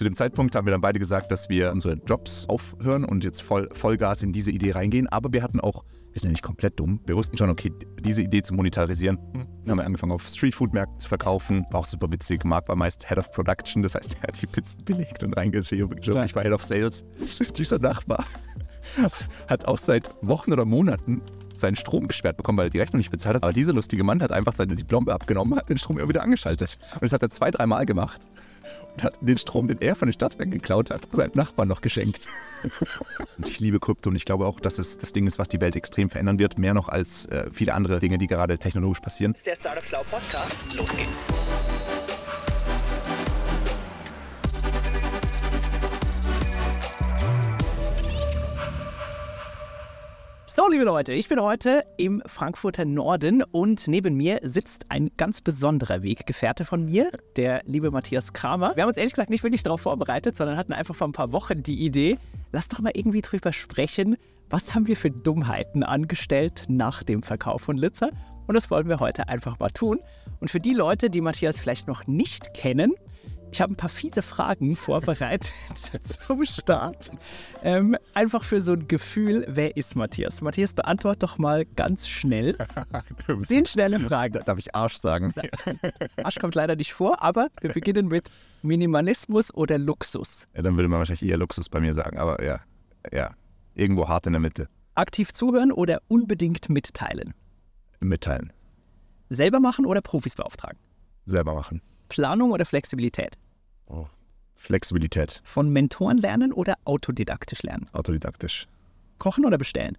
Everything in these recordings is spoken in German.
Zu dem Zeitpunkt haben wir dann beide gesagt, dass wir unsere Jobs aufhören und jetzt voll, Vollgas in diese Idee reingehen. Aber wir hatten auch, wir sind ja nicht komplett dumm, wir wussten schon, okay, diese Idee zu monetarisieren. Dann haben wir angefangen, auf Streetfood-Märkten zu verkaufen. War auch super witzig. Marc war meist Head of Production, das heißt, er hat die Pizzen belegt und reingeschrieben. Ich war Head of Sales. Dieser Nachbar hat auch seit Wochen oder Monaten seinen Strom gesperrt bekommen, weil er die Rechnung nicht bezahlt hat. Aber dieser lustige Mann hat einfach seine Diplome abgenommen, hat den Strom immer wieder angeschaltet. Und das hat er zwei, dreimal gemacht. Und hat den Strom, den er von den Stadtwerken geklaut hat, seinem Nachbarn noch geschenkt. und ich liebe Krypto und ich glaube auch, dass es das Ding ist, was die Welt extrem verändern wird. Mehr noch als äh, viele andere Dinge, die gerade technologisch passieren. Das ist der Startup Schlau Podcast. Los geht's. So, liebe Leute, ich bin heute im Frankfurter Norden und neben mir sitzt ein ganz besonderer Weggefährte von mir, der liebe Matthias Kramer. Wir haben uns ehrlich gesagt nicht wirklich darauf vorbereitet, sondern hatten einfach vor ein paar Wochen die Idee, lass doch mal irgendwie drüber sprechen, was haben wir für Dummheiten angestellt nach dem Verkauf von Litzer? Und das wollen wir heute einfach mal tun. Und für die Leute, die Matthias vielleicht noch nicht kennen, ich habe ein paar fiese Fragen vorbereitet zum Start. Ähm, einfach für so ein Gefühl, wer ist Matthias? Matthias, beantworte doch mal ganz schnell. Zehn schnelle Fragen. Darf ich Arsch sagen? Arsch kommt leider nicht vor, aber wir beginnen mit Minimalismus oder Luxus. Ja, dann würde man wahrscheinlich eher Luxus bei mir sagen, aber ja, ja, irgendwo hart in der Mitte. Aktiv zuhören oder unbedingt mitteilen? Mitteilen. Selber machen oder Profis beauftragen? Selber machen. Planung oder Flexibilität? Oh. Flexibilität. Von Mentoren lernen oder autodidaktisch lernen? Autodidaktisch. Kochen oder bestellen?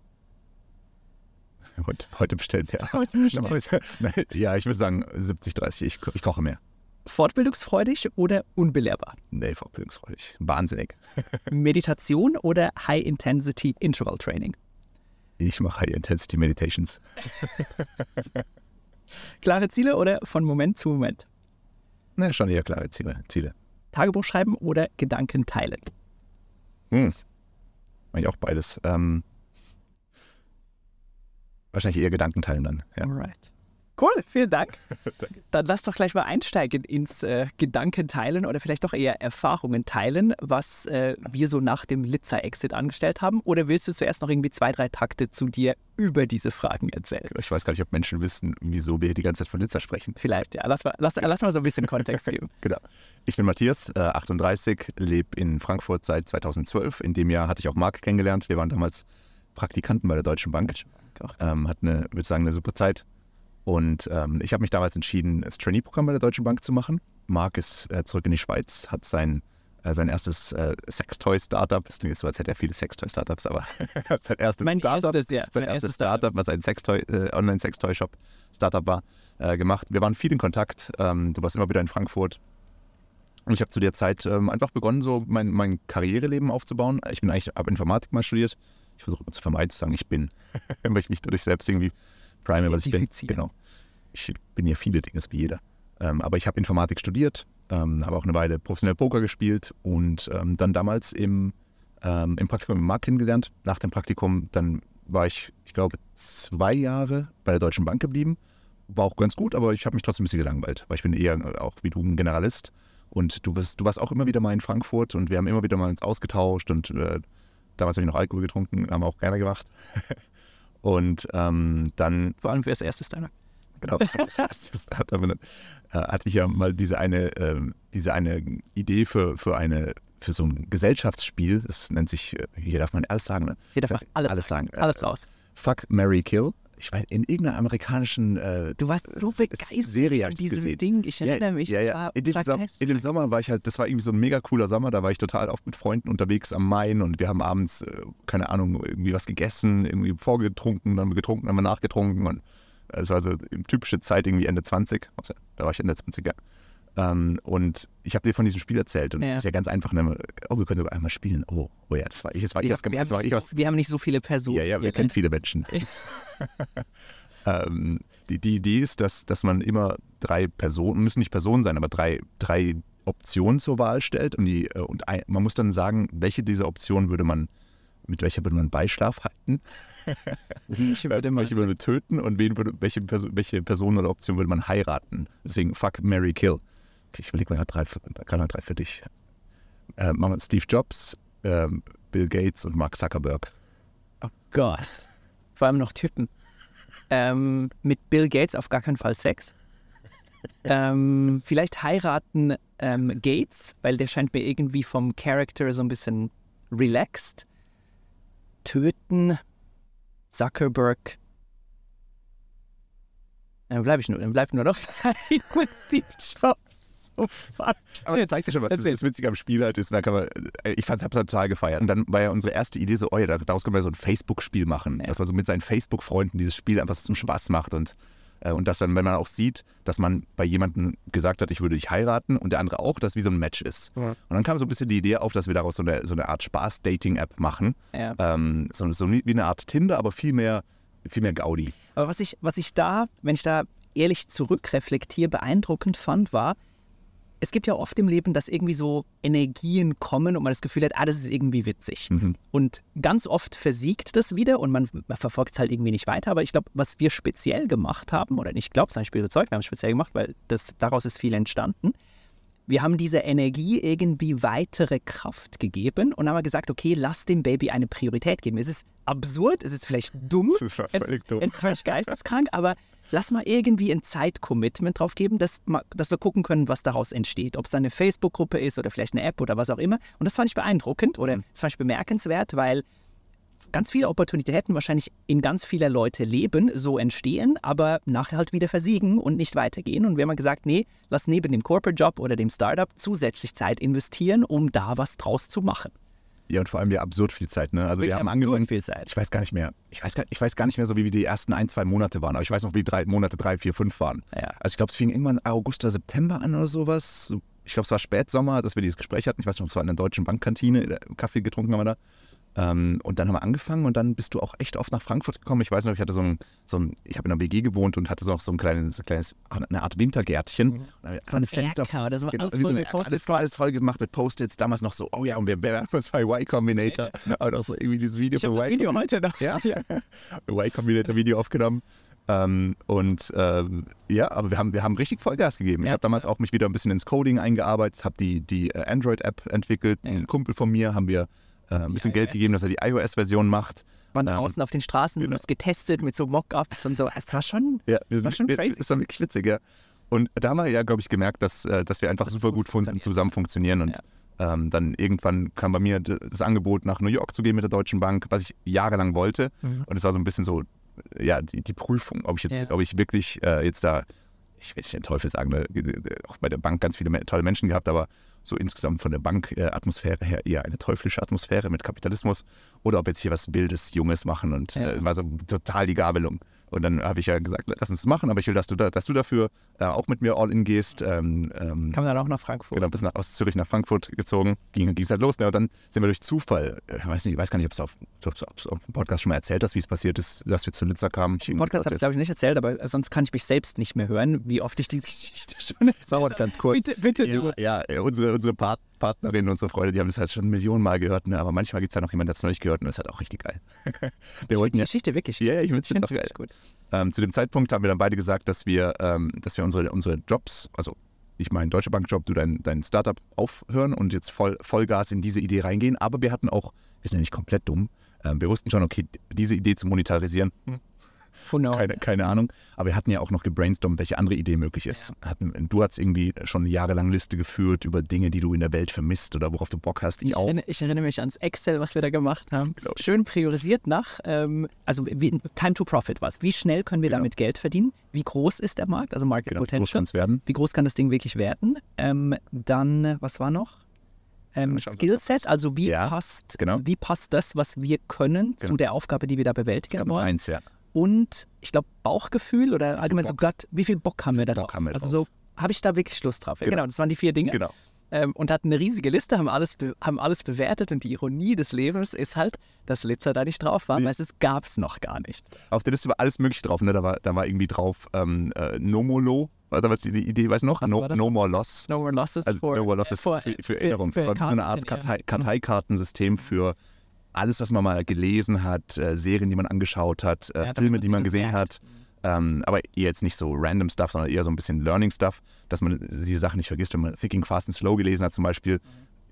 Heute, heute bestellen, ja. Heute bestellen. Ja, ich würde sagen 70, 30. Ich, ich koche mehr. Fortbildungsfreudig oder unbelehrbar? Nee, fortbildungsfreudig. Wahnsinnig. Meditation oder High-Intensity Interval Training? Ich mache High-Intensity Meditations. Klare Ziele oder von Moment zu Moment? Na, schon eher klare Ziele. Ziele. Tagebuch schreiben oder Gedanken teilen? Hm. Mach ich auch beides. Ähm, wahrscheinlich eher Gedanken teilen dann. Ja. Alright. Cool, vielen Dank. Dann lass doch gleich mal einsteigen ins äh, Gedanken teilen oder vielleicht doch eher Erfahrungen teilen, was äh, wir so nach dem Litzer-Exit angestellt haben. Oder willst du zuerst noch irgendwie zwei, drei Takte zu dir über diese Fragen erzählen? Ich weiß gar nicht, ob Menschen wissen, wieso wir die ganze Zeit von Litzer sprechen. Vielleicht, ja. Lass mal, lass, lass mal so ein bisschen Kontext geben. genau. Ich bin Matthias, äh, 38, lebe in Frankfurt seit 2012. In dem Jahr hatte ich auch Marc kennengelernt. Wir waren damals Praktikanten bei der Deutschen Bank. Ähm, hat eine, würde sagen, eine super Zeit. Und ähm, ich habe mich damals entschieden, das Trainee-Programm bei der Deutschen Bank zu machen. Marc ist äh, zurück in die Schweiz, hat sein, äh, sein erstes äh, Sextoy-Startup, das klingt jetzt so, als hätte er viele Sextoy-Startups, aber sein erstes Mein Startup, erstes, ja, sein erstes Startup. Startup, was ein Sextoy, äh, Online-Sextoy-Shop-Startup war, äh, gemacht. Wir waren viel in Kontakt. Ähm, du warst immer wieder in Frankfurt. Und ich habe zu der Zeit ähm, einfach begonnen, so mein, mein Karriereleben aufzubauen. Ich bin eigentlich, habe Informatik mal studiert. Ich versuche immer zu vermeiden zu sagen, ich bin, weil ich mich dadurch selbst irgendwie prime, was ich bin. Genau. Ich bin ja viele Dinge, ist wie jeder. Ähm, aber ich habe Informatik studiert, ähm, habe auch eine Weile professionell Poker gespielt und ähm, dann damals im, ähm, im Praktikum im Markt kennengelernt. Nach dem Praktikum dann war ich, ich glaube, zwei Jahre bei der Deutschen Bank geblieben. War auch ganz gut, aber ich habe mich trotzdem ein bisschen gelangweilt, weil ich bin eher äh, auch wie du ein Generalist. Und du, bist, du warst auch immer wieder mal in Frankfurt und wir haben immer wieder mal uns ausgetauscht und äh, damals habe ich noch Alkohol getrunken, haben wir auch gerne gemacht. und ähm, dann Vor allem für das erste Startup. Genau, das. Und dann, äh, hatte ich ja mal diese eine, ähm, diese eine Idee für, für, eine, für so ein Gesellschaftsspiel. Das nennt sich, äh, hier darf man alles sagen, ne? Hier darf man alles, alles sagen. Alles Äh, raus. Fuck, Mary Kill. Ich weiß, in irgendeiner amerikanischen äh, Du warst so begeistert Serie von ich das diesem gesehen. Ding. Ich erinnere mich. Ja, ich ja. war In, dem Som begeistert. in dem Sommer war ich halt, das war irgendwie so ein mega cooler Sommer, da war ich total oft mit Freunden unterwegs am Main und wir haben abends, äh, keine Ahnung, irgendwie was gegessen, irgendwie vorgetrunken, dann getrunken, dann haben wir nachgetrunken und es war so eine typische Zeit, irgendwie Ende 20, also, da war ich Ende 20, ja. Ähm, und ich habe dir von diesem Spiel erzählt und Ja. es ist ja ganz einfach, ne? oh, wir können sogar einmal spielen. Oh, oh ja, das war ich, das war ich, was, wir, das haben ich nicht was so, wir haben nicht so viele Personen. ja, ja, wir kennen ne? viele Menschen. ähm, die, die Idee ist, dass, dass man immer drei Personen, müssen nicht Personen sein, aber drei, drei Optionen zur Wahl stellt und, die, äh, und ein, man muss dann sagen, welche dieser Optionen würde man, mit welcher würde man Beischlaf halten, Ich würde mal welche würde man töten und wen würde, welche, Perso welche Person oder Option würde man heiraten. Deswegen fuck, Mary kill. Ich überlege mal drei, kann drei für dich. Äh, Steve Jobs, ähm, Bill Gates und Mark Zuckerberg. Oh Gott. Vor allem noch Typen. Ähm, mit Bill Gates auf gar keinen Fall Sex. Ähm, vielleicht heiraten ähm, Gates, weil der scheint mir irgendwie vom Charakter so ein bisschen relaxed. Töten Zuckerberg. Dann bleibe ich nur, dann bleibt nur noch mit Steve Jobs. Oh, fuck. Aber das zeigt ja schon, was das, das Witzige am Spiel halt ist. Da kann man, äh, ich fand es total gefeiert. Und dann war ja unsere erste Idee so, oh ja, da- daraus können wir so ein Facebook-Spiel machen. Ja. Dass man so mit seinen Facebook-Freunden dieses Spiel einfach so zum Spaß macht. Und, äh, und dass dann, wenn man auch sieht, dass man bei jemandem gesagt hat, ich würde dich heiraten und der andere auch, dass wie so ein Match ist. Ja. Und dann kam so ein bisschen die Idee auf, dass wir daraus so eine, so eine Art Spaß-Dating-App machen. Ja. Ähm, so, so wie eine Art Tinder, aber viel mehr, viel mehr Gaudi. Aber was ich, was ich da, wenn ich da ehrlich zurückreflektiere, beeindruckend fand, war, es gibt ja oft im Leben, dass irgendwie so Energien kommen und man das Gefühl hat, ah, das ist irgendwie witzig. Mhm. Und ganz oft versiegt das wieder und man, man verfolgt es halt irgendwie nicht weiter. Aber ich glaube, was wir speziell gemacht haben, oder nicht glaube, sondern ich bin überzeugt, wir haben es speziell gemacht, weil das, daraus ist viel entstanden. Wir haben dieser Energie irgendwie weitere Kraft gegeben und haben gesagt, okay, lass dem Baby eine Priorität geben. Es ist absurd, es ist vielleicht dumm, es, völlig dumm. es ist völlig geisteskrank, aber lass mal irgendwie ein Zeitcommitment drauf geben, dass, dass wir gucken können, was daraus entsteht. Ob es dann eine Facebook-Gruppe ist oder vielleicht eine App oder was auch immer. Und das fand ich beeindruckend oder das fand ich bemerkenswert, weil ganz viele Opportunitäten wahrscheinlich in ganz vieler Leute Leben so entstehen, aber nachher halt wieder versiegen und nicht weitergehen. Und wir haben gesagt, nee, lass neben dem Corporate-Job oder dem Startup zusätzlich Zeit investieren, um da was draus zu machen. Ja, und vor allem ja absurd viel Zeit. Ne? Also wir Wirklich haben absurd angefangen, viel Zeit. ich weiß gar nicht mehr, ich weiß gar, ich weiß gar nicht mehr so, wie die ersten ein, zwei Monate waren, aber ich weiß noch, wie die drei Monate, drei, vier, fünf waren. Ja. Also ich glaube, es fing irgendwann August oder September an oder sowas. So, Ich glaube, es war Spätsommer, dass wir dieses Gespräch hatten. Ich weiß noch, es war in der deutschen Bankkantine, Kaffee getrunken haben wir da. Ähm, und dann haben wir angefangen und dann bist du auch echt oft nach Frankfurt gekommen. Ich weiß noch, ich hatte so ein, so ein ich habe in einer WG gewohnt und hatte so noch so ein kleines, so ein kleines eine Art Wintergärtchen. Und dann So ein Erker, das war Genau, alles so voll Post-its. alles, alles voll gemacht mit Post-its. Damals noch so, oh ja, und wir haben uns bei Y Combinator. Aber auch so irgendwie dieses Video Ich habe für das Y Video heute noch. ja, Y Combinator Video aufgenommen. Ähm, und ähm, ja, aber wir haben, wir haben richtig Vollgas gegeben. ich Ja, habe damals auch mich wieder ein bisschen ins Coding eingearbeitet, habe die, die äh, Android-App entwickelt. Ja. Ein Kumpel von mir haben wir äh, ein bisschen Geld gegeben, dass er die iOS-Version macht. waren Ähm, draußen auf den Straßen und genau. das getestet mit so Mockups und so. Es war schon. Ja, wir war sind, schon wir, crazy. Das war wirklich witzig, ja. Und da haben wir ja, glaube ich, gemerkt, dass, äh, dass wir einfach Das super gut fun- zusammen funktionieren. Und ähm, dann irgendwann kam bei mir das Angebot, nach New York zu gehen mit der Deutschen Bank, was ich jahrelang wollte. Mhm. Und es war so ein bisschen so, ja, die, die Prüfung, ob ich jetzt, Ja. ob ich wirklich äh, jetzt da, ich will nicht den Teufel sagen, ne, auch bei der Bank ganz viele tolle Menschen gehabt, aber so insgesamt von der Bankatmosphäre her eher eine teuflische Atmosphäre mit Kapitalismus oder ob jetzt hier was Wildes, Junges machen und Ja. äh, war so total die Gabelung. Und dann habe ich ja gesagt, lass uns machen, aber ich will, dass du, da, dass du dafür äh, auch mit mir all in gehst. Ähm, ähm, Kam dann auch nach Frankfurt. genau, bis nach, aus Zürich nach Frankfurt gezogen, ging es halt los. Ne? Und dann sind wir durch Zufall, äh, ich weiß, nicht, ich weiß gar nicht, ob es auf, ob's- auf dem Podcast schon mal erzählt hast, wie es passiert ist, dass wir zu Nizza kamen. Im Podcast habe ich glaube ich nicht erzählt, aber sonst kann ich mich selbst nicht mehr hören, wie oft ich diese Geschichte schon erzählt habe. ganz kurz. Bitte, bitte du. Ja, ja, unsere, unsere Part Partnerin, unsere Freunde, die haben das halt schon Millionen Mal gehört, ne? aber manchmal gibt es ja noch jemanden, der es noch nicht gehört und das ist halt auch richtig geil. wir wollten Die ja, Geschichte wirklich. ja, ja, ich finde es auch geil. gut. Ähm, zu dem Zeitpunkt haben wir dann beide gesagt, dass wir, ähm, dass wir unsere, unsere Jobs, also ich meinen Deutsche Bank-Job, du dein, dein Startup aufhören und jetzt voll, Vollgas in diese Idee reingehen. Aber wir hatten auch, wir sind ja nicht komplett dumm, ähm, wir wussten schon, okay, diese Idee zu monetarisieren, hm? Keine, keine Ahnung. Aber wir hatten ja auch noch gebrainstormt, welche andere Idee möglich ist. Hatten, du hast irgendwie schon eine jahrelange Liste geführt über Dinge, die du in der Welt vermisst oder worauf du Bock hast. Ich Ich auch. erinnere, ich erinnere mich ans Excel, was wir da gemacht haben. Ich. Schön priorisiert nach, ähm, also wie, Time to Profit was. Wie schnell können wir Genau. damit Geld verdienen? Wie groß ist der Markt, also Market Genau, wie groß Potential? kann es werden? Wie groß kann das Ding wirklich werden? Ähm, dann, was war noch? Ähm, Skillset, also wie, Ja, passt, genau. wie passt das, was wir können, Genau. zu der Aufgabe, die wir da bewältigen wollen? eins, ja. Und ich glaube, Bauchgefühl oder allgemein so? Gut, wie viel Bock haben wir da drauf? wir also so, habe ich da wirklich Lust drauf? Ja, Genau. Genau, das waren die vier Dinge. Genau. Ähm, und hatten eine riesige Liste, haben alles, be haben alles bewertet und die Ironie des Lebens ist halt, dass Litzer da nicht drauf war, Nee. weil es gab es noch gar nicht. Auf der Liste war alles Mögliche drauf. Ne? Da, war, da war irgendwie drauf ähm, äh, Nomolo, war damals die Idee, weiß noch? No, no More Loss. No more losses Also for, No More Loss ist for- für, für Erinnerung. für das war so eine Art Kartei, Karteikartensystem für alles, was man mal gelesen hat, äh, Serien, die man angeschaut hat, äh, Ja, Filme, die man gesehen merkt. hat. Ähm, aber eher jetzt nicht so random Stuff, sondern eher so ein bisschen Learning Stuff, dass man diese Sachen nicht vergisst. Wenn man Thinking Fast and Slow gelesen hat zum Beispiel,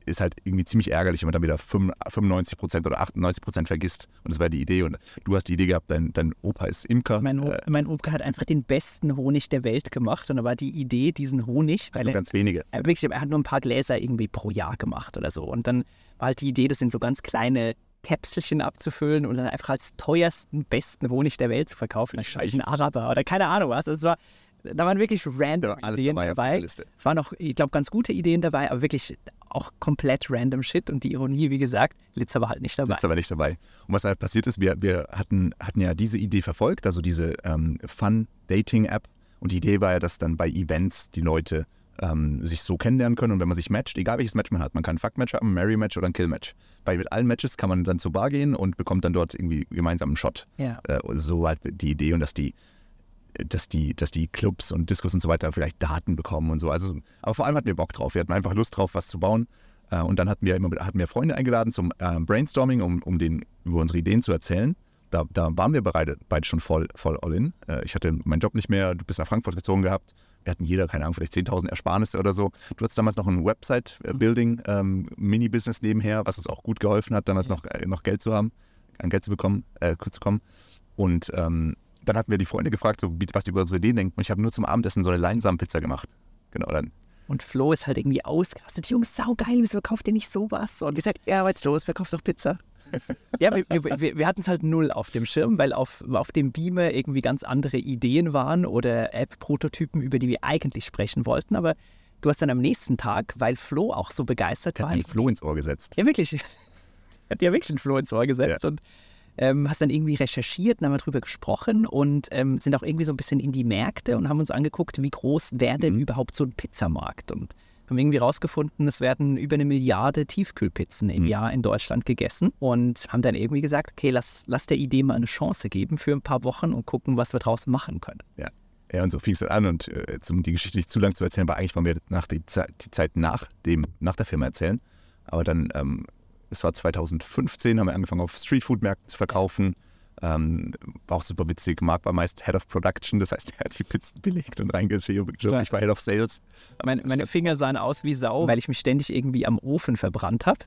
ist halt irgendwie ziemlich ärgerlich, wenn man dann wieder 95% oder 98% vergisst. Und das war die Idee. Und du hast die Idee gehabt, dein, dein Opa ist Imker. Mein, o äh, mein Opa hat einfach den besten Honig der Welt gemacht. Und da war die Idee, diesen Honig, weil nur er, ganz wenige. er, wirklich, er hat nur ein paar Gläser irgendwie pro Jahr gemacht oder so. Und dann war halt die Idee, das in so ganz kleine Käpselchen abzufüllen und dann einfach als teuersten, besten Honig der Welt zu verkaufen. Dann Scheiße. ein Araber oder keine Ahnung was. Es war, da waren wirklich random war alles Ideen dabei dabei. Waren auch, ich glaube, ganz gute Ideen dabei, aber wirklich auch komplett random Shit. Und die Ironie, wie gesagt, Litzer war halt nicht dabei. Jetzt aber nicht dabei. Und was halt passiert ist, wir, wir hatten, hatten ja diese Idee verfolgt, also diese ähm, Fun-Dating-App. Und die Idee war ja, dass dann bei Events die Leute ähm, sich so kennenlernen können. Und wenn man sich matcht, egal welches Match man hat, man kann ein Fuck-Match haben, ein Marry-Match oder ein Kill-Match. Bei mit allen Matches kann man dann zur Bar gehen und bekommt dann dort irgendwie gemeinsam einen Shot. Ja. Äh, so halt die Idee und dass die, dass die, dass die Clubs und Discos und so weiter vielleicht Daten bekommen und so. Also, aber vor allem hatten wir Bock drauf. Wir hatten einfach Lust drauf, was zu bauen. Äh, und dann hatten wir immer hatten wir Freunde eingeladen zum äh, Brainstorming, um, um den, über unsere Ideen zu erzählen. Da, da waren wir beide, beide schon voll, voll all in. Äh, ich hatte meinen Job nicht mehr, du bist nach Frankfurt gezogen gehabt. Wir hatten jeder, keine Ahnung, vielleicht 10.000 Ersparnisse oder so. Du hattest damals noch ein Website-Building, ähm, Mini-Business nebenher, was uns auch gut geholfen hat, damals noch, äh, noch Geld zu haben, an Geld zu bekommen, äh, kurz zu kommen. Und ähm, dann hatten wir die Freunde gefragt, so, was die über unsere Ideen denken. Und ich habe nur zum Abendessen so eine Leinsamen-Pizza gemacht. Genau, dann. Und Flo ist halt irgendwie ausgerastet. Jungs, saugeil, wieso kauft ihr nicht sowas? Und gesagt, ja, weißt du, wer kauft doch Pizza? Ja, wir, wir, wir, hatten es halt null auf dem Schirm, weil auf, auf dem Beamer irgendwie ganz andere Ideen waren oder App-Prototypen, über die wir eigentlich sprechen wollten. Aber du hast dann am nächsten Tag, weil Flo auch so begeistert Der hat war, einen Floh ins Ohr gesetzt. ja wirklich, hat dir wirklich einen Floh ins Ohr gesetzt und ähm, hast dann irgendwie recherchiert, und haben wir drüber gesprochen und ähm, sind auch irgendwie so ein bisschen in die Märkte und haben uns angeguckt, wie groß wäre denn Mhm. überhaupt so ein Pizzamarkt und haben irgendwie rausgefunden, es werden über eine Milliarde Tiefkühlpizzen im Mhm. Jahr in Deutschland gegessen und haben dann irgendwie gesagt, okay, lass, lass der Idee mal eine Chance geben für ein paar Wochen und gucken, was wir draus machen können. Ja. Ja, und so fing es dann an. Und äh, um die Geschichte nicht zu lang zu erzählen, war eigentlich wollen wir nach die, Zeit, die Zeit nach, dem, nach der Firma erzählen. Aber dann, ähm, es war 2015, haben wir angefangen auf Streetfood-Märkten zu verkaufen. Ähm, war auch super witzig. Marc war meist Head of Production, das heißt, er hat die Pizzen belegt und reingeschrieben. Ich war Head of Sales. Meine, meine Finger sahen aus wie Sau, weil ich mich ständig irgendwie am Ofen verbrannt habe.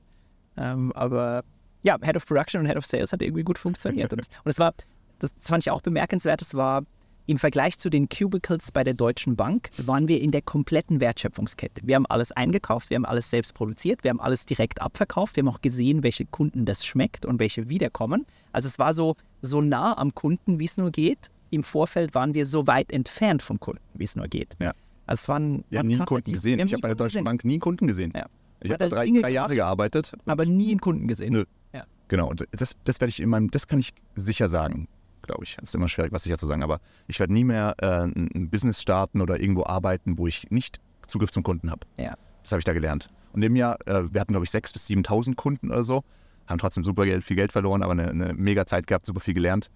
Ähm, aber ja, Head of Production und Head of Sales hat irgendwie gut funktioniert. Und, und es war, das fand ich auch bemerkenswert, es war im Vergleich zu den Cubicles bei der Deutschen Bank, waren wir in der kompletten Wertschöpfungskette. Wir haben alles eingekauft, wir haben alles selbst produziert, wir haben alles direkt abverkauft, wir haben auch gesehen, welche Kunden das schmeckt und welche wiederkommen. Also es war so, so nah am Kunden, wie es nur geht. Im Vorfeld waren wir so weit entfernt vom Kunden, wie es nur geht. Ja. Also es waren, Wir waren haben nie einen Kunden gesehen. Ich habe bei der Deutschen gesehen, Bank nie einen Kunden gesehen. Ja. Ich habe da drei, drei Jahre gearbeitet. Aber nie einen Kunden gesehen. Nö. Ja. Genau, und das, das werde ich in meinem, das kann ich sicher sagen, glaube ich. Es ist immer schwierig, was sicher zu sagen, aber ich werde nie mehr äh, ein Business starten oder irgendwo arbeiten, wo ich nicht Zugriff zum Kunden habe. Ja. Das habe ich da gelernt. Und im Jahr, äh, wir hatten, glaube ich, 6.000 bis 7.000 Kunden oder so, haben trotzdem super Geld, viel Geld verloren, aber eine, eine mega Zeit gehabt, super viel gelernt.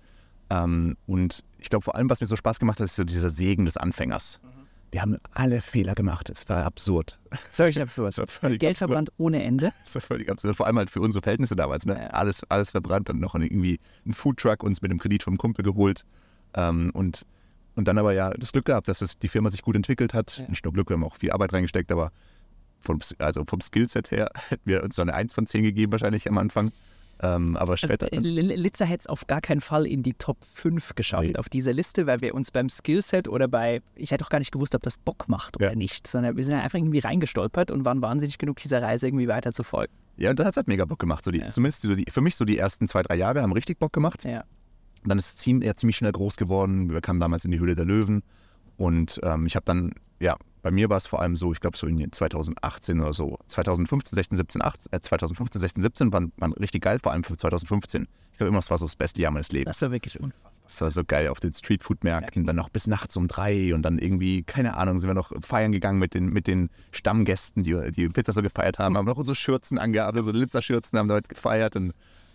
Ähm, und ich glaube, vor allem, was mir so Spaß gemacht hat, ist so dieser Segen des Anfängers. Wir haben alle Fehler gemacht. Es war absurd. Völlig absurd. Das Geld verbrannt ohne Ende. Das war völlig absurd. Vor allem halt für unsere Verhältnisse damals. Ne? Ja. Alles, alles verbrannt. Dann noch irgendwie einen Foodtruck uns mit dem Kredit vom Kumpel geholt. Ähm, und, und dann aber ja das Glück gehabt, dass es die Firma sich gut entwickelt hat. Ja. Nicht nur Glück, wir haben auch viel Arbeit reingesteckt, aber vom, also vom Skillset her hätten wir uns so eine 1 von 10 gegeben wahrscheinlich am Anfang. Ähm, aber Also, später. L- Litzer hätte es auf gar keinen Fall in die Top 5 geschafft Nee. auf dieser Liste, weil wir uns beim Skillset oder bei, ich hätte auch gar nicht gewusst, ob das Bock macht oder Ja. nicht, sondern wir sind einfach irgendwie reingestolpert und waren wahnsinnig genug, dieser Reise irgendwie weiter zu folgen. ja, und dann hat es halt mega Bock gemacht. So die, Ja. Zumindest so die, für mich so die ersten zwei, drei Jahre haben richtig Bock gemacht. Ja. Dann ist es ziem- er ziemlich schnell groß geworden. Wir kamen damals in die Höhle der Löwen. Und ähm, ich habe dann, ja, bei mir war es vor allem so, ich glaube so in 2018 oder so, 2015, 16, 17, 18, äh, 2015, 16, 17 waren, waren richtig geil, vor allem für 2015. Ich glaube immer, das war so das beste Jahr meines Lebens. Das war wirklich unfassbar. Das war so geil auf den Streetfood-Märkten, dann noch bis nachts um drei und dann irgendwie, keine Ahnung, sind wir noch feiern gegangen mit den, mit den Stammgästen, die die Pizza so gefeiert haben, haben noch unsere Schürzen angehabt, so Litzerschürzen haben dort gefeiert und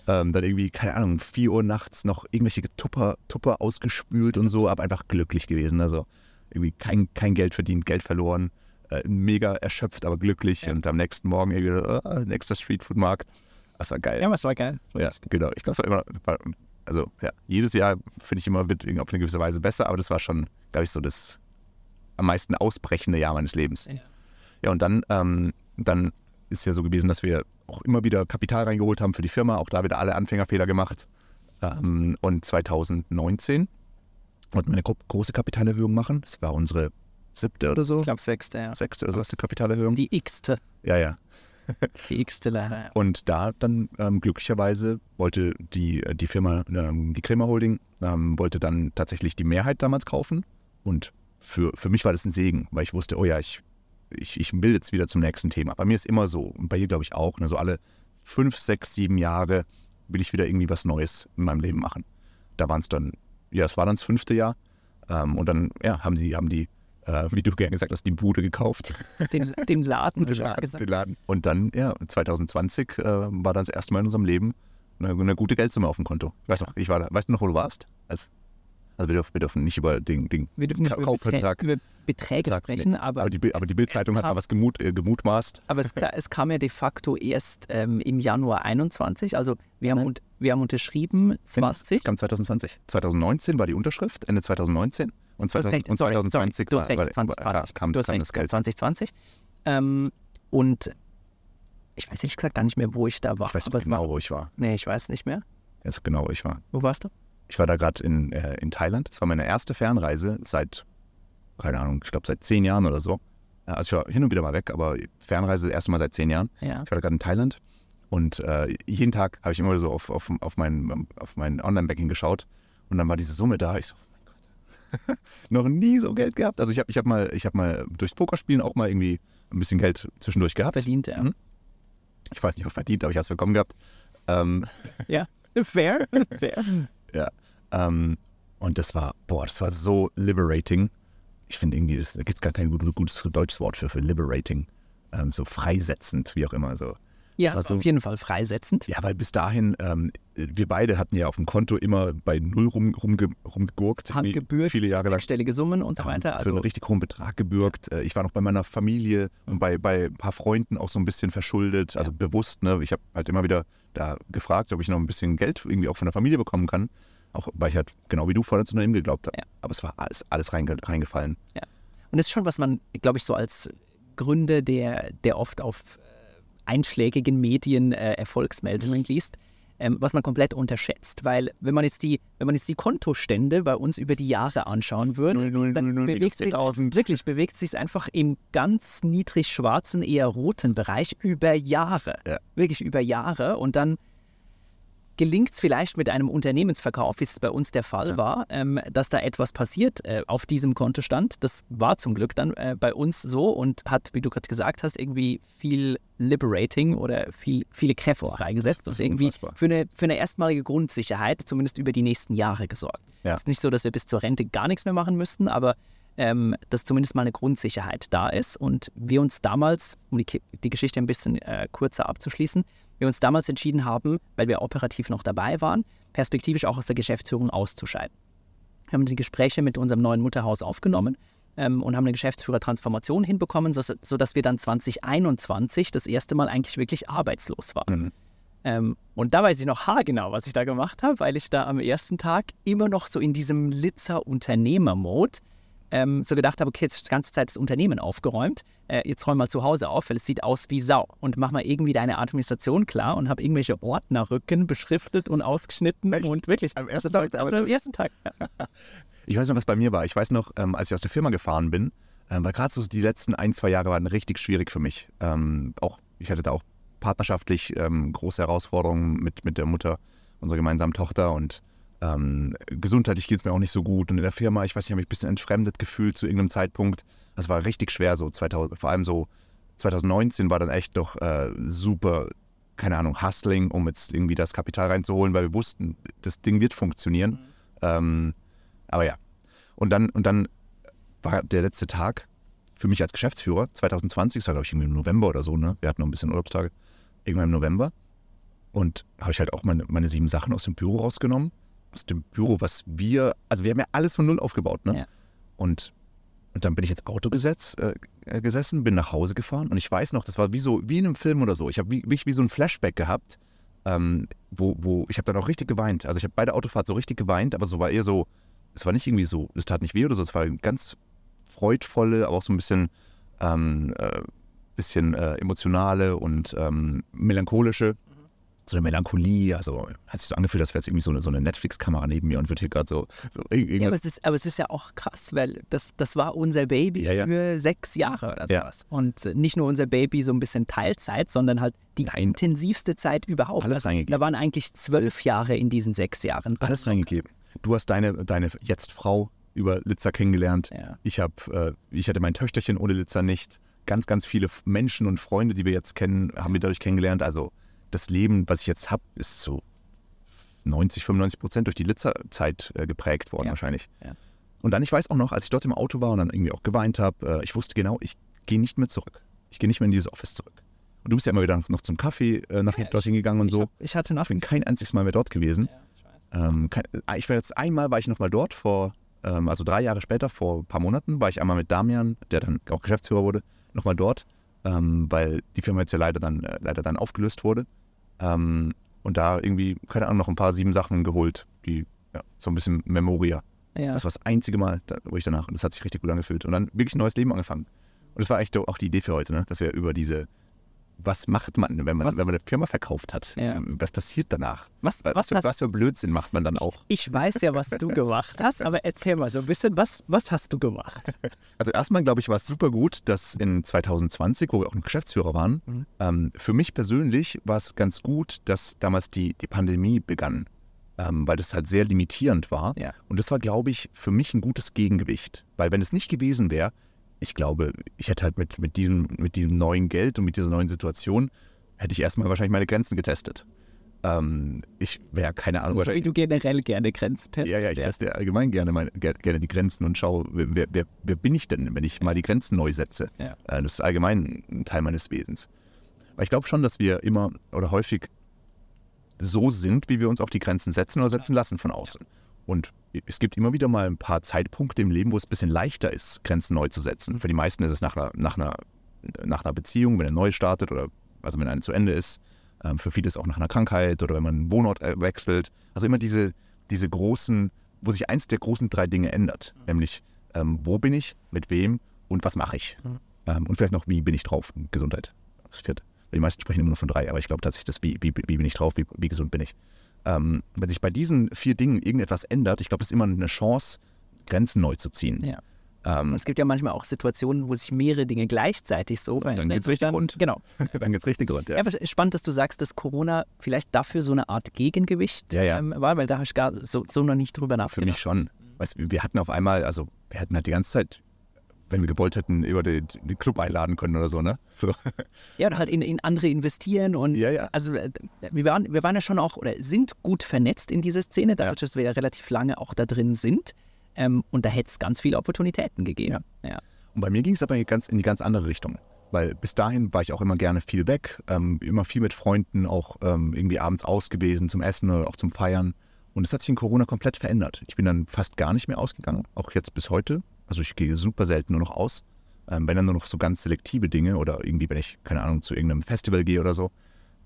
ähm, dann irgendwie, keine Ahnung, 4 Uhr nachts noch irgendwelche Tupper, Tupper ausgespült und so, aber einfach glücklich gewesen. Also irgendwie kein, kein Geld verdient, Geld verloren, äh, mega erschöpft, aber glücklich und am nächsten Morgen irgendwie, äh, nächster Streetfood-Markt. Das war geil. Ja, es war geil. Ja, genau. Ich glaube, es war immer, war, also ja, jedes Jahr finde ich immer wird auf eine gewisse Weise besser, aber das war schon, glaube ich, so das am meisten ausbrechende Jahr meines Lebens. Ja. Ja, und dann, ähm, dann ist ja so gewesen, dass wir auch immer wieder Kapital reingeholt haben für die Firma, auch da wieder alle Anfängerfehler gemacht. Ähm, und 2019 wollten wir eine gro große Kapitalerhöhung machen. Das war unsere siebte oder so. Ich glaube, sechste, ja. Sechste oder sechste Kapitalerhöhung. Die x-te. Ja, ja. Die x-te leider. Ja. Und da dann ähm, glücklicherweise wollte die, die Firma, ähm, die Kremer Holding, ähm, wollte dann tatsächlich die Mehrheit damals kaufen. Und für, für mich war das ein Segen, weil ich wusste, oh ja, ich, ich, ich will jetzt wieder zum nächsten Thema. Bei mir ist immer so, und bei ihr glaube ich auch, ne, so alle fünf, sechs, sieben Jahre will ich wieder irgendwie was Neues in meinem Leben machen. Da waren es dann, ja, es war dann das fünfte Jahr. Ähm, und dann, ja, haben die, haben die, äh, wie du gerne gesagt hast, die Bude gekauft. Den, den Laden, Den du Laden, gesagt. den Laden. Und dann, ja, 2020 äh, war dann das erste Mal in unserem Leben eine, eine gute Geldsumme auf dem Konto. Ich weiß noch, ich war da. Weißt du noch, wo du warst? Als, also wir dürfen, wir dürfen nicht über den, den Wir dürfen nicht Ka- über, Kaufvertrag- Beträ über Beträge Vertrag, sprechen, nee. aber, aber die, aber die Bildzeitung hat kam- mal was gemut, äh, gemutmaßt. Aber es, es kam ja de facto erst ähm, im Januar 21. Also wir haben, und, wir haben unterschrieben 20. Es kam 2020. 2019 war die Unterschrift, Ende 2019. Und, Du hast 2000, recht, und sorry, 2020 sorry, war, recht, war, 2020. kam, du hast kam recht, das Geld. 2020. Ähm, und ich weiß ehrlich gesagt gar nicht mehr, wo ich da war. Ich weiß aber genau, war, wo ich war. Nee, ich weiß nicht mehr. Ich weiß genau, wo ich war. Wo warst du? Ich war da gerade in, äh, in Thailand. Das war meine erste Fernreise seit, keine Ahnung, ich glaube seit zehn Jahren oder so. Also ich war hin und wieder mal weg, aber Fernreise das erste Mal seit zehn Jahren. Ja. Ich war da gerade in Thailand und äh, jeden Tag habe ich immer so auf, auf, auf mein, auf mein Online-Banking geschaut und dann war diese Summe da. Ich so, oh mein Gott, noch nie so Geld gehabt. Also ich habe ich hab mal, ich hab mal durchs Pokerspielen auch mal irgendwie ein bisschen Geld zwischendurch gehabt. Verdient, ja. Mhm. Ich weiß nicht, ob verdient, aber ich habe es bekommen gehabt. Ähm, Ja. Fair, fair. Ja. Ähm, und das war, boah, das war so liberating. Ich finde irgendwie, das, da gibt es gar kein gut, gutes deutsches Wort für, für liberating. Ähm, so freisetzend, wie auch immer. So. Ja, Das war es war so- auf jeden Fall freisetzend. Ja, weil bis dahin, ähm, wir beide hatten ja auf dem Konto immer bei Null rum, rumge, rumgegurkt. Haben gebührt, Viele Jahre lang. sechsstellige Summen und so weiter. für Also einen richtig hohen Betrag gebürgt. Äh, Ich war noch bei meiner Familie und bei, bei ein paar Freunden auch so ein bisschen verschuldet, also bewusst. Ne? Ich habe halt immer wieder da gefragt, ob ich noch ein bisschen Geld irgendwie auch von der Familie bekommen kann. Auch weil ich halt genau wie du voll ins Unternehmen geglaubt habe. Ja. Aber es war alles, alles reinge reingefallen. Und das ist schon, was man, glaube ich, so als Gründer, der, der oft auf einschlägigen Medien äh, Erfolgsmeldungen liest, ähm, was man komplett unterschätzt. Weil wenn man jetzt die, wenn man jetzt die Kontostände bei uns über die Jahre anschauen würde, Null, null, dann null, null, bewegt sich 10.000. wirklich bewegt sich einfach im ganz niedrig schwarzen, eher roten Bereich über Jahre. Ja. Wirklich über Jahre. Und dann gelingt es vielleicht mit einem Unternehmensverkauf, wie es bei uns der Fall war, ähm, dass da etwas passiert äh, auf diesem Kontostand. Das war zum Glück dann äh, bei uns so und hat, wie du gerade gesagt hast, irgendwie viel Liberating oder viel, viele Kräfte freigesetzt. Das ist irgendwie unfassbar. für eine, für eine erstmalige Grundsicherheit, zumindest über die nächsten Jahre gesorgt. Ja. Es ist nicht so, dass wir bis zur Rente gar nichts mehr machen müssten, aber ähm, dass zumindest mal eine Grundsicherheit da ist und wir uns damals, um die, die Geschichte ein bisschen äh, kurzer abzuschließen, wir uns damals entschieden haben, weil wir operativ noch dabei waren, perspektivisch auch aus der Geschäftsführung auszuscheiden. Wir haben die Gespräche mit unserem neuen Mutterhaus aufgenommen ähm, und haben eine Geschäftsführertransformation hinbekommen, so, sodass wir dann 2021 das erste Mal eigentlich wirklich arbeitslos waren. Mhm. Ähm, und da weiß ich noch haargenau, was ich da gemacht habe, weil ich da am ersten Tag immer noch so in diesem Litzer-Unternehmer-Mode ähm, so gedacht habe, okay, jetzt ist die ganze Zeit das Unternehmen aufgeräumt, äh, jetzt räum mal zu Hause auf, weil es sieht aus wie Sau. Und mach mal irgendwie deine Administration klar und habe irgendwelche Ordnerrücken beschriftet und ausgeschnitten Echt? und wirklich. Am ersten Tag am ersten Tag. Ja. Ich weiß noch, was bei mir war. Ich weiß noch, ähm, als ich aus der Firma gefahren bin, ähm, weil gerade so die letzten ein, zwei Jahre waren richtig schwierig für mich. Ähm, auch, ich hatte da auch partnerschaftlich ähm, große Herausforderungen mit, mit der Mutter unserer gemeinsamen Tochter und ähm, gesundheitlich geht es mir auch nicht so gut. Und in der Firma, ich weiß nicht, habe mich ein bisschen entfremdet gefühlt zu irgendeinem Zeitpunkt. Das war richtig schwer, so 2000, vor allem so 2019 war dann echt doch äh, super, keine Ahnung, Hustling, um jetzt irgendwie das Kapital reinzuholen, weil wir wussten, das Ding wird funktionieren. Ähm, aber ja. Und dann, und dann war der letzte Tag für mich als Geschäftsführer, 2020, das war glaube ich irgendwie im November oder so, ne? Wir hatten noch ein bisschen Urlaubstage, irgendwann im November. Und habe ich halt auch meine, meine sieben Sachen aus dem Büro rausgenommen. Aus dem Büro, was wir, also wir haben ja alles von null aufgebaut, ne? Ja. Und, und dann bin ich ins Auto gesetzt, äh, äh, gesessen, bin nach Hause gefahren und ich weiß noch, das war wie so, wie in einem Film oder so. Ich habe wie, wie, wie so ein Flashback gehabt, ähm, wo, wo ich habe dann auch richtig geweint. Also ich habe bei der Autofahrt so richtig geweint, aber so war eher so, es war nicht irgendwie so, es tat nicht weh oder so, es war eine ganz freudvolle, aber auch so ein bisschen ähm, äh, bisschen äh, emotionale und ähm, melancholische. So eine Melancholie, also hat sich so angefühlt, als wäre jetzt irgendwie so eine, so eine Netflix-Kamera neben mir und wird hier gerade so, so ir- Ja, aber, irgendwas. es ist, aber es ist ja auch krass, weil das, das war unser Baby Ja, ja. für sechs Jahre oder sowas. Und äh, nicht nur unser Baby so ein bisschen Teilzeit, sondern halt die Nein. intensivste Zeit überhaupt. Alles Also, reingegeben. da waren eigentlich zwölf Jahre in diesen sechs Jahren. alles reingegeben. Du hast deine, deine jetzt Frau über Litzer kennengelernt. Ich habe, äh, ich hatte mein Töchterchen ohne Litzer nicht. Ganz, ganz viele Menschen und Freunde, die wir jetzt kennen, haben wir dadurch kennengelernt. Also das Leben, was ich jetzt habe, ist zu 90, 95 Prozent durch die Litzer-Zeit äh, geprägt worden Ja. wahrscheinlich. Ja. Und dann, ich weiß auch noch, als ich dort im Auto war und dann irgendwie auch geweint habe, äh, ich wusste genau, ich gehe nicht mehr zurück. Ich gehe nicht mehr in dieses Office zurück. Und du bist ja immer wieder noch zum Kaffee äh, nach dorthin gegangen und Ich, so. hab, ich hatte nach Ich bin kein einziges Mal mehr dort gewesen. Ähm, kein, äh, ich war jetzt einmal, war ich nochmal dort vor, ähm, also drei Jahre später, vor ein paar Monaten, war ich einmal mit Damian, der dann auch Geschäftsführer wurde, nochmal dort, ähm, weil die Firma jetzt ja leider dann, äh, leider dann aufgelöst wurde. Ähm, und da irgendwie, keine Ahnung, noch ein paar sieben Sachen geholt, die ja, so ein bisschen Memoria. ja. Das war das einzige Mal, da, wo ich danach, und das hat sich richtig gut angefühlt. Und dann wirklich ein neues Leben angefangen. Und das war eigentlich auch die Idee für heute, ne? dass wir über diese, was macht man, wenn man, Was- wenn man eine Firma verkauft hat? Ja. Was passiert danach? Was, Was, was für, was für Blödsinn macht man dann auch? ich weiß ja, was du gemacht hast, aber erzähl mal so ein bisschen, was, was hast du gemacht? Also erstmal, glaube ich, war es super gut, dass in 2020, wo wir auch noch Geschäftsführer waren, Mhm. ähm, für mich persönlich war es ganz gut, dass damals die, die Pandemie begann, ähm, weil das halt sehr limitierend war. Ja. Und das war, glaube ich, für mich ein gutes Gegengewicht. Weil wenn es nicht gewesen wäre, ich glaube, ich hätte halt mit, mit, diesem, mit diesem neuen Geld und mit dieser neuen Situation, hätte ich erstmal wahrscheinlich meine Grenzen getestet. Ähm, ich wäre, keine Ahnung, wahrscheinlich du generell gerne Grenzen testest. ja, ja, ich ja. teste allgemein gerne, meine, ger- gerne die Grenzen und schaue, wer, wer, wer bin ich denn, wenn ich mal die Grenzen neu setze. Ja. Äh, Das ist allgemein ein Teil meines Wesens. Aber ich glaube schon, dass wir immer oder häufig so sind, wie wir uns auch die Grenzen setzen oder setzen lassen von außen. Und es gibt immer wieder mal ein paar Zeitpunkte im Leben, wo es ein bisschen leichter ist, Grenzen neu zu setzen. Für die meisten ist es nach einer, nach einer, nach einer Beziehung, wenn er neu startet oder also wenn eine zu Ende ist. Ähm, Für viele ist es auch nach einer Krankheit oder wenn man einen Wohnort äh, wechselt. Also immer diese, diese großen, wo sich eins der großen drei Dinge ändert. Nämlich, ähm, wo bin ich, mit wem und was mache ich. Ähm, und vielleicht noch, wie bin ich drauf, Gesundheit. Das vierte. Die meisten sprechen immer nur von drei, aber ich glaube tatsächlich, das wie, wie, wie bin ich drauf, wie, wie gesund bin ich. Ähm, wenn sich bei diesen vier Dingen irgendetwas ändert, ich glaube, das ist immer eine Chance, Grenzen neu zu ziehen. Ja. Ähm, es gibt ja manchmal auch Situationen, wo sich mehrere Dinge gleichzeitig so Dann geht's richtig rund. Genau. dann geht es richtig rund. Ja, Ja. es spannend, dass du sagst, dass Corona vielleicht dafür so eine Art Gegengewicht Ja, ja. Ähm, war, weil da habe ich gar so, so noch nicht drüber Für nachgedacht. mich schon. Weißt, wir hatten auf einmal, also wir hätten halt die ganze Zeit, wenn wir gewollt hätten, über den, den Club einladen können oder so, ne? So. Ja, oder halt in, in andere investieren und Ja, ja. also äh, wir waren, wir waren ja schon auch oder sind gut vernetzt in dieser Szene, dadurch, dass wir ja relativ lange auch da drin sind. Ähm, und da hätte es ganz viele Opportunitäten gegeben. Ja. Und bei mir ging es aber ganz, in die ganz andere Richtung. Weil bis dahin war ich auch immer gerne viel weg, ähm, immer viel mit Freunden, auch ähm, irgendwie abends aus gewesen zum Essen oder auch zum Feiern. Und es hat sich in Corona komplett verändert. Ich bin dann fast gar nicht mehr ausgegangen, auch jetzt bis heute. Also ich gehe super selten nur noch aus. Ähm, wenn dann nur noch so ganz selektive Dinge oder irgendwie, wenn ich, keine Ahnung, zu irgendeinem Festival gehe oder so.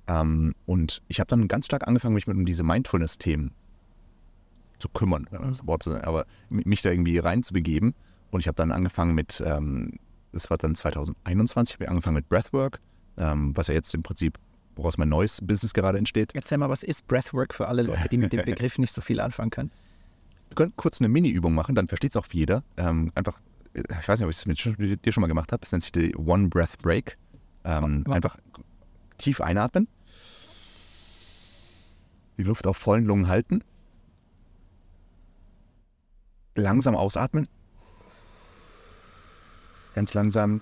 Ähm, und ich habe dann ganz stark angefangen, mich mit um diese Mindfulness-Themen zu kümmern, wenn man das Wort so, aber mich da irgendwie reinzubegeben. Und ich habe dann angefangen mit, ähm, das war dann 2021, habe ich angefangen mit Breathwork, ähm, was ja jetzt im Prinzip, woraus mein neues Business gerade entsteht. Erzähl mal, was ist Breathwork für alle Leute, die mit dem Begriff nicht so viel anfangen können? Wir können kurz eine Mini-Übung machen, dann versteht es auch jeder. Ähm, einfach, äh, ich weiß nicht, ob ich das mit dir schon mal gemacht habe, das nennt sich die One Breath Break. Ähm, einfach tief einatmen, die Luft auf vollen Lungen halten, langsam ausatmen, ganz langsam.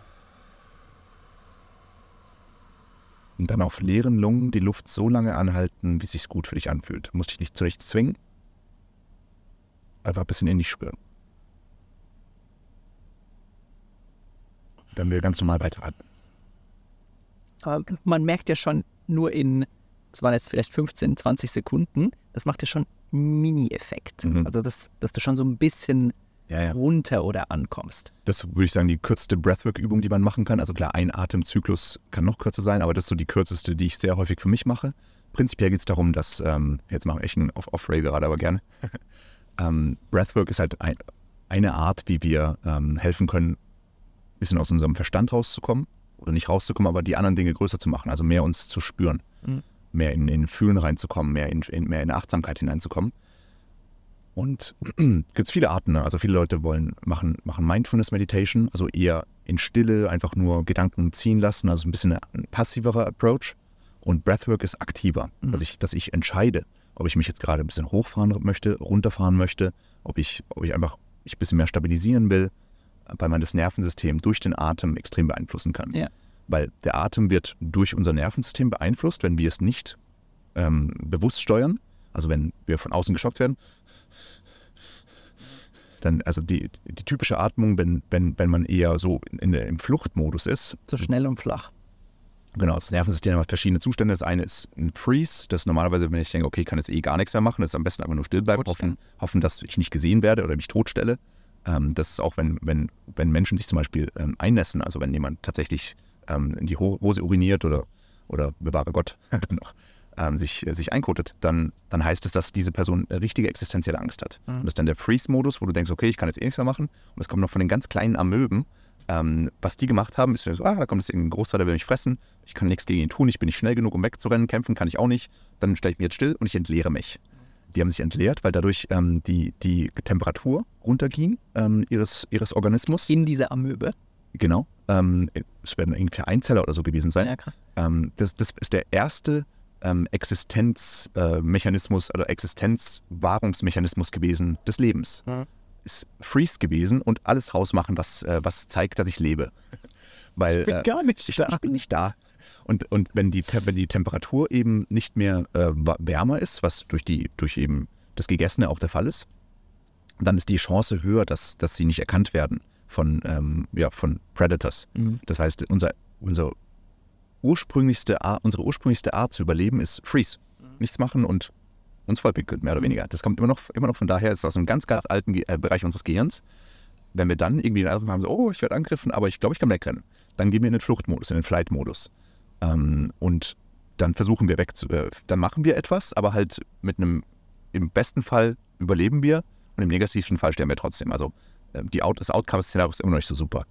Und dann auf leeren Lungen die Luft so lange anhalten, wie es sich gut für dich anfühlt. Du musst dich nicht zu nichts zwingen, einfach ein bisschen in dich spüren. Dann wir ganz normal weiteratmen. Aber man merkt ja schon nur in, es waren jetzt vielleicht 15, 20 Sekunden, das macht ja schon Mini-Effekt. Mhm. Also, das, dass du schon so ein bisschen Ja, ja. runter oder ankommst. Das würde ich sagen, die kürzeste Breathwork-Übung, die man machen kann. Also klar, ein Atemzyklus kann noch kürzer sein, aber das ist so die kürzeste, die ich sehr häufig für mich mache. Prinzipiell geht es darum, dass, ähm, jetzt mache ich echt einen Off- Off-Ray gerade, aber gerne. ähm, Breathwork ist halt ein, eine Art, wie wir ähm, helfen können, ein bisschen aus unserem Verstand rauszukommen oder nicht rauszukommen, aber die anderen Dinge größer zu machen, also mehr uns zu spüren, Mhm. mehr in, in Fühlen reinzukommen, mehr in, in, mehr in Achtsamkeit hineinzukommen. Und gibt es viele Arten. Ne? Also viele Leute wollen machen, machen Mindfulness Meditation, also eher in Stille einfach nur Gedanken ziehen lassen, also ein bisschen ein passiverer Approach. Und Breathwork ist aktiver, Mhm. dass, ich, dass ich entscheide, ob ich mich jetzt gerade ein bisschen hochfahren möchte, runterfahren möchte, ob ich, ob ich einfach mich ein bisschen mehr stabilisieren will, weil man das Nervensystem durch den Atem extrem beeinflussen kann. Ja. Weil der Atem wird durch unser Nervensystem beeinflusst, wenn wir es nicht ähm, bewusst steuern. Also wenn wir von außen geschockt werden. Dann, also die, die typische Atmung, wenn, wenn, wenn man eher so in, in, im Fluchtmodus ist, So schnell und flach. Genau, das Nervensystem hat verschiedene Zustände. Das eine ist ein Freeze. Das ist normalerweise, wenn ich denke, okay, ich kann jetzt eh gar nichts mehr machen, das ist am besten einfach nur still bleiben, hoffen, hoffen, dass ich nicht gesehen werde oder mich totstelle. Ähm, das ist auch, wenn, wenn, wenn Menschen sich zum Beispiel ähm, einnässen, also wenn jemand tatsächlich ähm, in die Ho Hose uriniert oder, oder bewahre Gott, noch, ähm, sich, äh, sich einkotet, dann, dann heißt es, dass diese Person eine richtige existenzielle Angst hat. Mhm. Und das ist dann der Freeze-Modus, wo du denkst, okay, ich kann jetzt eh nichts mehr machen. Und das kommt noch von den ganz kleinen Amöben. Ähm, was die gemacht haben, ist so, ah, da kommt jetzt irgendein Großteil, der will mich fressen. Ich kann nichts gegen ihn tun, ich bin nicht schnell genug, um wegzurennen, kämpfen kann ich auch nicht. Dann stelle ich mich jetzt still und ich entleere mich. Die haben sich entleert, weil dadurch ähm, die, die Temperatur runterging ähm, ihres, ihres Organismus. In dieser Amöbe. Genau. Ähm, es werden ungefähr Einzeller oder so gewesen sein. Ja, krass. Ähm, das, das ist der erste ähm, Existenzmechanismus äh, oder Existenzwahrungsmechanismus gewesen des Lebens. Mhm. Ist Freeze gewesen und alles rausmachen, was, äh, was zeigt, dass ich lebe. Weil Ich bin äh, gar nicht ich, da. ich bin nicht da. Und, und wenn, die, wenn die Temperatur eben nicht mehr äh, wärmer ist, was durch, die, durch eben das Gegessene auch der Fall ist, dann ist die Chance höher, dass, dass sie nicht erkannt werden von, ähm, ja, von Predators. Mhm. Das heißt, unser, unser ursprünglichste Art, unsere ursprünglichste Art zu überleben ist Freeze. Nichts machen und uns vollpickeln, mehr oder weniger. Das kommt immer noch, immer noch von daher, ist aus einem ganz, ganz alten äh, Bereich unseres Gehirns. Wenn wir dann irgendwie den Eindruck haben, so, oh, ich werde angegriffen, aber ich glaube, ich kann wegrennen, dann gehen wir in den Fluchtmodus, in den Flight-Modus. Ähm, und dann versuchen wir weg zu, äh, dann machen wir etwas, aber halt mit einem, im besten Fall überleben wir und im negativsten Fall sterben wir trotzdem. Also äh, die Out, das Outcome-Szenario ist immer noch nicht so super.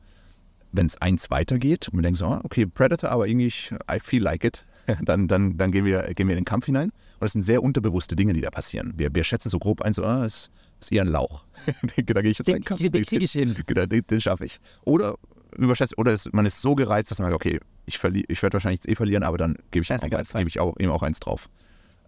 Wenn es eins weitergeht und wir denken so, ah, okay, Predator, aber irgendwie, ich- I feel like it, dann, dann, dann gehen, wir, gehen wir in den Kampf hinein. Und das sind sehr unterbewusste Dinge, die da passieren. Wir, wir schätzen so grob ein, so, ah, es ist eher ein Lauch. da gehe ich jetzt in Den, Kampf. den kriege ich hin. Genau, den, den schaffe ich. Oder überschätzt, oder es, man ist so gereizt, dass man sagt, okay, ich, ich werde wahrscheinlich jetzt eh verlieren, aber dann gebe ich, Scheißegal, gebe ich auch, ihm auch eins drauf.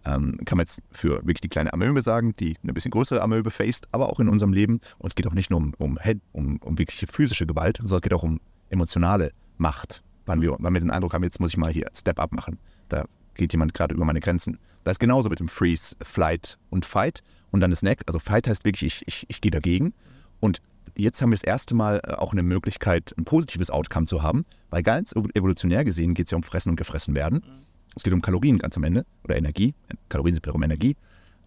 Ähm, kann man jetzt für wirklich die kleine Amöbe sagen, die eine bisschen größere Amöbe faced, aber auch in unserem Leben. Und es geht auch nicht nur um, um, um, um wirkliche physische Gewalt, sondern es geht auch um emotionale Macht. Wann wir, wann wir den Eindruck haben, jetzt muss ich mal hier Step Up machen. Da geht jemand gerade über meine Grenzen. Da ist genauso mit dem Freeze, Flight und Fight. Und dann ist Neck, also Fight heißt wirklich, ich, ich, ich gehe dagegen. Und jetzt haben wir das erste Mal äh, auch eine Möglichkeit, ein positives Outcome zu haben, weil ganz evolutionär gesehen geht es ja um Fressen und Gefressen werden. Es geht um Kalorien ganz am Ende oder Energie. Kalorien sind wiederum Energie.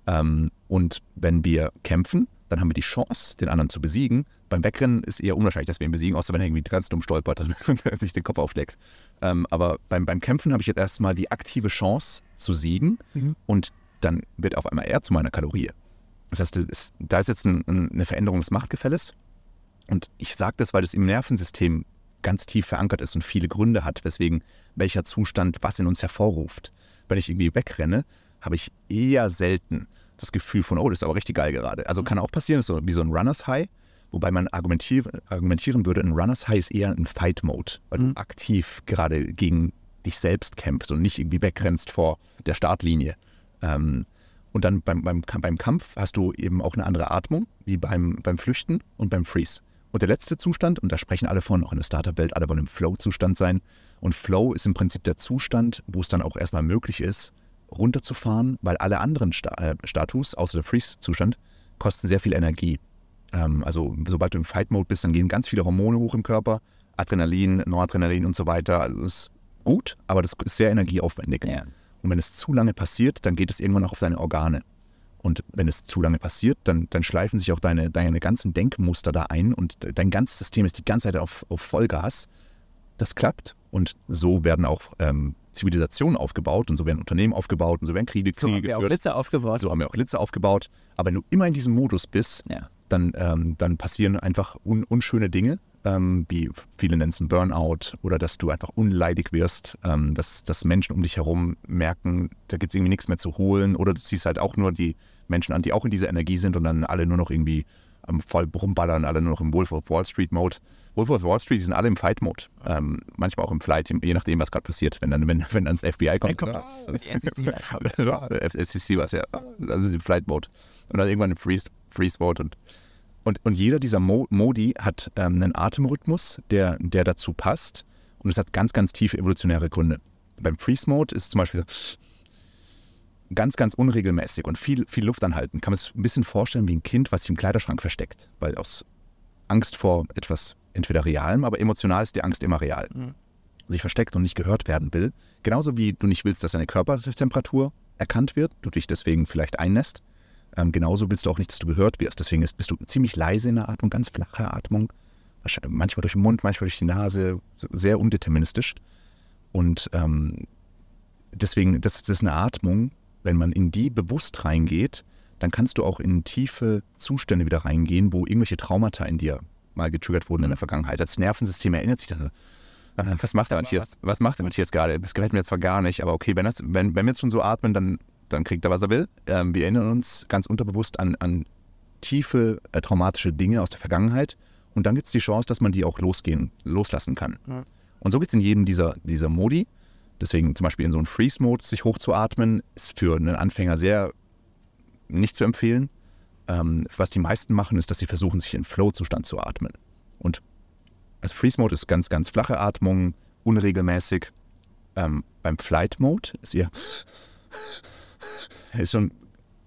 Ähm, und wenn wir kämpfen, dann haben wir die Chance, den anderen zu besiegen. Beim Wegrennen ist eher unwahrscheinlich, dass wir ihn besiegen, außer wenn er irgendwie ganz dumm stolpert und sich den Kopf aufschlägt. Ähm, aber beim, beim Kämpfen habe ich jetzt erstmal die aktive Chance zu siegen Mhm. und dann wird auf einmal er zu meiner Kalorie. Das heißt, es, da ist jetzt ein, ein, eine Veränderung des Machtgefälles. Und ich sage das, weil das im Nervensystem ganz tief verankert ist und viele Gründe hat, weswegen welcher Zustand was in uns hervorruft. Wenn ich irgendwie wegrenne, habe ich eher selten das Gefühl von, oh, das ist aber richtig geil gerade. Also kann auch passieren, ist so wie so ein Runners High, wobei man argumentieren, argumentieren würde, ein Runners High ist eher ein Fight Mode, weil Mhm. du aktiv gerade gegen dich selbst kämpfst und nicht irgendwie wegrennst vor der Startlinie. Ähm, und dann beim, beim, beim Kampf hast du eben auch eine andere Atmung, wie beim, beim Flüchten und beim Freeze. Und der letzte Zustand, und da sprechen alle von, auch in der Startup-Welt, alle wollen im Flow-Zustand sein. Und Flow ist im Prinzip der Zustand, wo es dann auch erstmal möglich ist, runterzufahren, weil alle anderen Sta äh, Status, außer der Freeze-Zustand, kosten sehr viel Energie. Ähm, also sobald du im Fight-Mode bist, dann gehen ganz viele Hormone hoch im Körper, Adrenalin, Noradrenalin und so weiter. Also es ist gut, aber das ist sehr energieaufwendig. Ja. Und wenn es zu lange passiert, dann geht es irgendwann auch auf deine Organe. Und wenn es zu lange passiert, dann, dann schleifen sich auch deine, deine ganzen Denkmuster da ein und dein ganzes System ist die ganze Zeit auf, auf Vollgas. Das klappt und so werden auch ähm, Zivilisationen aufgebaut und so werden Unternehmen aufgebaut und so werden Kriege, So Kriege haben wir auch geführt. Blitze aufgebaut. So haben wir auch Litze aufgebaut. Aber wenn du immer in diesem Modus bist, Ja. dann, ähm, dann passieren einfach un unschöne Dinge. ähm, wie viele nennen es ein Burnout, oder dass du einfach unleidig wirst, ähm, dass, dass Menschen um dich herum merken, da gibt es irgendwie nichts mehr zu holen, oder du ziehst halt auch nur die Menschen an, die auch in dieser Energie sind und dann alle nur noch irgendwie ähm, voll rumballern, alle nur noch im Wolf of Wall Street Mode. Wolf of Wall Street, die sind alle im Fight Mode. Ähm, manchmal auch im Flight, je nachdem, was gerade passiert. Wenn dann, wenn, wenn dann das FBI kommt, kommt ja, SEC war es ja, dann sind sie im Flight Mode. Und dann irgendwann im Freeze, Freeze Mode. Und, und, und jeder dieser Mo Modi hat ähm, einen Atemrhythmus, der, der dazu passt. Und es hat ganz, ganz tiefe evolutionäre Gründe. Beim Freeze Mode ist es zum Beispiel ganz, ganz unregelmäßig und viel, viel Luft anhalten. Kann man es ein bisschen vorstellen wie ein Kind, was sich im Kleiderschrank versteckt, weil aus Angst vor etwas entweder realem, aber emotional ist die Angst immer real. Mhm. Sich versteckt und nicht gehört werden will. Genauso wie du nicht willst, dass deine Körpertemperatur erkannt wird, du dich deswegen vielleicht einnässt. Ähm, genauso willst du auch nicht, dass du gehört wirst. Deswegen ist, bist du ziemlich leise in der Atmung, ganz flache Atmung. Manchmal durch den Mund, manchmal durch die Nase, sehr undeterministisch. Und ähm, deswegen, das, das ist eine Atmung, wenn man in die bewusst reingeht, dann kannst du auch in tiefe Zustände wieder reingehen, wo irgendwelche Traumata in dir mal getriggert wurden in der Vergangenheit. Das Nervensystem erinnert sich dann so, äh, was macht der Matthias? Was macht der Matthias gerade? Das gefällt mir zwar gar nicht, aber okay, wenn, das, wenn, wenn wir jetzt schon so atmen, dann, dann kriegt er, was er will. Ähm, wir erinnern uns ganz unterbewusst an, an tiefe äh, traumatische Dinge aus der Vergangenheit und dann gibt es die Chance, dass man die auch losgehen, loslassen kann. Mhm. Und so geht es in jedem dieser, dieser Modi. Deswegen zum Beispiel in so einen Freeze-Mode sich hochzuatmen, ist für einen Anfänger sehr nicht zu empfehlen. Ähm, was die meisten machen, ist, dass sie versuchen, sich in Flow-Zustand zu atmen. Und als Freeze-Mode ist ganz, ganz flache Atmung, unregelmäßig. Ähm, beim Flight-Mode ist ihr ist schon,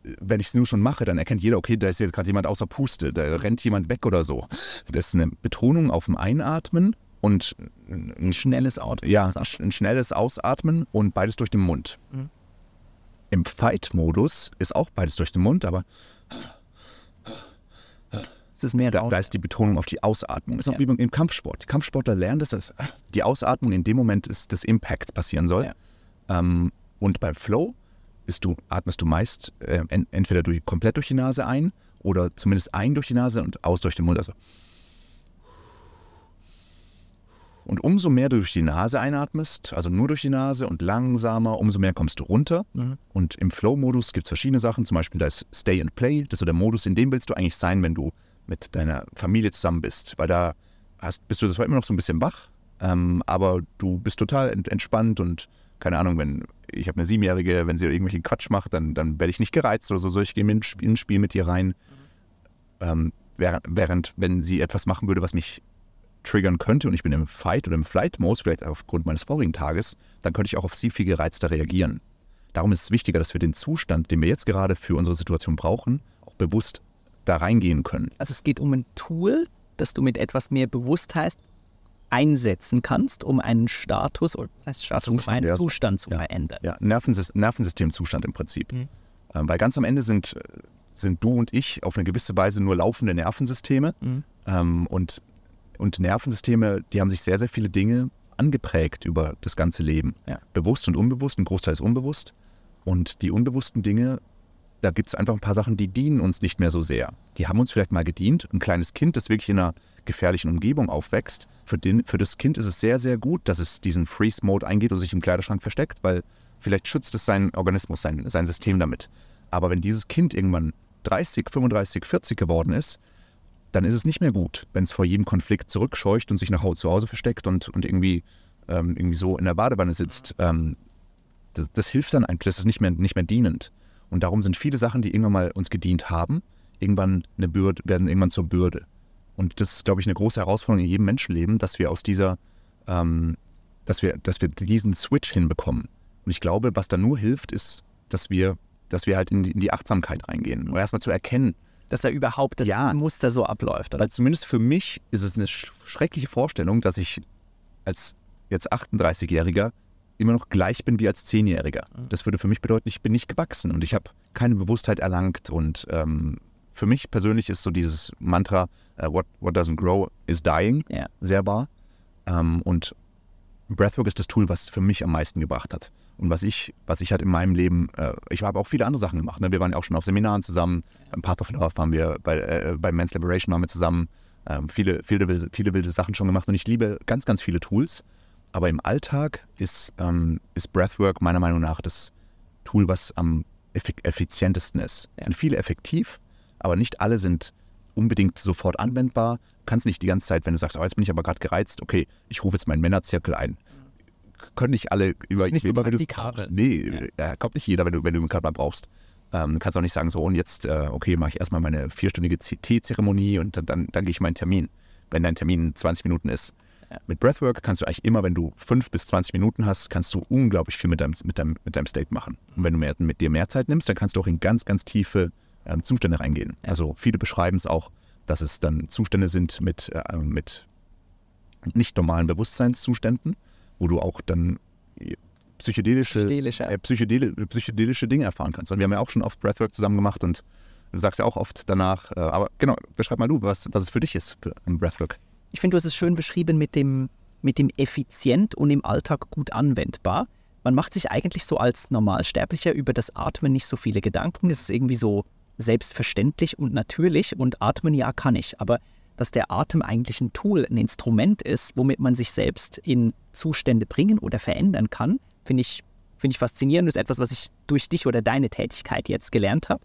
wenn ich es nur schon mache, dann erkennt jeder, okay, da ist jetzt gerade jemand außer Puste, da rennt jemand weg oder so. Das ist eine Betonung auf dem Einatmen und ein schnelles Auto. ja, ein schnelles Ausatmen und beides durch den Mund. Mhm. Im Fight-Modus ist auch beides durch den Mund, aber Es ist mehr da, raus. da ist die Betonung auf die Ausatmung. Ist auch Ja. wie im Kampfsport. Die Kampfsportler lernen, dass das, die Ausatmung in dem Moment ist, des Impacts passieren soll. Ja. Ähm, und beim Flow bist du, atmest du meist äh, en, entweder durch, komplett durch die Nase ein oder zumindest ein durch die Nase und aus durch den Mund. Also. Und umso mehr du durch die Nase einatmest, also nur durch die Nase und langsamer, umso mehr kommst du runter. Mhm. Und im Flow-Modus gibt es verschiedene Sachen. Zum Beispiel da ist Stay and Play. Das ist so der Modus, in dem willst du eigentlich sein, wenn du mit deiner Familie zusammen bist. Weil da hast, bist du zwar immer noch so ein bisschen wach, ähm, aber du bist total ent entspannt und keine Ahnung, wenn ich habe eine Siebenjährige, wenn sie irgendwelchen Quatsch macht, dann, dann werde ich nicht gereizt oder so, so ich gehe in Spiel, mit ihr rein. Ähm, während, während, wenn sie etwas machen würde, was mich triggern könnte und ich bin im Fight oder im Flight-Modus, vielleicht aufgrund meines vorigen Tages, dann könnte ich auch auf sie viel gereizter reagieren. Darum ist es wichtiger, dass wir den Zustand, den wir jetzt gerade für unsere Situation brauchen, auch bewusst da reingehen können. Also es geht um ein Tool, das du mit etwas mehr Bewusstheit einsetzen kannst, um einen Status oder heißt Status, um Zustand, einen ja. Zustand zu Ja. verändern. Ja, Nervensys Nervensystemzustand im Prinzip. Mhm. Ähm, weil ganz am Ende sind, sind du und ich auf eine gewisse Weise nur laufende Nervensysteme. Mhm. Ähm, und, und Nervensysteme, die haben sich sehr, sehr viele Dinge angeprägt über das ganze Leben. Ja. Bewusst und unbewusst, ein Großteil ist unbewusst. Und die unbewussten Dinge, da gibt es einfach ein paar Sachen, die dienen uns nicht mehr so sehr. Die haben uns vielleicht mal gedient. Ein kleines Kind, das wirklich in einer gefährlichen Umgebung aufwächst, für, den, für das Kind ist es sehr, sehr gut, dass es diesen Freeze-Mode eingeht und sich im Kleiderschrank versteckt, weil vielleicht schützt es seinen Organismus, sein, sein System damit. Aber wenn dieses Kind irgendwann 30, 35, 40 geworden ist, dann ist es nicht mehr gut, wenn es vor jedem Konflikt zurückscheucht und sich nach Hause zu Hause versteckt und, und irgendwie, ähm, irgendwie so in der Badewanne sitzt. Ähm, das, das hilft dann eigentlich, das ist nicht mehr, nicht mehr dienend. Und darum sind viele Sachen, die irgendwann mal uns gedient haben, irgendwann eine Bürde, werden irgendwann zur Bürde. Und das ist, glaube ich, eine große Herausforderung in jedem Menschenleben, dass wir aus dieser, ähm, dass wir, dass wir diesen Switch hinbekommen. Und ich glaube, was da nur hilft, ist, dass wir, dass wir halt in die, in die Achtsamkeit reingehen. Um erstmal zu erkennen, Dass da überhaupt das Ja. Muster so abläuft. Oder? weil zumindest für mich ist es eine sch schreckliche Vorstellung, dass ich als jetzt 38-Jähriger immer noch gleich bin wie als 10-Jähriger. Das würde für mich bedeuten, ich bin nicht gewachsen und ich habe keine Bewusstheit erlangt. Und ähm, für mich persönlich ist so dieses Mantra, äh, what, what doesn't grow is dying, Ja. sehr wahr. Ähm, und Breathwork ist das Tool, was für mich am meisten gebracht hat. Und was ich, was ich halt in meinem Leben, äh, ich habe auch viele andere Sachen gemacht. Ne? Wir waren ja auch schon auf Seminaren zusammen, beim Path of Love waren wir, bei, äh, bei Men's Liberation waren wir zusammen. ähm, viele, viele, viele wilde Sachen schon gemacht und ich liebe ganz, ganz viele Tools. Aber im Alltag ist, ähm, ist Breathwork meiner Meinung nach das Tool, was am effi- effizientesten ist. Es sind viele effektiv, aber nicht alle sind unbedingt sofort anwendbar. Du kannst nicht die ganze Zeit, wenn du sagst, oh, jetzt bin ich aber gerade gereizt, okay, ich rufe jetzt meinen Männerzirkel ein. Können nicht alle über Ist nicht so über- du's praktikabel. Nee, äh, kommt nicht jeder, wenn du, wenn du ihn gerade mal brauchst. Ähm, du kannst auch nicht sagen, so und jetzt, äh, okay, mache ich erstmal meine vierstündige Teezeremonie und dann, dann, dann gehe ich meinen Termin, wenn dein Termin 20 Minuten ist. Mit Breathwork kannst du eigentlich immer, wenn du 5 bis 20 Minuten hast, kannst du unglaublich viel mit deinem, mit deinem, mit deinem State machen. Und wenn du mehr, mit dir mehr Zeit nimmst, dann kannst du auch in ganz, ganz tiefe ähm, Zustände reingehen. Also viele beschreiben es auch, dass es dann Zustände sind mit, äh, mit nicht normalen Bewusstseinszuständen, wo du auch dann äh, psychedelische, äh, psychedeli psychedelische Dinge erfahren kannst. Und wir haben ja auch schon oft Breathwork zusammen gemacht und du sagst ja auch oft danach, äh, aber genau, beschreib mal du, was, was es für dich ist Breathwork. Ich finde, du hast es schön beschrieben mit dem, mit dem effizient und im Alltag gut anwendbar. Man macht sich eigentlich so als Normalsterblicher über das Atmen nicht so viele Gedanken. Es ist irgendwie so selbstverständlich und natürlich und atmen ja kann ich. Aber dass der Atem eigentlich ein Tool, ein Instrument ist, womit man sich selbst in Zustände bringen oder verändern kann, finde ich, finde ich faszinierend. Das ist etwas, was ich durch dich oder deine Tätigkeit jetzt gelernt habe.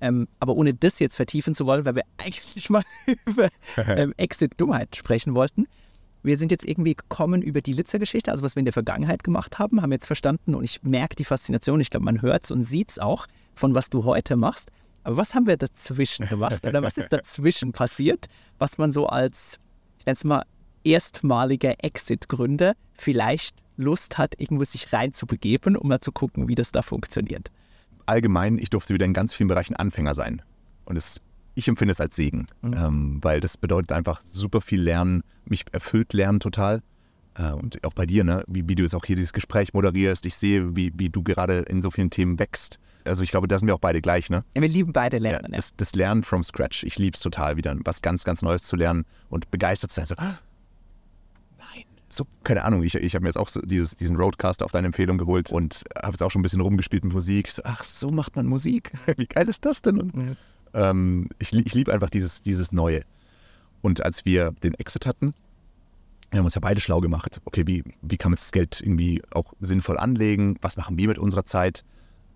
Ähm, aber ohne das jetzt vertiefen zu wollen, weil wir eigentlich mal über ähm, Exit-Dummheit sprechen wollten. Wir sind jetzt irgendwie gekommen über die Litzer-Geschichte, also was wir in der Vergangenheit gemacht haben, haben jetzt verstanden und ich merke die Faszination. Ich glaube, man hört es und sieht es auch, von was du heute machst. Aber was haben wir dazwischen gemacht oder was ist dazwischen passiert, was man so als, ich nenne es mal, erstmaliger Exit-Gründer vielleicht Lust hat, irgendwo sich reinzubegeben, um mal zu gucken, wie das da funktioniert? Allgemein, ich durfte wieder in ganz vielen Bereichen Anfänger sein. Und es, ich empfinde es als Segen, ähm, weil das bedeutet einfach super viel Lernen, mich erfüllt Lernen total. Äh, und auch bei dir, ne? wie, wie du jetzt auch hier dieses Gespräch moderierst. Ich sehe, wie, wie du gerade in so vielen Themen wächst. Also ich glaube, da sind wir auch beide gleich. Ne? Ja, wir lieben beide Lernen. Ja, das, das Lernen from scratch. Ich liebe es total, wieder was ganz, ganz Neues zu lernen und begeistert zu sein. So, "Ah, nein, so, keine Ahnung. Ich, ich habe mir jetzt auch so dieses, diesen Roadcaster auf deine Empfehlung geholt und habe jetzt auch schon ein bisschen rumgespielt mit Musik. So, ach, so macht man Musik. Wie geil ist das denn? Und, ähm, ich ich liebe einfach dieses, dieses Neue. Und als wir den Exit hatten, wir haben uns ja beide schlau gemacht. Okay, wie, wie kann man das Geld irgendwie auch sinnvoll anlegen? Was machen wir mit unserer Zeit?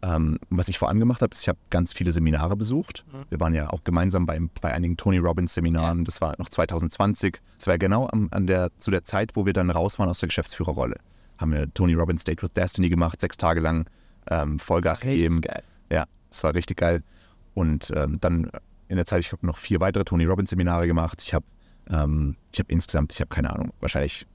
Ähm, was ich vor allem gemacht habe, ist, ich habe ganz viele Seminare besucht. Wir waren ja auch gemeinsam bei, bei einigen Tony Robbins Seminaren. Das war noch 2020. Das war ja genau am, an der, zu der Zeit, wo wir dann raus waren aus der Geschäftsführerrolle. Haben wir Tony Robbins Date with Destiny gemacht, sechs Tage lang ähm, Vollgas gegeben. geil. Ja, es war richtig geil. Und ähm, dann in der Zeit, ich habe noch vier weitere Tony Robbins Seminare gemacht. Ich habe ähm, ich habe insgesamt, ich habe keine Ahnung, wahrscheinlich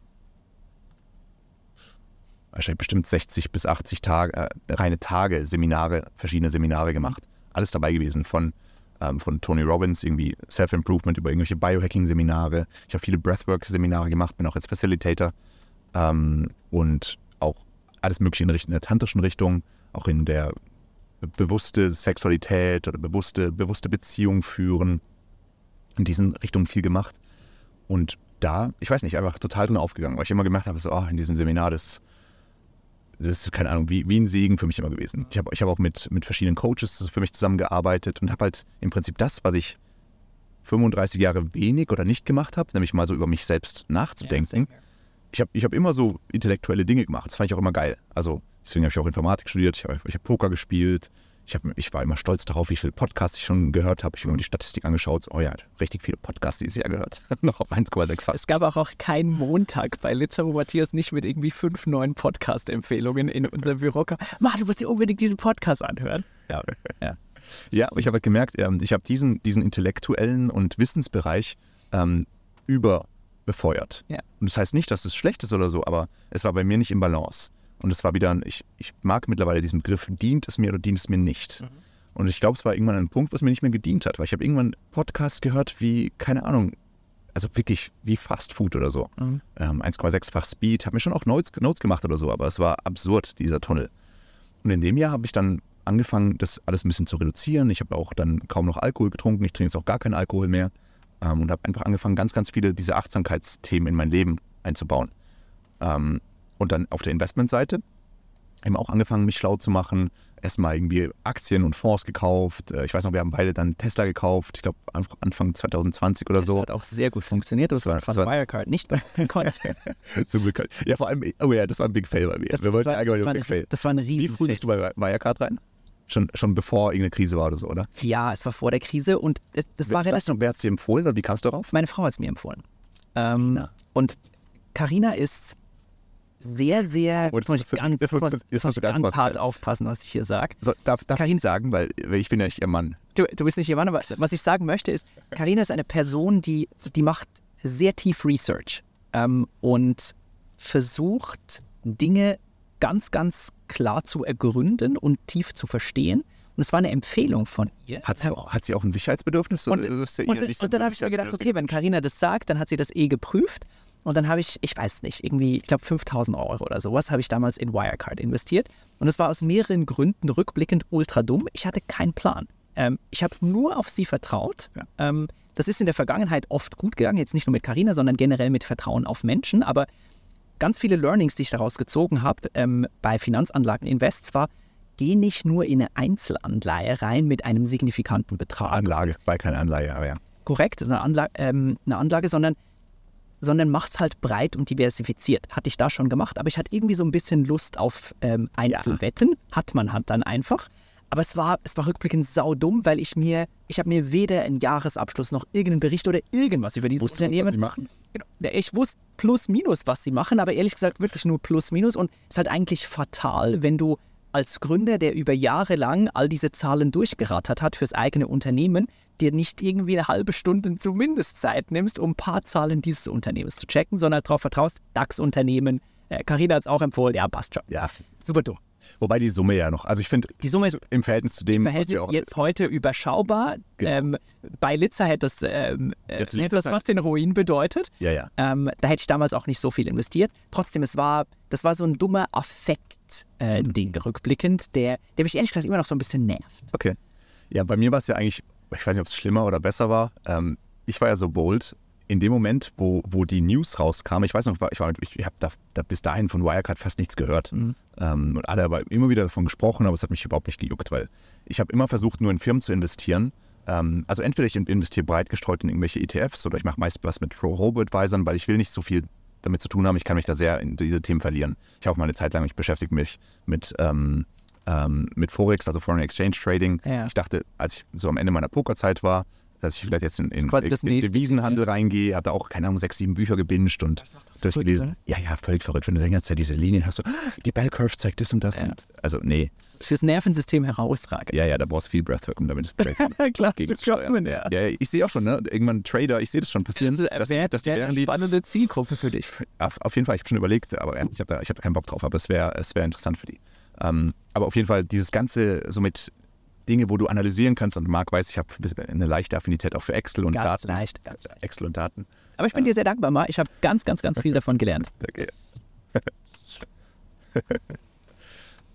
wahrscheinlich bestimmt 60 bis 80 Tage, äh, reine Tage Seminare, verschiedene Seminare gemacht. Alles dabei gewesen von, ähm, von Tony Robbins, irgendwie Self-Improvement über irgendwelche Biohacking-Seminare. Ich habe viele Breathwork-Seminare gemacht, bin auch jetzt Facilitator ähm, und auch alles Mögliche in, in der tantrischen Richtung, auch in der bewusste Sexualität oder bewusste, bewusste Beziehung führen. In diesen Richtungen viel gemacht. Und da, ich weiß nicht, einfach total drin aufgegangen, weil ich immer gemerkt habe, so, oh, in diesem Seminar, das, das ist, keine Ahnung, wie, wie ein Segen für mich immer gewesen. Ich habe ich hab auch mit, mit verschiedenen Coaches für mich zusammengearbeitet und habe halt im Prinzip das, was ich 35 Jahre wenig oder nicht gemacht habe, nämlich mal so über mich selbst nachzudenken. ich habe ich hab immer so intellektuelle Dinge gemacht. Das fand ich auch immer geil. Also deswegen habe ich auch Informatik studiert, ich habe ich hab Poker gespielt. Ich, hab, ich war immer stolz darauf, wie viele Podcasts ich schon gehört habe. Ich habe mir die Statistik angeschaut. So, oh ja, richtig viele Podcasts dieses Jahr gehört. Noch auf 1,6 fast. Es gab auch, auch keinen Montag bei Litzer, wo Matthias nicht mit irgendwie fünf neuen Podcast-Empfehlungen in unserem Büro kam. Ma, du musst dir unbedingt diesen Podcast anhören. Ja, ja. Ja, aber ich habe halt gemerkt, ähm, ich habe diesen, diesen intellektuellen und Wissensbereich ähm, überbefeuert. Ja. Und das heißt nicht, dass es schlecht ist oder so, aber es war bei mir nicht im Balance. Und es war wieder, ein, ich, ich mag mittlerweile diesen Begriff, dient es mir oder dient es mir nicht. Und ich glaube, es war irgendwann ein Punkt, was mir nicht mehr gedient hat, weil ich habe irgendwann Podcasts gehört wie, keine Ahnung, also wirklich wie Fast Food oder so. Mhm. Ähm, 1,6-fach Speed, habe mir schon auch Notes, Notes gemacht oder so, aber es war absurd, dieser Tunnel. Und in dem Jahr habe ich dann angefangen, das alles ein bisschen zu reduzieren. Ich habe auch dann kaum noch Alkohol getrunken. Ich trinke jetzt auch gar keinen Alkohol mehr. Ähm, und habe einfach angefangen, ganz, ganz viele dieser Achtsamkeitsthemen in mein Leben einzubauen. Ähm, und dann auf der Investmentseite eben auch angefangen, mich schlau zu machen, erstmal irgendwie Aktien und Fonds gekauft. Äh, Ich weiß noch, wir haben beide dann Tesla gekauft. Ich glaube, Anfang 2020 oder Das so. hat auch sehr gut funktioniert. Das war von das Wirecard nicht. Zum Glück. Ja, vor allem, oh ja, das war ein Big Fail bei mir. Das, wir wollten war, allgemein das, ein Big Fail. das war ein Wie riesen früh bist du bei Wirecard rein? Schon, schon bevor irgendeine Krise war oder so, oder? Ja, es war vor der Krise und das war relativ wer hat es dir empfohlen oder wie kamst du darauf? Meine Frau hat es mir empfohlen. Ähm, und Karina ist sehr, sehr. Oh, das jetzt muss ich ganz, das muss- jetzt muss muss ich ganz ganz hart aufpassen, was ich hier sage. So, darf darf Karin- ich sagen, weil ich bin ja nicht ihr Mann. Du, du bist nicht ihr Mann, aber was ich sagen möchte ist, Karina ist eine Person, die, die macht sehr tief Research ähm, und versucht, Dinge ganz, ganz klar zu ergründen und tief zu verstehen. Und es war eine Empfehlung von ihr. Hat sie auch, hat sie auch ein Sicherheitsbedürfnis? Und, und, und dann habe ich mir gedacht, okay, wenn Karina das sagt, dann hat sie das eh geprüft. Und dann habe ich, ich weiß nicht, irgendwie, ich glaube 5000 Euro oder sowas habe ich damals in Wirecard investiert. Und es war aus mehreren Gründen rückblickend ultra dumm. Ich hatte keinen Plan. Ähm, ich habe nur auf sie vertraut. Ja. Ähm, das ist in der Vergangenheit oft gut gegangen, jetzt nicht nur mit Karina, sondern generell mit Vertrauen auf Menschen. Aber ganz viele Learnings, die ich daraus gezogen habe ähm, bei Finanzanlagen Invests war, geh nicht nur in eine Einzelanleihe rein mit einem signifikanten Betrag Anlage, bei keine Anleihe, aber ja. korrekt, eine Anlage, ähm, eine Anlage sondern, sondern mach's halt breit und diversifiziert. Hatte ich da schon gemacht, aber ich hatte irgendwie so ein bisschen Lust auf ähm, Einzelwetten. Hat man halt dann einfach. Aber es war, es war rückblickend saudumm, weil ich mir, ich habe mir weder einen Jahresabschluss noch irgendeinen Bericht oder irgendwas über dieses Wusstest du, was Unternehmen. sie machen? Genau. Ja, Ich wusste plus minus, was sie machen, aber ehrlich gesagt wirklich nur plus minus. Und es ist halt eigentlich fatal, wenn du als Gründer, der über Jahre lang all diese Zahlen durchgerattert hat fürs eigene Unternehmen, dir nicht irgendwie eine halbe Stunde zumindest Zeit nimmst, um ein paar Zahlen dieses Unternehmens zu checken, sondern darauf vertraust, DAX-Unternehmen. Äh, Carina hat es auch empfohlen, ja, passt schon. Ja. Super dumm. Wobei die Summe ja noch, also ich finde, Die Summe ist im Verhältnis zu dem, im was Verhältnis wir auch, jetzt heute überschaubar. Genau. Ähm, bei Litzer hätte das, ähm, äh, Jetzt liegt hätte das fast den Ruin bedeutet. ja, ja. Ähm, da hätte ich damals auch nicht so viel investiert. Trotzdem, es war, das war so ein dummer Affekt-Ding rückblickend, der, der mich ehrlich gesagt immer noch so ein bisschen nervt. Okay. Ja, bei mir war es ja eigentlich, ich weiß nicht, ob es schlimmer oder besser war. Ähm, ich war ja so bold. In dem Moment, wo, wo die News rauskam, ich weiß noch, ich, war- ich, ich habe da, da bis dahin von Wirecard fast nichts gehört. Mhm. Ähm, und alle haben immer wieder davon gesprochen, aber es hat mich überhaupt nicht gejuckt, weil ich habe immer versucht, nur in Firmen zu investieren. Ähm, also entweder ich investiere breit gestreut in irgendwelche ETFs oder ich mache meist was mit Robo-Advisern, weil ich will nicht so viel damit zu tun haben. Ich kann mich da sehr in diese Themen verlieren. Ich habe auch mal eine Zeit lang, ich beschäftige mich mit, ähm, ähm, mit Forex, also Foreign Exchange Trading. Ja. Ich dachte, als ich so am Ende meiner Pokerzeit war, dass ich vielleicht jetzt in, in, das in Devisenhandel reingehe, habe da auch, keine Ahnung, sechs, sieben Bücher gebinged und durchgelesen. Ja, ja, völlig verrückt. Wenn du die ganze Zeit diese Linien hast, so, "Ah, die Bell Curve zeigt das und das. Ja. Und, also, nee. Fürs Nervensystem herausragend. Ja, ja, da brauchst du viel Breathwork, um damit Klar, gegenzusteuern. ja. Ja, ich sehe auch schon, ne? Irgendwann Trader, ich sehe das schon passieren. Das dass, wäre dass die wär während eine spannende Zielgruppe für dich. auf, auf jeden Fall, ich habe schon überlegt, aber ich habe da, ich hab da keinen Bock drauf, aber es wäre es wär interessant für die. Ähm, aber auf jeden Fall, dieses Ganze so mit Dinge, wo du analysieren kannst und Marc weiß, ich habe eine leichte Affinität auch für Excel und Ganz Daten. leicht, ganz leicht. Excel und Daten. Aber ich bin dir sehr dankbar, Ma. Ich habe ganz, ganz, ganz viel davon gelernt. Okay.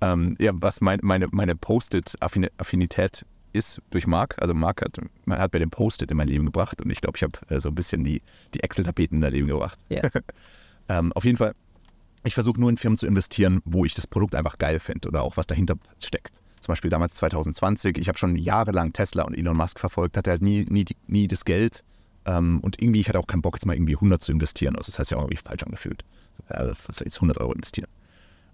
ähm, ja, was mein, meine, meine Post-it-Affinität ist durch Marc. Also Marc hat, man hat mir den Post-it in mein Leben gebracht und ich glaube, ich habe äh, so ein bisschen die, die Excel-Tapeten in mein Leben gebracht. Yes. Ähm, auf jeden Fall, ich versuche nur in Firmen zu investieren, wo ich das Produkt einfach geil finde oder auch was dahinter steckt. Zum Beispiel damals 2020, ich habe schon jahrelang Tesla und Elon Musk verfolgt, hatte halt nie, nie, nie das Geld. Ähm, und irgendwie, ich hatte auch keinen Bock, jetzt mal irgendwie 100 zu investieren. Also das heißt ja auch irgendwie falsch angefühlt. So, äh, was soll ich jetzt 100 Euro investieren?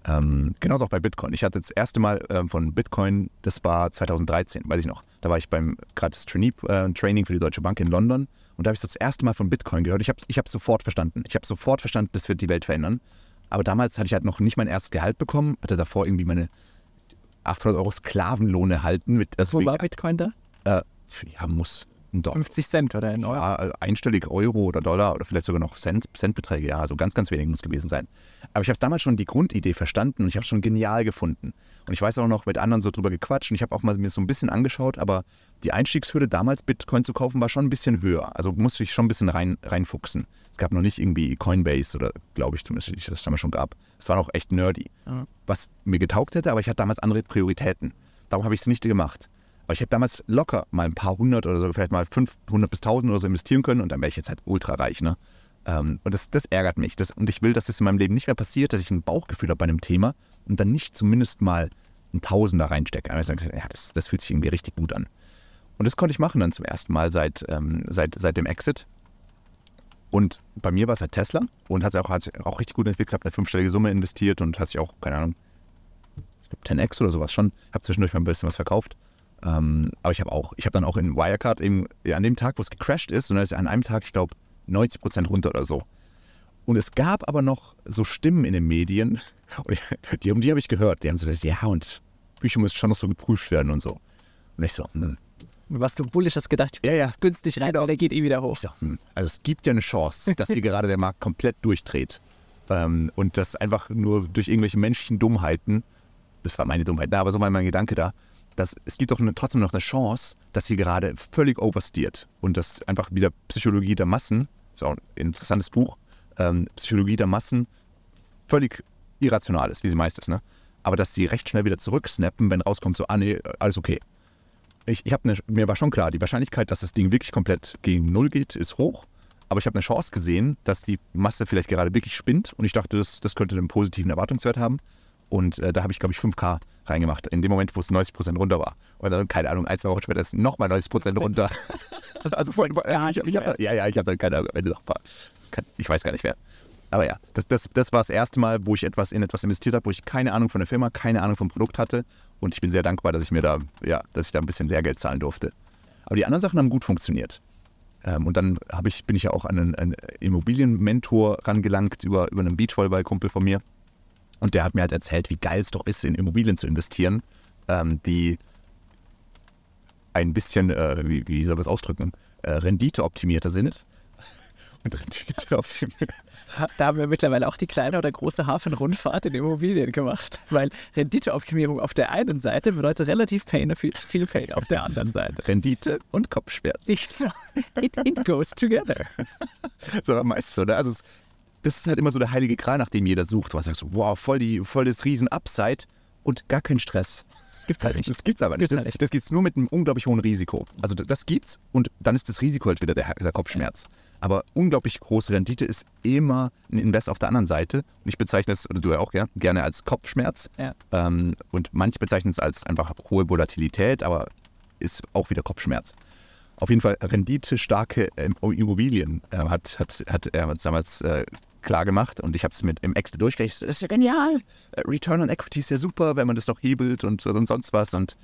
Ähm, genauso auch bei Bitcoin. Ich hatte das erste Mal ähm, von Bitcoin, das war 2013, weiß ich noch. Da war ich beim gratis äh, Training für die Deutsche Bank in London und da habe ich das erste Mal von Bitcoin gehört. Ich habe es ich sofort verstanden. Ich habe sofort verstanden, das wird die Welt verändern. Aber damals hatte ich halt noch nicht mein erstes Gehalt bekommen, hatte davor irgendwie meine 800 Euro Sklavenlohn erhalten. Mit, also Wo war Bitcoin da? äh, ja, muss Dollar. 50 Cent oder ein Euro? Ja, also einstellig Euro oder Dollar oder vielleicht sogar noch Cent, Centbeträge, ja, also ganz, ganz wenig muss gewesen sein. Aber ich habe damals schon die Grundidee verstanden und ich habe es schon genial gefunden. Und ich weiß auch noch mit anderen so drüber gequatscht und ich habe auch mal mir so ein bisschen angeschaut, aber die Einstiegshürde damals Bitcoin zu kaufen war schon ein bisschen höher. Also musste ich schon ein bisschen rein, reinfuchsen. Es gab noch nicht irgendwie Coinbase oder glaube ich zumindest, dass es damals schon gab. Es war noch echt nerdy. Ja. Was mir getaugt hätte, aber ich hatte damals andere Prioritäten. Darum habe ich es nicht gemacht. Aber ich hätte damals locker mal ein paar hundert oder so, vielleicht mal 500 bis 1000 oder so investieren können und dann wäre ich jetzt halt ultra reich. Ne? Ähm, und das, das ärgert mich. Das, und ich will, dass das in meinem Leben nicht mehr passiert, dass ich ein Bauchgefühl habe bei einem Thema und dann nicht zumindest mal einen Tausender reinstecke. Ich sage, ja, das, das fühlt sich irgendwie richtig gut an. Und das konnte ich machen dann zum ersten Mal seit, ähm, seit, seit dem Exit. Und bei mir war es halt Tesla und hat sich auch, hat sich auch richtig gut entwickelt, habe eine fünfstellige Summe investiert und hat sich auch, keine Ahnung, ich glaube 10x oder sowas schon. Habe zwischendurch mal ein bisschen was verkauft. Ähm, aber ich habe auch, ich habe dann auch in Wirecard eben ja, an dem Tag, wo es gecrashed ist, und dann ist an einem Tag, ich glaube, 90 Prozent runter oder so. Und es gab aber noch so Stimmen in den Medien, die, die habe ich gehört, die haben so gesagt, ja, und Bücher müssen schon noch so geprüft werden und so. Und ich so, hm. Was du bullish hast gedacht, Ja, ja. ist günstig rein, Genau. der geht eh wieder hoch. Ich so, hm. Also es gibt ja eine Chance, dass hier gerade der Markt komplett durchdreht. Ähm, und das einfach nur durch irgendwelche menschlichen Dummheiten, das war meine Dummheit, aber so war mein Gedanke da, dass es gibt doch eine, trotzdem noch eine Chance, dass hier gerade völlig oversteert. Und dass einfach wieder Psychologie der Massen, auch ein interessantes Buch, ähm, Psychologie der Massen völlig irrational ist, wie sie meist ist, ne? Aber dass sie recht schnell wieder zurücksnappen, wenn rauskommt, so, ah nee, alles okay. Ich, ich eine, mir war schon klar, die Wahrscheinlichkeit, dass das Ding wirklich komplett gegen Null geht, ist hoch. Aber ich habe eine Chance gesehen, dass die Masse vielleicht gerade wirklich spinnt. Und ich dachte, das, das könnte einen positiven Erwartungswert haben. Und äh, da habe ich, glaube ich, 5K reingemacht. In dem Moment, wo es 90% runter war. Und dann, keine Ahnung, ein, zwei Wochen später ist nochmal 90% runter. also vorhin, Gar ich, ich nichts hab, ja, ja, ich habe dann keine Ahnung, ich weiß gar nicht wer. Aber ja, das, das, das war das erste Mal, wo ich etwas in etwas investiert habe, wo ich keine Ahnung von der Firma, keine Ahnung vom Produkt hatte. Und ich bin sehr dankbar, dass ich mir da, ja, dass ich da ein bisschen Lehrgeld zahlen durfte. Aber die anderen Sachen haben gut funktioniert. Ähm, und dann ich, bin ich ja auch an einen, einen Immobilienmentor rangelangt über, über einen Beachvolleyball-Kumpel von mir. Und der hat mir halt erzählt, wie geil es doch ist, in Immobilien zu investieren, ähm, die ein bisschen, äh, wie, wie soll man das ausdrücken, äh, renditeoptimierter sind. Und renditeoptimiert. Da haben wir mittlerweile auch die kleine oder große Hafenrundfahrt in Immobilien gemacht. Weil Renditeoptimierung auf der einen Seite bedeutet relativ Pain, viel, viel Pain auf der anderen Seite. Rendite und Kopfschmerz. Genau. It, it goes together. So meist so. Ne? Also es, das ist halt immer so der heilige Gral, nach dem jeder sucht. Was sagst du, wow, voll, die, voll das Riesen-Upside und gar kein Stress. Das gibt's halt nicht. Das gibt's aber nicht. Gibt's Das, halt das gibt's nur mit einem unglaublich hohen Risiko. Also das gibt's und dann ist das Risiko halt wieder der, der Kopfschmerz. Aber unglaublich große Rendite ist immer ein Invest auf der anderen Seite. Und ich bezeichne es, oder du ja auch ja, gerne als Kopfschmerz. Ja. Ähm, und manche bezeichnen es als einfach hohe Volatilität, aber ist auch wieder Kopfschmerz. Auf jeden Fall renditestarke ähm, Immobilien äh, hat, hat, hat er uns damals äh, klar gemacht und ich habe es mit im Exit durchgerechnet. Das ist ja genial. Äh, Return on Equity ist ja super, wenn man das noch hebelt und, und sonst was. Und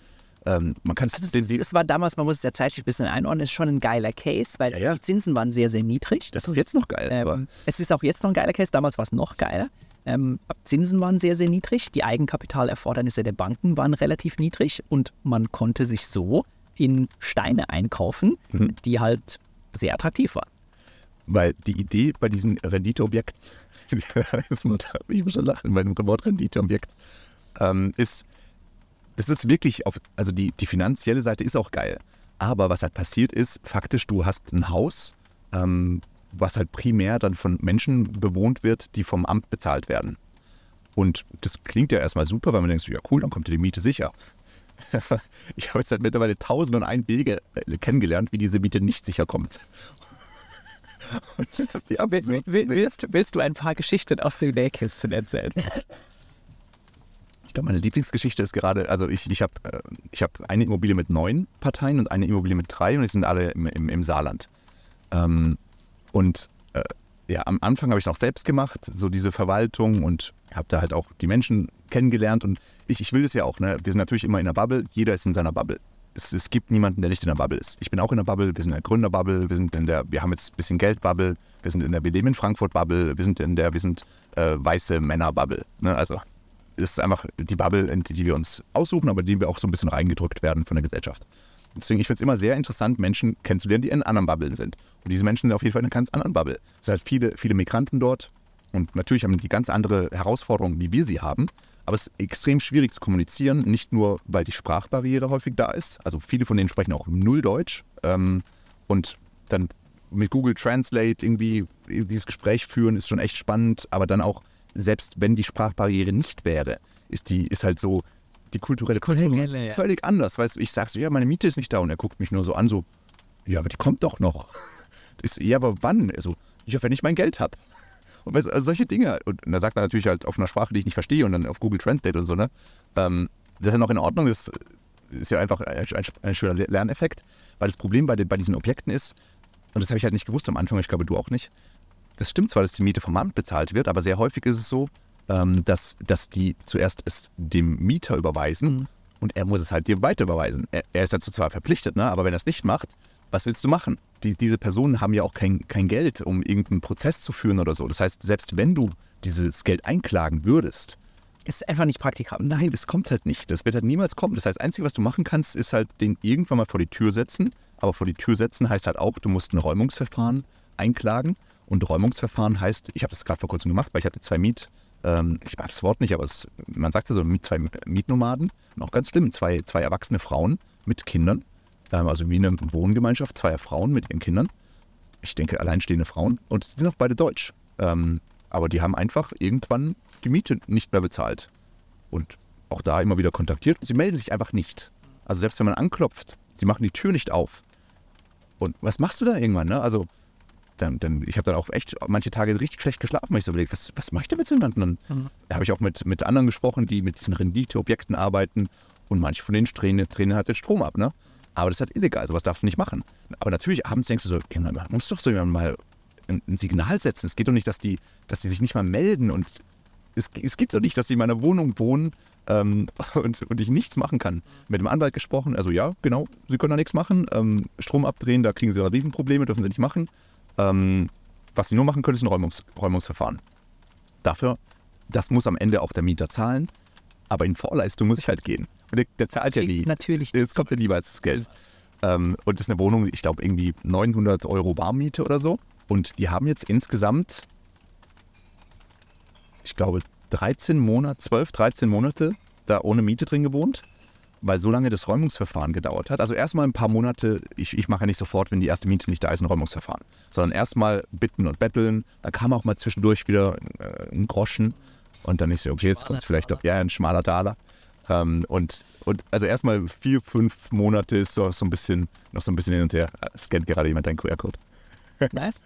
ähm, man kann es Also es, es war damals, man muss es ja zeitlich ein bisschen einordnen, ist schon ein geiler Case, weil Ja, ja. die Zinsen waren sehr, sehr niedrig. Das ist doch jetzt noch geil. Ähm, es ist auch jetzt noch ein geiler Case, damals war es noch geiler. Ähm, Zinsen waren sehr, sehr niedrig, die Eigenkapitalerfordernisse der Banken waren relativ niedrig und man konnte sich so in Steine einkaufen, Mhm. die halt sehr attraktiv waren. Weil die Idee bei diesen Renditeobjekten, ich muss schon lachen bei dem Wort Renditeobjekt, ähm, ist, das ist wirklich auf, also die, die finanzielle Seite ist auch geil. Aber was halt passiert ist, faktisch, du hast ein Haus, ähm, was halt primär dann von Menschen bewohnt wird, die vom Amt bezahlt werden. Und das klingt ja erstmal super, weil man denkt, ja cool, dann kommt dir die Miete sicher. ich habe jetzt halt mittlerweile tausend und ein Wege äh, kennengelernt, wie diese Miete nicht sicher kommt. Will, will, willst, willst du ein paar Geschichten aus dem Nähkästchen erzählen? Ich glaube, meine Lieblingsgeschichte ist gerade, also ich, ich habe äh, ich hab eine Immobilie mit neun Parteien und eine Immobilie mit drei und die sind alle im, im, im Saarland. Ähm, und äh, ja, am Anfang habe ich noch selbst gemacht, so diese Verwaltung und habe da halt auch die Menschen kennengelernt und ich, ich will das ja auch, ne? Wir sind natürlich immer in der Bubble, jeder ist in seiner Bubble. Es, es gibt niemanden, der nicht in der Bubble ist. Ich bin auch in der Bubble, wir sind in der Gründerbubble, wir sind in der, wir haben jetzt ein bisschen Geldbubble, wir sind in der, wir leben in Frankfurt Bubble, wir sind in der, wir sind äh, weiße Männer Bubble. Ne? Also es ist einfach die Bubble, in die die wir uns aussuchen, aber die wir auch so ein bisschen reingedrückt werden von der Gesellschaft. Deswegen, ich finde es immer sehr interessant, Menschen kennenzulernen, die in anderen Bubblen sind. Und diese Menschen sind auf jeden Fall in einer ganz anderen Bubble. Es sind halt viele, viele Migranten dort und natürlich haben die ganz andere Herausforderungen, wie wir sie haben. Aber es ist extrem schwierig zu kommunizieren, nicht nur, weil die Sprachbarriere häufig da ist. Also viele von denen sprechen auch null Deutsch. Ähm, und dann mit Google Translate irgendwie dieses Gespräch führen, ist schon echt spannend. Aber dann auch, selbst wenn die Sprachbarriere nicht wäre, ist die, ist halt so, die kulturelle Kultur ist ja. völlig anders. Weißt du, ich sag so, ja, meine Miete ist nicht da und er guckt mich nur so an, so, ja, aber die kommt doch noch. Ist, ja, aber wann? Also, ja, wenn ich mein Geld habe. Und weißt, also solche Dinge. Und da sagt er natürlich halt auf einer Sprache, die ich nicht verstehe und dann auf Google Translate und so, ne? Ähm, Das ist ja noch in Ordnung, das ist ja einfach ein, ein, ein schöner Lerneffekt, weil das Problem bei, den, bei diesen Objekten ist, und das habe ich halt nicht gewusst am Anfang, ich glaube du auch nicht, das stimmt zwar, dass die Miete vom Amt bezahlt wird, aber sehr häufig ist es so, ähm, dass, dass die zuerst es dem Mieter überweisen Mhm. und er muss es halt dir weiter überweisen. Er, er ist dazu zwar verpflichtet, ne? aber wenn er es nicht macht, was willst du machen? Die, diese Personen haben ja auch kein, kein Geld, um irgendeinen Prozess zu führen oder so. Das heißt, selbst wenn du dieses Geld einklagen würdest, Ist einfach nicht praktikabel. Nein, es kommt halt nicht. Das wird halt niemals kommen. Das heißt, das Einzige, was du machen kannst, ist halt den irgendwann mal vor die Tür setzen. Aber vor die Tür setzen heißt halt auch, du musst ein Räumungsverfahren einklagen. Und Räumungsverfahren heißt, ich habe das gerade vor kurzem gemacht, weil ich hatte zwei Miet, ähm, ich mag das Wort nicht, aber es, man sagt ja so, zwei Mietnomaden. Und auch ganz schlimm, zwei, zwei erwachsene Frauen mit Kindern. Also wie eine Wohngemeinschaft, zweier Frauen mit ihren Kindern. Ich denke, alleinstehende Frauen. Und sie sind auch beide deutsch. Ähm, aber die haben einfach irgendwann die Miete nicht mehr bezahlt. Und auch da immer wieder kontaktiert. Und sie melden sich einfach nicht. Also selbst wenn man anklopft, sie machen die Tür nicht auf. Und was machst du da irgendwann? Ne? Also dann, dann, ich habe dann auch echt manche Tage richtig schlecht geschlafen, weil ich so überlegt, was, was mache ich denn mit so jemandem? Dann Mhm. habe ich auch mit, mit anderen gesprochen, die mit diesen Renditeobjekten arbeiten. Und manche von denen drehen, drehen halt den Strom ab. Ne? Aber das ist halt illegal, sowas darfst du nicht machen. Aber natürlich, abends denkst du so, ja, man muss doch so jemand mal ein, ein Signal setzen. Es geht doch nicht, dass die, dass die sich nicht mal melden. Und es, es gibt doch nicht, dass die in meiner Wohnung wohnen ähm, und, und ich nichts machen kann. Mit dem Anwalt gesprochen, also ja, genau, sie können da nichts machen. Ähm, Strom abdrehen, da kriegen sie dann Riesenprobleme, dürfen sie nicht machen. Ähm, was sie nur machen können, ist ein Räumungs Räumungsverfahren. Dafür, das muss am Ende auch der Mieter zahlen. Aber in Vorleistung muss ich halt gehen. Der, der zahlt ja nie. Natürlich Jetzt kommt ja lieber als das Geld. Ähm, und das ist eine Wohnung, ich glaube, irgendwie 900 Euro Warmmiete oder so. Und die haben jetzt insgesamt, ich glaube, 13 Monate, 12, 13 Monate da ohne Miete drin gewohnt, weil so lange das Räumungsverfahren gedauert hat. Also erstmal ein paar Monate, ich, ich mache ja nicht sofort, wenn die erste Miete nicht da ist, ein Räumungsverfahren, sondern erstmal bitten und betteln. Da kam auch mal zwischendurch wieder äh, ein Groschen. Und dann ist so, okay, jetzt kommt es vielleicht doch, ja, ein schmaler Taler. Ähm, und, und also erstmal vier, fünf Monate ist so, so ein bisschen, noch so ein bisschen hin und her. Es scannt gerade jemand deinen QR-Code. Nice.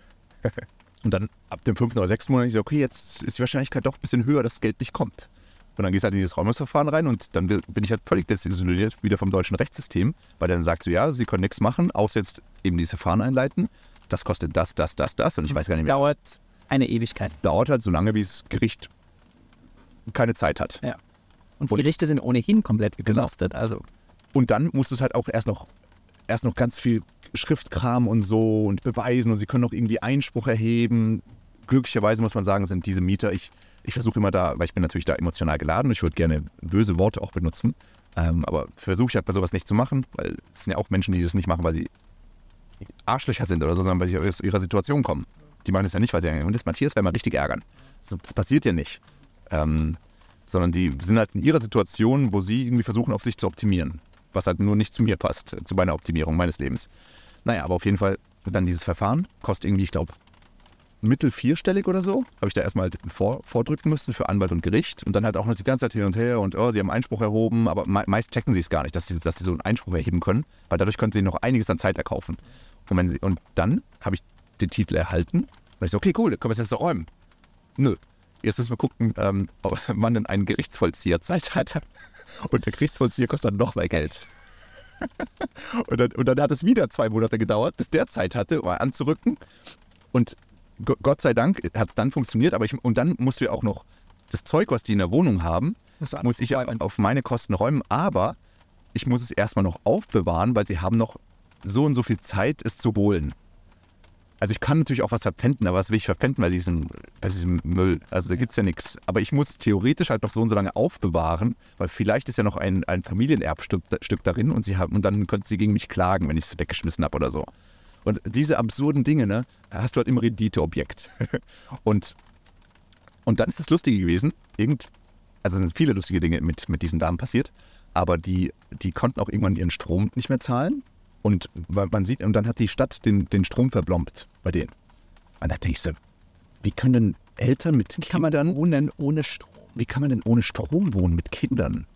Und dann ab dem fünften oder sechsten Monat, ich so, okay, jetzt ist die Wahrscheinlichkeit doch ein bisschen höher, dass das Geld nicht kommt. Und dann gehst du halt in dieses Räumungsverfahren rein und dann bin ich halt völlig desillusioniert wieder vom deutschen Rechtssystem, weil dann sagt so, ja, sie können nichts machen, außer jetzt eben dieses Verfahren einleiten. Das kostet das, das, das, das und ich weiß gar nicht mehr. Dauert eine Ewigkeit. Dauert halt so lange, wie das Gericht keine Zeit hat. Ja. Und Und- die Gerichte sind ohnehin komplett Genau. überlastet. Also Und dann musst du es halt auch erst noch, erst noch ganz viel Schriftkram und so und beweisen und sie können noch irgendwie Einspruch erheben. Glücklicherweise muss man sagen, sind diese Mieter, ich, ich versuche immer da, weil ich bin natürlich da emotional geladen und ich würde gerne böse Worte auch benutzen, ähm, aber versuche ich halt bei sowas nicht zu machen, weil es sind ja auch Menschen, die das nicht machen, weil sie Arschlöcher sind oder so, sondern weil sie aus ihrer Situation kommen. Die machen das ja nicht, weil sie sagen, und das Matthias werden wir richtig ärgern. So, das passiert ja nicht. Ähm, sondern die sind halt in ihrer Situation, wo sie irgendwie versuchen, auf sich zu optimieren. Was halt nur nicht zu mir passt, äh, zu meiner Optimierung meines Lebens. Naja, aber auf jeden Fall dann dieses Verfahren kostet irgendwie, ich glaube, mittel vierstellig oder so. Habe ich da erstmal halt vor, vordrücken müssen für Anwalt und Gericht. Und dann halt auch noch die ganze Zeit hin und her und oh, sie haben Einspruch erhoben, aber me meist checken sie es gar nicht, dass sie, dass sie so einen Einspruch erheben können, weil dadurch können sie noch einiges an Zeit erkaufen. Und, wenn sie, und dann habe ich den Titel erhalten und ich so, okay, cool, können wir es jetzt so räumen. Nö. Jetzt müssen wir gucken, ähm, ob man denn einen Gerichtsvollzieher Zeit hat. Und der Gerichtsvollzieher kostet dann noch mehr Geld. und, dann, und dann hat es wieder zwei Monate gedauert, bis der Zeit hatte, um anzurücken. Und Go- Gott sei Dank hat es dann funktioniert, aber ich, und dann musst du ja auch noch das Zeug, was die in der Wohnung haben, muss ich ja auf meine Kosten räumen, aber ich muss es erstmal noch aufbewahren, weil sie haben noch so und so viel Zeit, es zu holen. Also ich kann natürlich auch was verpfänden, aber was will ich verpfänden bei diesem, bei diesem Müll? Also da gibt es ja nichts. Aber ich muss theoretisch halt noch so und so lange aufbewahren, weil vielleicht ist ja noch ein, ein Familienerbstück Stück darin und, sie haben, und dann könnten sie gegen mich klagen, wenn ich es weggeschmissen habe oder so. Und diese absurden Dinge, ne, hast du halt im Renditeobjekt. und, und dann ist es lustige gewesen, irgend, also sind viele lustige Dinge mit, mit diesen Damen passiert, aber die, die konnten auch irgendwann ihren Strom nicht mehr zahlen. Und man sieht, und dann hat die Stadt den, den Strom verblombt bei denen. Und da denke ich so, wie können denn Eltern mit kann man Kindern, wohnen ohne Strom. wie kann man denn ohne Strom wohnen mit Kindern?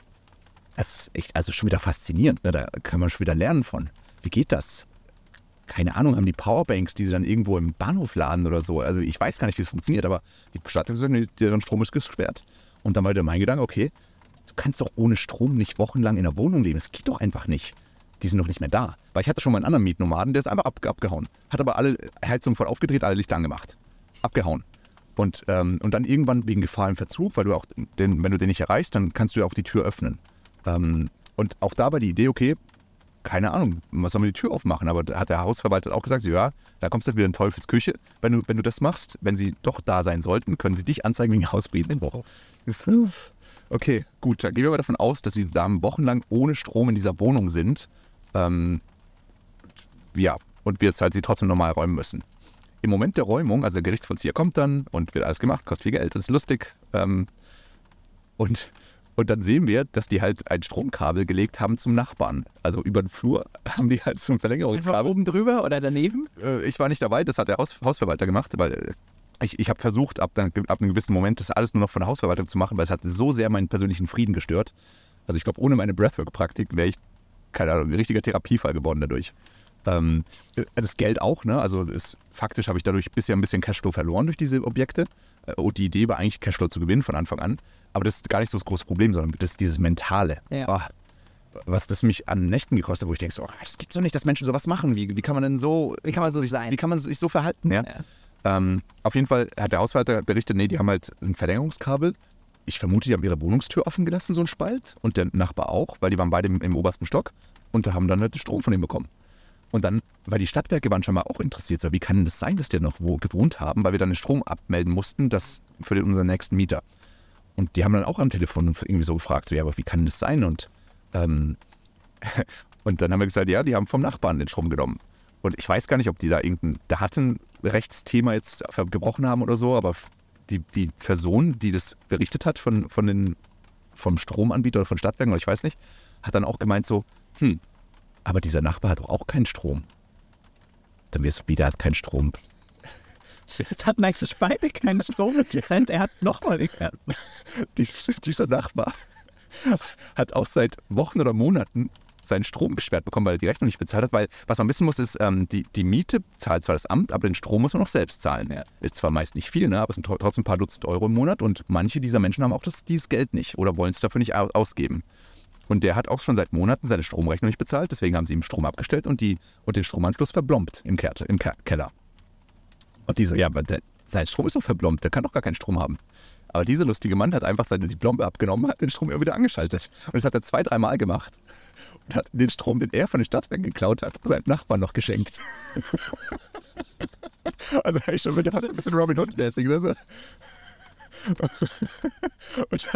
Das ist echt, also schon wieder faszinierend, ne? da kann man schon wieder lernen von. Wie geht das? Keine Ahnung, haben die Powerbanks, die sie dann irgendwo im Bahnhof laden oder so. Also ich weiß gar nicht, wie es funktioniert, aber die Stadt hat gesagt, nee, deren Strom ist gesperrt. Und dann war der mein Gedanke, okay, kannst doch ohne Strom nicht wochenlang in der Wohnung leben. Das geht doch einfach nicht. Die sind doch nicht mehr da. Weil ich hatte schon mal einen anderen Mietnomaden, der ist einfach ab, abgehauen. Hat aber alle Heizungen voll aufgedreht, alle Lichter angemacht. Abgehauen. Und, ähm, und dann irgendwann wegen Gefahr im Verzug, weil du auch, den, wenn du den nicht erreichst, dann kannst du ja auch die Tür öffnen. Ähm, und auch da war die Idee, okay, keine Ahnung, was soll man die Tür aufmachen? Aber da hat der Hausverwalter auch gesagt, so, ja, da kommst du wieder in Teufelsküche, wenn du, wenn du das machst. Wenn sie doch da sein sollten, können sie dich anzeigen wegen Hausfriedensbruch. Okay, gut, dann gehen wir mal davon aus, dass die Damen wochenlang ohne Strom in dieser Wohnung sind. Ähm, ja, und wir jetzt halt sie trotzdem normal räumen müssen. Im Moment der Räumung, also der Gerichtsvollzieher kommt dann und wird alles gemacht, kostet viel Geld, das ist lustig. Ähm, und und dann sehen wir, dass die halt ein Stromkabel gelegt haben zum Nachbarn. Also über den Flur haben die halt zum Einfach Verlängerungskabel. oben drüber oder daneben? Äh, ich war nicht dabei, das hat der Haus Hausverwalter gemacht, weil äh, ich, ich habe versucht, ab, dann, ab einem gewissen Moment das alles nur noch von der Hausverwaltung zu machen, weil es hat so sehr meinen persönlichen Frieden gestört. Also ich glaube, ohne meine Breathwork-Praktik wäre ich, keine Ahnung, ein richtiger Therapiefall geworden dadurch. Ähm, äh, das Geld auch, ne? Also ist, faktisch habe ich dadurch bisher ein bisschen Cashflow verloren durch diese Objekte. Äh, Und die Idee war eigentlich, Cashflow zu gewinnen von Anfang an. Aber das ist gar nicht so das große Problem, sondern das ist dieses Mentale. Ja. Ah, was das mich an Nächten gekostet, wo ich denke, so, oh, das gibt's doch nicht, dass Menschen sowas machen. Wie, wie kann man denn so, Wie kann man so sich, sein? Wie kann man sich so verhalten? Ja? Ja. Ähm, auf jeden Fall hat der Hausverwalter berichtet, nee, die haben halt ein Verlängerungskabel. Ich vermute, die haben ihre Wohnungstür offen gelassen, so ein Spalt. Und der Nachbar auch, weil die waren beide im, im obersten Stock. Und da haben dann halt Strom von ihm bekommen. Und dann, weil die Stadtwerke waren schon mal auch interessiert, so, wie kann denn das sein, dass die noch wo gewohnt haben, weil wir dann den Strom abmelden mussten, das für den, unseren nächsten Mieter. Und die haben dann auch am Telefon irgendwie so gefragt, so, ja, aber wie kann das sein? Und, ähm, und dann haben wir gesagt, ja, die haben vom Nachbarn den Strom genommen. Und ich weiß gar nicht, ob die da irgendein Datenrechtsthema jetzt gebrochen haben oder so, aber die, die Person, die das berichtet hat von, von den, vom Stromanbieter oder von Stadtwerken, oder ich weiß nicht, hat dann auch gemeint so, hm, aber dieser Nachbar hat doch auch keinen Strom. Dann wirst du wieder, hat keinen Strom. Es hat eigentlich beide keinen Strom getrennt. Er hat es nochmal geklärt. Die, dieser Nachbar hat auch seit Wochen oder Monaten seinen Strom gesperrt bekommen, weil er die Rechnung nicht bezahlt hat. Weil was man wissen muss, ist, ähm, die, die Miete zahlt zwar das Amt, aber den Strom muss man noch selbst zahlen. Ja. Ist zwar meist nicht viel, ne, aber es sind tro- trotzdem ein paar Dutzend Euro im Monat und manche dieser Menschen haben auch das, dieses Geld nicht oder wollen es dafür nicht au- ausgeben. Und der hat auch schon seit Monaten seine Stromrechnung nicht bezahlt, deswegen haben sie ihm Strom abgestellt und, die, und den Stromanschluss verblombt im, Ker im Ke Keller. Und die so, ja, aber der, sein Strom ist doch verblombt, der kann doch gar keinen Strom haben. Aber dieser lustige Mann hat einfach seine die Blombe abgenommen, hat den Strom immer wieder angeschaltet. Und das hat er zwei, dreimal gemacht. Und hat den Strom, den er von den Stadtwerken geklaut hat, seinem Nachbarn noch geschenkt. also eigentlich schon wieder fast ein bisschen Robin Hood-mäßig, ne? Und dann, und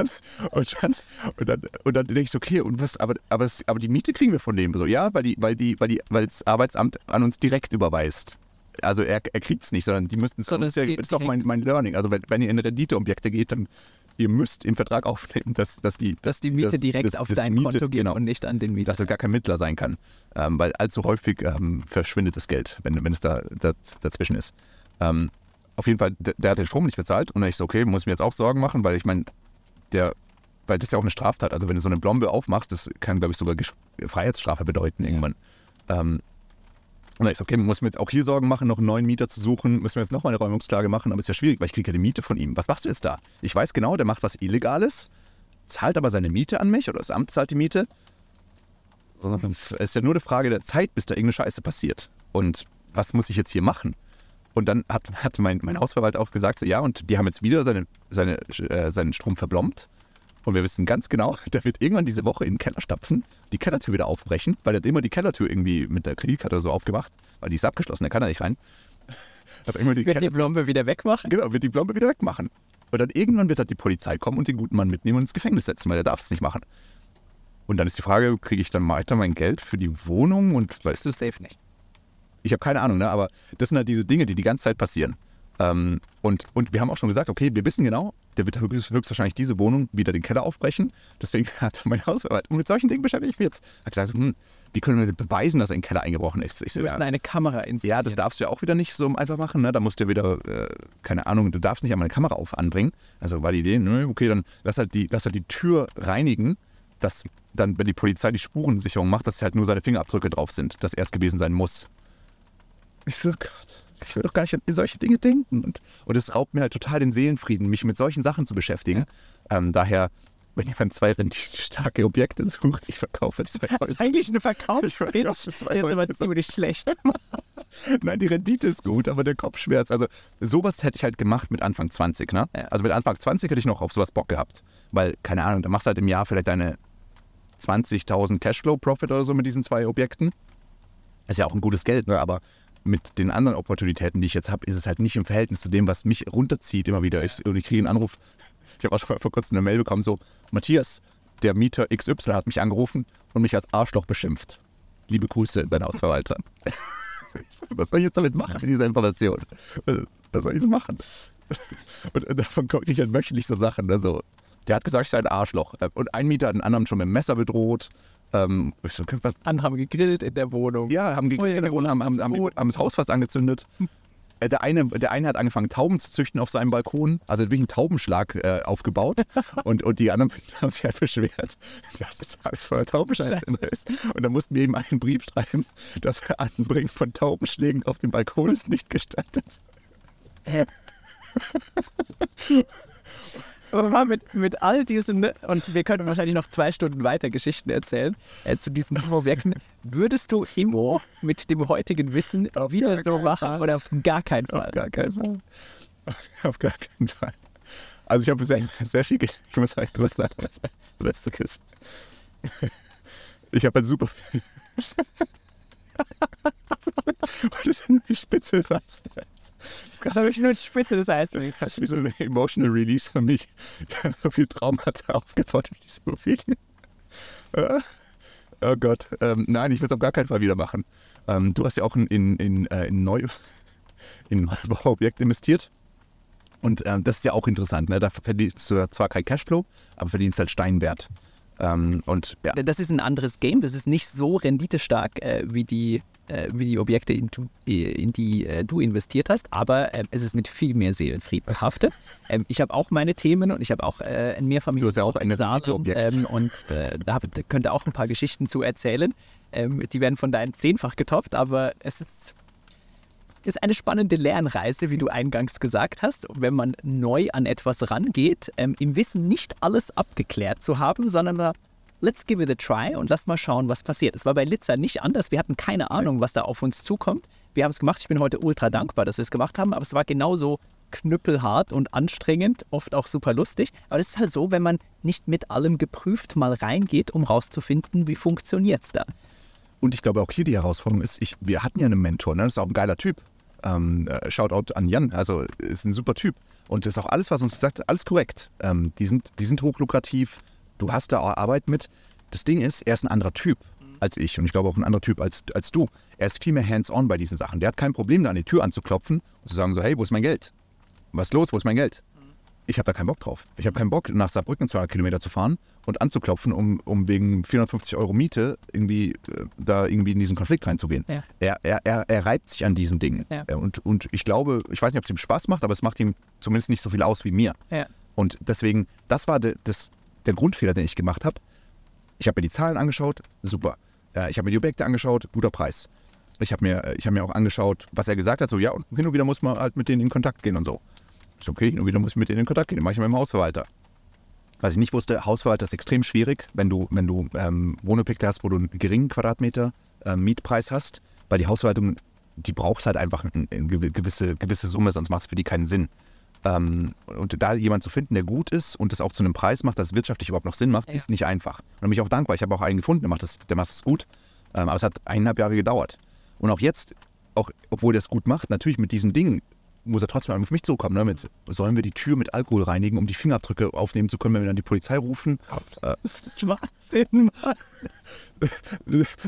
dann, und dann, und dann denke ich so, okay, und was, aber, aber, aber die Miete kriegen wir von dem. So, ja, weil die, weil die, weil die, weil das Arbeitsamt an uns direkt überweist. Also er, er kriegt es nicht, sondern die müssten es. Sondern Das ist ja- auch mein, mein Learning. Also wenn, wenn ihr in Renditeobjekte geht, dann ihr müsst im Vertrag aufnehmen, dass, dass die, Dass die Miete dass- direkt dass- auf dass dein Miete- Konto geht genau, und nicht an den Mieter. dass es gar kein Mittler sein kann. Ähm, weil allzu häufig ähm, verschwindet das Geld, wenn, wenn es da, da dazwischen ist. Ähm, auf jeden Fall, der, der hat den Strom nicht bezahlt und dann ich so, okay, muss ich mir jetzt auch Sorgen machen, weil ich meine, der, weil das ist ja auch eine Straftat. Also wenn du so eine Blombe aufmachst, das kann, glaube ich, sogar Freiheitsstrafe bedeuten irgendwann. Ähm, und dann so, okay, muss mir jetzt auch hier Sorgen machen, noch einen neuen Mieter zu suchen, müssen wir jetzt nochmal eine Räumungsklage machen, aber ist ja schwierig, weil ich kriege ja die Miete von ihm. Was machst du jetzt da? Ich weiß genau, der macht was Illegales, zahlt aber seine Miete an mich oder das Amt zahlt die Miete. Es ist ja nur eine Frage der Zeit, bis da irgendeine Scheiße passiert. Und was muss ich jetzt hier machen? Und dann hat, hat mein, mein Hausverwalter auch gesagt, so ja, und die haben jetzt wieder seine, seine, äh, seinen Strom verblombt. Und wir wissen ganz genau, der wird irgendwann diese Woche in den Keller stapfen, die Kellertür wieder aufbrechen, weil er hat immer die Kellertür irgendwie mit der Kreditkarte oder so aufgemacht, weil die ist abgeschlossen, da kann er nicht rein. Hat immer die Wird die Keller- Blombe wieder wegmachen? Genau, wird die Blombe wieder wegmachen. Und dann irgendwann wird halt die Polizei kommen und den guten Mann mitnehmen und ins Gefängnis setzen, weil er darf es nicht machen. Und dann ist die Frage, kriege ich dann weiter mein Geld für die Wohnung und weißt du, Du safe nicht. ich habe keine Ahnung, ne? aber das sind halt diese Dinge, die die ganze Zeit passieren. Ähm, und, und wir haben auch schon gesagt, okay, wir wissen genau, der wird höchst- höchstwahrscheinlich diese Wohnung wieder den Keller aufbrechen. Deswegen hat mein Hausverwalter, und mit solchen Dingen beschäftige ich mich jetzt, hat gesagt, hm, wie können wir beweisen, dass ein Keller eingebrochen ist? Ich so, Wir müssen ja, eine Kamera installieren. ja, das darfst du ja auch wieder nicht so einfach machen. Ne? Da musst du ja wieder, äh, keine Ahnung, du darfst nicht einmal eine Kamera auf anbringen. Also war die Idee, ne, okay, dann lass halt, die, lass halt die Tür reinigen, dass dann, wenn die Polizei die Spurensicherung macht, dass halt nur seine Fingerabdrücke drauf sind, dass er es gewesen sein muss. Ich so, Gott, ich will doch gar nicht in solche Dinge denken. Und, und es raubt mir halt total den Seelenfrieden, mich mit solchen Sachen zu beschäftigen. Ähm, daher wenn jemand zwei starke Objekte sucht, ich verkaufe zwei Das ist Häuser. eigentlich eine Ich verkaufe Verkaufspitch. zwei Der ist aber Häuser. ziemlich schlecht. Nein, die Rendite ist gut, aber der Kopfschmerz. Also sowas hätte ich halt gemacht mit Anfang 20. Ne? Ja. Also mit Anfang 20 hätte ich noch auf sowas Bock gehabt. Weil, keine Ahnung, da machst du halt im Jahr vielleicht deine 20.000 Cashflow-Profit oder so mit diesen zwei Objekten. Ist ja auch ein gutes Geld, ne? aber mit den anderen Opportunitäten, die ich jetzt habe, ist es halt nicht im Verhältnis zu dem, was mich runterzieht immer wieder. Ich, und ich kriege einen Anruf, ich habe auch schon vor kurzem eine Mail bekommen, so, Matthias, der Mieter XY hat mich angerufen und mich als Arschloch beschimpft. Liebe Grüße, dein Hausverwalter. was soll ich jetzt damit machen mit dieser Information? Was soll ich jetzt machen? Und davon kriege ich halt wöchentlich so Sachen. Also, der hat gesagt, ich sei ein Arschloch. Und ein Mieter hat einen anderen schon mit dem Messer bedroht. Ähm, so, was, Andere haben gegrillt in der Wohnung. ja, haben Feuer gegrillt und haben, haben, haben, Brot. haben das Haus fast angezündet. Äh, Der eine, der eine hat angefangen, Tauben zu züchten auf seinem Balkon, also wirklich einen Taubenschlag äh, aufgebaut. und, und die anderen haben sich halt beschwert, dass es alles voller Taubenscheiße drin ist. Und dann mussten wir ihm einen Brief schreiben, das Anbringen von Taubenschlägen auf dem Balkon ist nicht gestattet. Aber mal mit, mit all diesen, und wir können wahrscheinlich noch zwei Stunden weiter Geschichten erzählen äh, zu diesen Objekten, würdest du immer mit dem heutigen Wissen Auf wieder so machen Fall. oder auf gar keinen Fall? Auf gar keinen Fall. Auf gar keinen Fall. Also ich habe sehr, sehr viel Geschichten, ich muss euch drüber das Beste ist. Ich habe halt super viel. das ist eine Spitze des Eisbergs. Das habe ich nur die Spitze des Eisbergs. Das ist wie so ein emotional Release für mich. So viel Traumata aufgebaut durch diese. Äh, Oh Gott. Ähm, nein, ich will es auf gar keinen Fall wieder machen. Ähm, du hast ja auch in, in, in, äh, in, Neu in Neubauobjekte investiert. Und ähm, das ist ja auch interessant. Ne? Da verdienst du ja zwar kein Cashflow, aber verdienst halt Steinwert. Ähm, und ja, Das ist ein anderes Game, das ist nicht so renditestark äh, wie, die, äh, wie die Objekte, in, du, in die äh, du investiert hast, aber ähm, es ist mit viel mehr Seelenfried behaftet. ähm, ich habe auch meine Themen und ich habe auch äh, ein Mehrfamilien. Du hast ja auch ein Renditeobjekt. ähm, und äh, da hab- da könnt ihr auch ein paar Geschichten zu erzählen. Ähm, die werden von deinen zehnfach getoppt, aber es ist, ist eine spannende Lernreise, wie du eingangs gesagt hast. Und wenn man neu an etwas rangeht, ähm, im Wissen nicht alles abgeklärt zu haben, sondern mal, let's give it a try und lass mal schauen, was passiert. Es war bei Litzer nicht anders. Wir hatten keine Ahnung, was da auf uns zukommt. Wir haben es gemacht. Ich bin heute ultra dankbar, dass wir es gemacht haben, aber es war genauso knüppelhart und anstrengend, oft auch super lustig. Aber es ist halt so, wenn man nicht mit allem geprüft mal reingeht, um rauszufinden, wie funktioniert es da. Und ich glaube auch hier die Herausforderung ist, ich, wir hatten ja einen Mentor, ne? das ist auch ein geiler Typ. Ähm, äh, Shoutout an Jan, also ist ein super Typ. Und das ist auch alles, was uns gesagt hat, alles korrekt. Ähm, die, sind, die sind hochlukrativ, du hast da Arbeit mit. Das Ding ist, er ist ein anderer Typ als ich und ich glaube auch ein anderer Typ als, als du. Er ist viel mehr hands-on bei diesen Sachen. Der hat kein Problem, da an die Tür anzuklopfen und zu sagen so, hey, wo ist mein Geld? Was ist los, wo ist mein Geld? Ich habe da keinen Bock drauf. Ich habe keinen Bock, nach Saarbrücken 200 Kilometer zu fahren und anzuklopfen, um, um wegen 450 Euro Miete irgendwie äh, da irgendwie in diesen Konflikt reinzugehen. Ja. Er, er, er, er reibt sich an diesen Dingen. Ja. Äh, Und, und ich glaube, ich weiß nicht, ob es ihm Spaß macht, aber es macht ihm zumindest nicht so viel aus wie mir. Ja. Und deswegen, das war de, das, der Grundfehler, den ich gemacht habe. Ich habe mir die Zahlen angeschaut, super. Äh, Ich habe mir die Objekte angeschaut, guter Preis. Ich habe mir, ich hab mir auch angeschaut, was er gesagt hat, so ja, und hin und wieder muss man halt mit denen in Kontakt gehen und so. Ist okay, hin und wieder muss ich mit denen in Kontakt gehen, mache ich mit dem Hausverwalter. Was ich nicht wusste, Hausverwalter ist extrem schwierig, wenn du, wenn du ähm, Wohnobjekte hast, wo du einen geringen Quadratmeter ähm, Mietpreis hast, weil die Hausverwaltung, die braucht halt einfach eine, eine gewi- gewisse, gewisse Summe, sonst macht es für die keinen Sinn. Ähm, und da jemanden zu finden, der gut ist und das auch zu einem Preis macht, dass es wirtschaftlich überhaupt noch Sinn macht, Ja. ist nicht einfach. Und da bin ich auch dankbar. Ich habe auch einen gefunden, der macht das, der macht das gut. Ähm, aber es hat eineinhalb Jahre gedauert. Und auch jetzt, auch obwohl der es gut macht, natürlich mit diesen Dingen muss er trotzdem auf mich zukommen. Ne? Mit, sollen wir die Tür mit Alkohol reinigen, um die Fingerabdrücke aufnehmen zu können, wenn wir dann die Polizei rufen? Äh, Schwachsinn, Mann.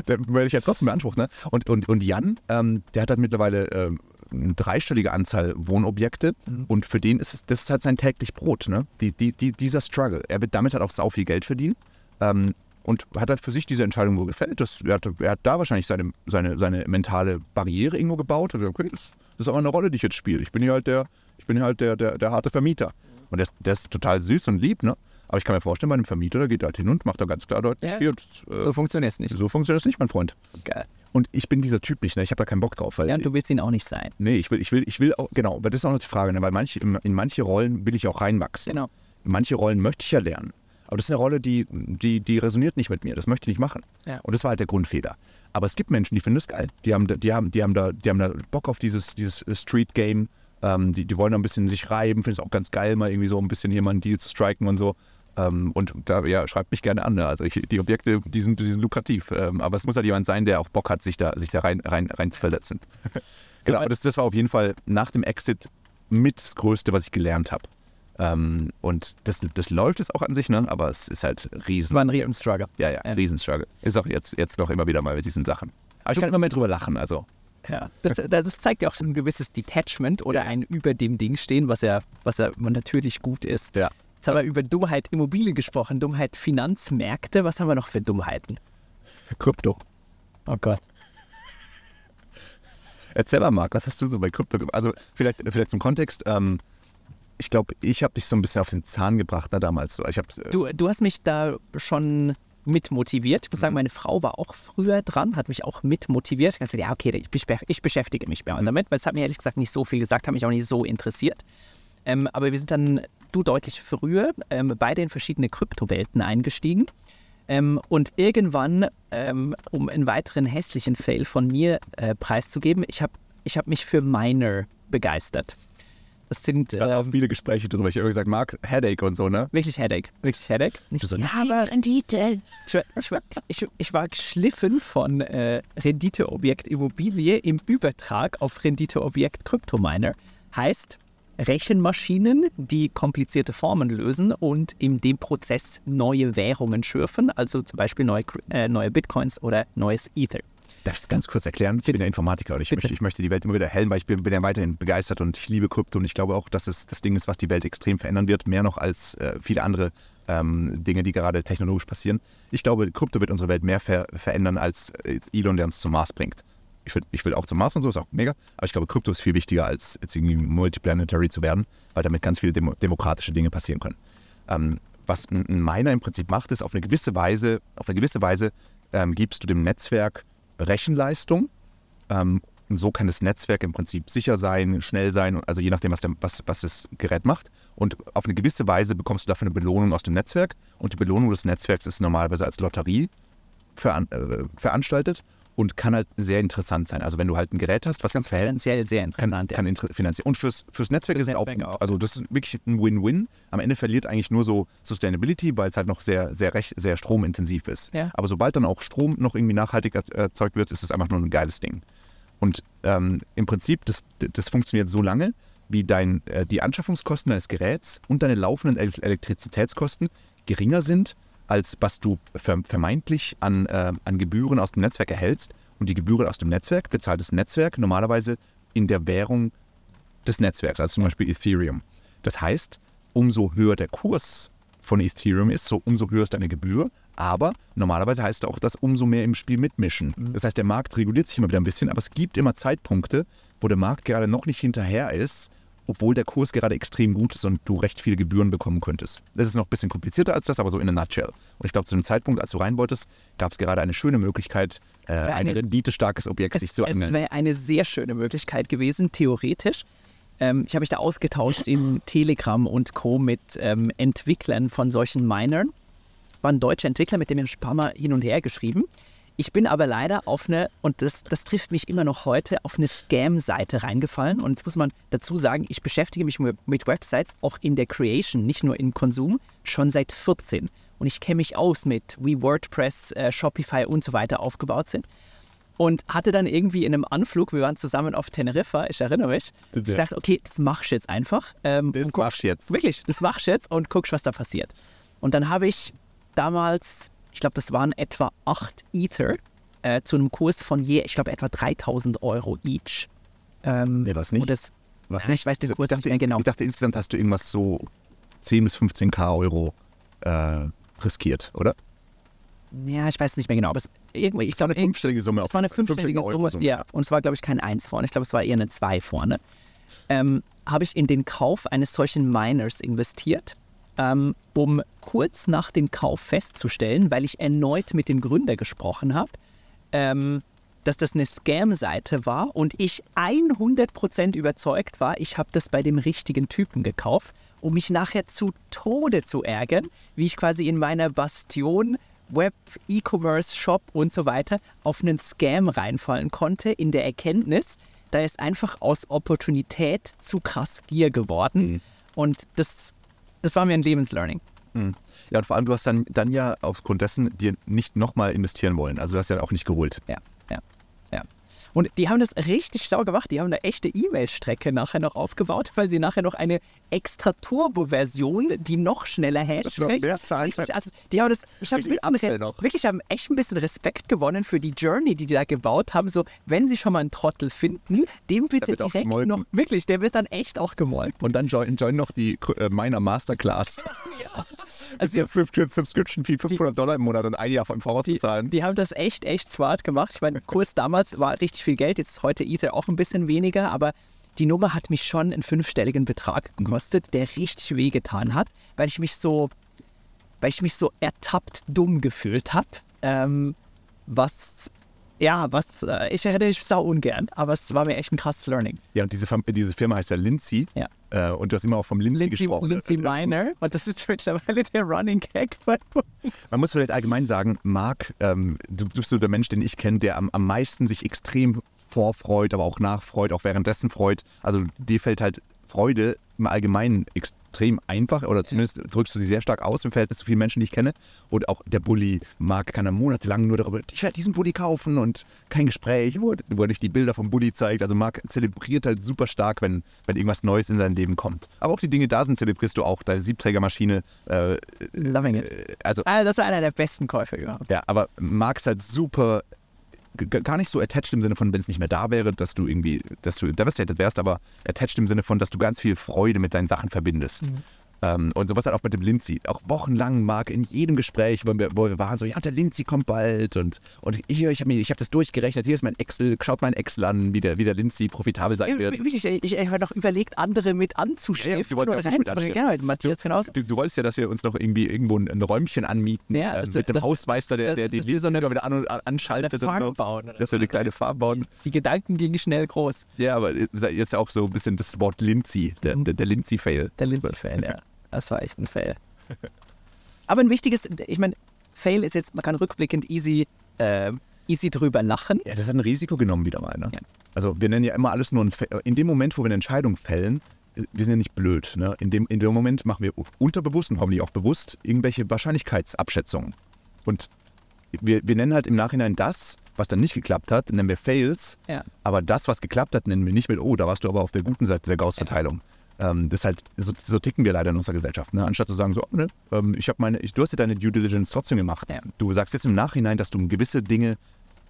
der werde ich ja trotzdem beansprucht. Ne? Und, und, und Jan, ähm, der hat halt mittlerweile ähm, eine dreistellige Anzahl Wohnobjekte und für den ist es, das ist halt sein täglich Brot. Ne? Die, die, die, dieser Struggle. Er wird damit halt auch sau viel Geld verdienen. Ähm, und hat halt für sich diese Entscheidung wohl gefällt. Das, er, hat, er hat da wahrscheinlich seine, seine, seine mentale Barriere irgendwo gebaut. Und okay, das, das ist aber eine Rolle, die ich jetzt spiele. Ich bin hier halt der, ich bin hier halt der, der, der harte Vermieter. Und der ist, der ist total süß und lieb, ne? Aber ich kann mir vorstellen, bei einem Vermieter, der geht halt hin und macht da ganz klar deutlich, Ja. hier, das, äh, So funktioniert es nicht. so funktioniert das nicht, mein Freund. Geil. Und ich bin dieser Typ nicht, ne? Ich habe da keinen Bock drauf, weil Ja, und du willst ihn auch nicht sein. nee, ich will, ich will, ich will auch, genau, aber das ist auch noch die Frage, ne? weil manche, in, manche Rollen will ich auch reinwachsen. Genau. In manche Rollen möchte ich ja lernen. Aber das ist eine Rolle, die, die, die resoniert nicht mit mir. Das möchte ich nicht machen. Ja. Und das war halt der Grundfehler. Aber es gibt Menschen, die finden das geil. Die haben, da- die haben, die haben, da, die haben da Bock auf dieses, dieses Street-Game. Ähm, die, die wollen da ein bisschen sich reiben, finden es auch ganz geil, mal irgendwie so ein bisschen hier mal einen Deal zu striken und so. Ähm, und da, ja, schreibt mich gerne an. Ne? Also ich, die Objekte, die sind, die sind lukrativ. Ähm, aber es muss halt jemand sein, der auch Bock hat, sich da, sich da rein, rein, rein zu verletzen. genau, aber das, das war auf jeden Fall nach dem Exit mit das Größte, was ich gelernt habe. Ähm, und das, das läuft es auch an sich, ne? aber es ist halt riesen. War ein Riesenstruggle. Ja, ja, Ja. Riesenstruggle. Ist auch jetzt, jetzt noch immer wieder mal mit diesen Sachen. Aber ich kann immer mehr drüber lachen, also. Ja. Das, das zeigt ja auch so ein gewisses Detachment oder ein über dem Ding stehen, was ja, was ja natürlich gut ist. Ja. Jetzt haben wir über Dummheit Immobilien gesprochen, Dummheit Finanzmärkte. Was haben wir noch für Dummheiten? Krypto. Oh Gott. Erzähl mal, Marc, was hast du so bei Krypto gemacht? Also vielleicht, vielleicht zum Kontext. Ähm, ich glaube, ich habe dich so ein bisschen auf den Zahn gebracht, ne, damals. So. Ich habe Du, du hast mich da schon mit motiviert. Ich muss Mhm. sagen, meine Frau war auch früher dran, hat mich auch mit motiviert. Ich habe gesagt, ja, okay, ich, ich beschäftige mich mehr damit, weil es hat mir ehrlich gesagt nicht so viel gesagt, hat mich auch nicht so interessiert. Ähm, aber wir sind dann, du deutlich früher, ähm, beide in verschiedene Kryptowelten eingestiegen. Ähm, und irgendwann, ähm, um einen weiteren hässlichen Fail von mir äh, preiszugeben, ich habe ich hab mich für Miner begeistert. Das sind da ähm, viele Gespräche drüber. Ich habe gesagt, Marc, Headache und so, ne? wirklich Headache. Wirklich Headache. Nicht, Du so, ja, aber Rendite. ich war, ich, war, ich, ich war geschliffen von äh, Renditeobjekt Immobilie im Übertrag auf Renditeobjekt Kryptominer. Heißt, Rechenmaschinen, die komplizierte Formen lösen und in dem Prozess neue Währungen schürfen, also zum Beispiel neue, äh, neue Bitcoins oder neues Ether. Darf ich es ganz kurz erklären? Ich bin ja Informatiker und ich Bitte. möchte, ich möchte die Welt immer wieder hellen, weil ich bin, bin ja weiterhin begeistert und ich liebe Krypto und ich glaube auch, dass es das Ding ist, was die Welt extrem verändern wird, mehr noch als äh, viele andere ähm, Dinge, die gerade technologisch passieren. Ich glaube, Krypto wird unsere Welt mehr ver verändern als äh, Elon, der uns zum Mars bringt. Ich will, ich will auch zum Mars und so, ist auch mega, aber ich glaube, Krypto ist viel wichtiger, als jetzt irgendwie multiplanetary zu werden, weil damit ganz viele demo demokratische Dinge passieren können. Ähm, was ein Miner im Prinzip macht, ist auf eine gewisse Weise, auf eine gewisse Weise ähm, gibst du dem Netzwerk Rechenleistung. Ähm, und so kann das Netzwerk im Prinzip sicher sein, schnell sein, also je nachdem, was, der, was, was das Gerät macht. Und auf eine gewisse Weise bekommst du dafür eine Belohnung aus dem Netzwerk. Und die Belohnung des Netzwerks ist normalerweise als Lotterie veran äh, veranstaltet und kann halt sehr interessant sein. Also wenn du halt ein Gerät hast, was Ganz finanziell sehr kann, interessant. kann inter- finanziell. Und fürs, fürs Netzwerk Fürs ist es auch Netzwerk auch. Also das ist wirklich ein Win-Win. Am Ende verliert eigentlich nur so Sustainability, weil es halt noch sehr, sehr, recht, sehr stromintensiv ist. Ja. Aber sobald dann auch Strom noch irgendwie nachhaltig er- erzeugt wird, ist es einfach nur ein geiles Ding. Und ähm, im Prinzip, das, das funktioniert so lange, wie dein, äh, die Anschaffungskosten deines Geräts und deine laufenden El Elektrizitätskosten geringer sind, als was du ver vermeintlich an, äh, an Gebühren aus dem Netzwerk erhältst. Und die Gebühren aus dem Netzwerk bezahlt das Netzwerk normalerweise in der Währung des Netzwerks, also zum Beispiel Ethereum. Das heißt, umso höher der Kurs von Ethereum ist, so umso höher ist deine Gebühr. Aber normalerweise heißt auch, dass umso mehr im Spiel mitmischen. Das heißt, der Markt reguliert sich immer wieder ein bisschen, aber es gibt immer Zeitpunkte, wo der Markt gerade noch nicht hinterher ist, obwohl der Kurs gerade extrem gut ist und du recht viele Gebühren bekommen könntest. Das ist noch ein bisschen komplizierter als das, aber so in a nutshell. Und ich glaube, zu dem Zeitpunkt, als du rein wolltest, gab es gerade eine schöne Möglichkeit, äh, ein renditestarkes Objekt sich Es, zu es angeln. wäre eine sehr schöne Möglichkeit gewesen, theoretisch. Ähm, ich habe mich da ausgetauscht in Telegram und Co. mit ähm, Entwicklern von solchen Minern. Es war ein deutscher Entwickler, mit dem habe ich ein paar Mal hin und her geschrieben. Ich bin aber leider auf eine, und das, das trifft mich immer noch heute, auf eine Scam-Seite reingefallen. Und jetzt muss man dazu sagen, ich beschäftige mich mit Websites auch in der Creation, nicht nur im Konsum, schon seit 14. Und ich kenne mich aus mit, wie WordPress, äh, Shopify und so weiter aufgebaut sind und hatte dann irgendwie in einem Anflug, wir waren zusammen auf Teneriffa, ich erinnere mich, Stimmt, ich ja. dachte, okay, das machst du jetzt einfach. Ähm, Das guck- machst du jetzt. Wirklich, das machst du jetzt und guckst, was da passiert. Und dann habe ich damals, ich glaube, das waren etwa 8 Ether äh, zu einem Kurs von je, ich glaube, etwa 3000 Euro each. Ähm, Nee, was nicht? Das, Was Ja, ich weiß den Also, Kurs dachte, nicht mehr genau. Ich dachte, insgesamt hast du irgendwas so 10 bis 15k Euro äh, riskiert, oder? ja, ich weiß nicht mehr genau, aber es, irgendwie, ich glaube, Eine fünfstellige Summe. Es war eine fünfstellige Summe, ja. Und es war, glaube ich, kein Eins vorne. Ich glaube, es war eher eine Zwei vorne. Ähm, habe ich in den Kauf eines solchen Miners investiert, ähm, um kurz nach dem Kauf festzustellen, weil ich erneut mit dem Gründer gesprochen habe, ähm, dass das eine Scam-Seite war und ich 100% überzeugt war, ich habe das bei dem richtigen Typen gekauft, um mich nachher zu Tode zu ärgern, wie ich quasi in meiner Bastion Web, E-Commerce, Shop und so weiter auf einen Scam reinfallen konnte, in der Erkenntnis, da ist einfach aus Opportunität zu krass Gier geworden. Mhm. Und das, das war mir ein Lebenslearning. Ja, und vor allem, du hast dann, dann ja aufgrund dessen dir nicht nochmal investieren wollen. Also du hast ja auch nicht geholt. Ja, ja, ja. Und die haben das richtig schlau gemacht. Die haben eine echte E-Mail-Strecke nachher noch aufgebaut, weil sie nachher noch eine extra Turbo-Version, die noch schneller kriegt. mehr Zahlen Richtig, also die haben das, ich habe wirklich haben echt ein bisschen Respekt gewonnen für die Journey, die die da gebaut haben. So, wenn sie schon mal einen Trottel finden, dem bitte direkt noch, wirklich, der wird dann echt auch gemolken. Und dann join, join noch die äh, meiner Masterclass. Also Die Subscription, Fee 500 Dollar im Monat und ein Jahr im Voraus Die, bezahlen. die haben das echt, echt smart gemacht. Ich meine, Kurs damals war richtig viel Geld, jetzt heute Ether auch ein bisschen weniger, aber die Nummer hat mich schon einen fünfstelligen Betrag gekostet, der richtig wehgetan hat, weil ich mich so, weil ich mich so ertappt dumm gefühlt habe. Ähm, was, ja, was, äh, ich hätte ich sau ungern, aber es war mir echt ein krasses Learning. Ja, und diese, diese Firma heißt ja Lindsay. Ja. Äh, und du hast immer auch vom Lindsay, Lindsay, gesprochen. Lindsay Miner, und das ist mittlerweile der Running Gag bei uns. Man muss vielleicht allgemein sagen, Marc, ähm, du, du bist so der Mensch, den ich kenne, der am, am meisten sich extrem vorfreut, aber auch nachfreut, auch währenddessen freut. Also dir fällt halt Freude im Allgemeinen extrem einfach oder zumindest drückst du sie sehr stark aus im Verhältnis zu vielen Menschen, die ich kenne. Und auch der Bulli, Marc kann er monatelang nur darüber, ich werde diesen Bulli kaufen und kein Gespräch, wo, wo er nicht die Bilder vom Bulli zeigt. Also Marc zelebriert halt super stark, wenn, wenn irgendwas Neues in sein Leben kommt. Aber auch die Dinge da sind, zelebrierst du auch. Deine Siebträgermaschine, äh, Loving it. äh, also Ah, das war einer der besten Käufe überhaupt. ja, aber Marc ist halt super, gar nicht so attached im Sinne von, wenn es nicht mehr da wäre, dass du irgendwie, dass du devastated wärst, aber attached im Sinne von, dass du ganz viel Freude mit deinen Sachen verbindest. Ähm, und sowas halt auch mit dem Lindsay. Auch wochenlang Marc in jedem Gespräch, wo wir, wo wir waren, so, ja, der Lindsay kommt bald und, und ich, ich habe hab das durchgerechnet, hier ist mein Excel, schaut mein Excel an, wie der, wie der Lindsay profitabel sein wird. Wirklich, ich, ich habe noch überlegt, andere mit anzustiften Ja, du wolltest ja auch mit reinzubringen. Genau, Matthias genauso. Du, du wolltest ja, dass wir uns noch irgendwie irgendwo ein, Räumchen anmieten Ja, äh, dass mit dem dass- Hausmeister, der, der die wir so eine- wieder an und an, anschaltet Eine und so. Farm bauen oder Dass wir eine kleine Farm bauen. Die Gedanken gingen schnell groß. Ja, aber jetzt auch so ein bisschen das Wort Lindsay, der, der, der Lindsay-Fail. Der Lindsay-Fail, ja. Das war echt ein Fail. Aber ein wichtiges, ich meine, Fail ist jetzt, man kann rückblickend easy, äh, easy drüber lachen. Ja, das hat ein Risiko genommen wieder mal. Ne? Ja. Also wir nennen ja immer alles nur ein Fa In dem Moment, wo wir eine Entscheidung fällen, äh, wir sind ja nicht blöd. Ne? In, dem, in dem Moment machen wir unterbewusst und hoffentlich auch bewusst irgendwelche Wahrscheinlichkeitsabschätzungen. Und wir, wir nennen halt im Nachhinein das, was dann nicht geklappt hat, nennen wir Fails. Ja. Aber das, was geklappt hat, nennen wir nicht mit, oh, da warst du aber auf der guten Seite der Gauss-Verteilung. Ähm, das halt, so, so ticken wir leider in unserer Gesellschaft. Ne? Anstatt zu sagen, so, oh, ne, ähm, ich habe meine, ich, du hast ja deine Due Diligence trotzdem gemacht. Ja. Du sagst jetzt im Nachhinein, dass du gewisse Dinge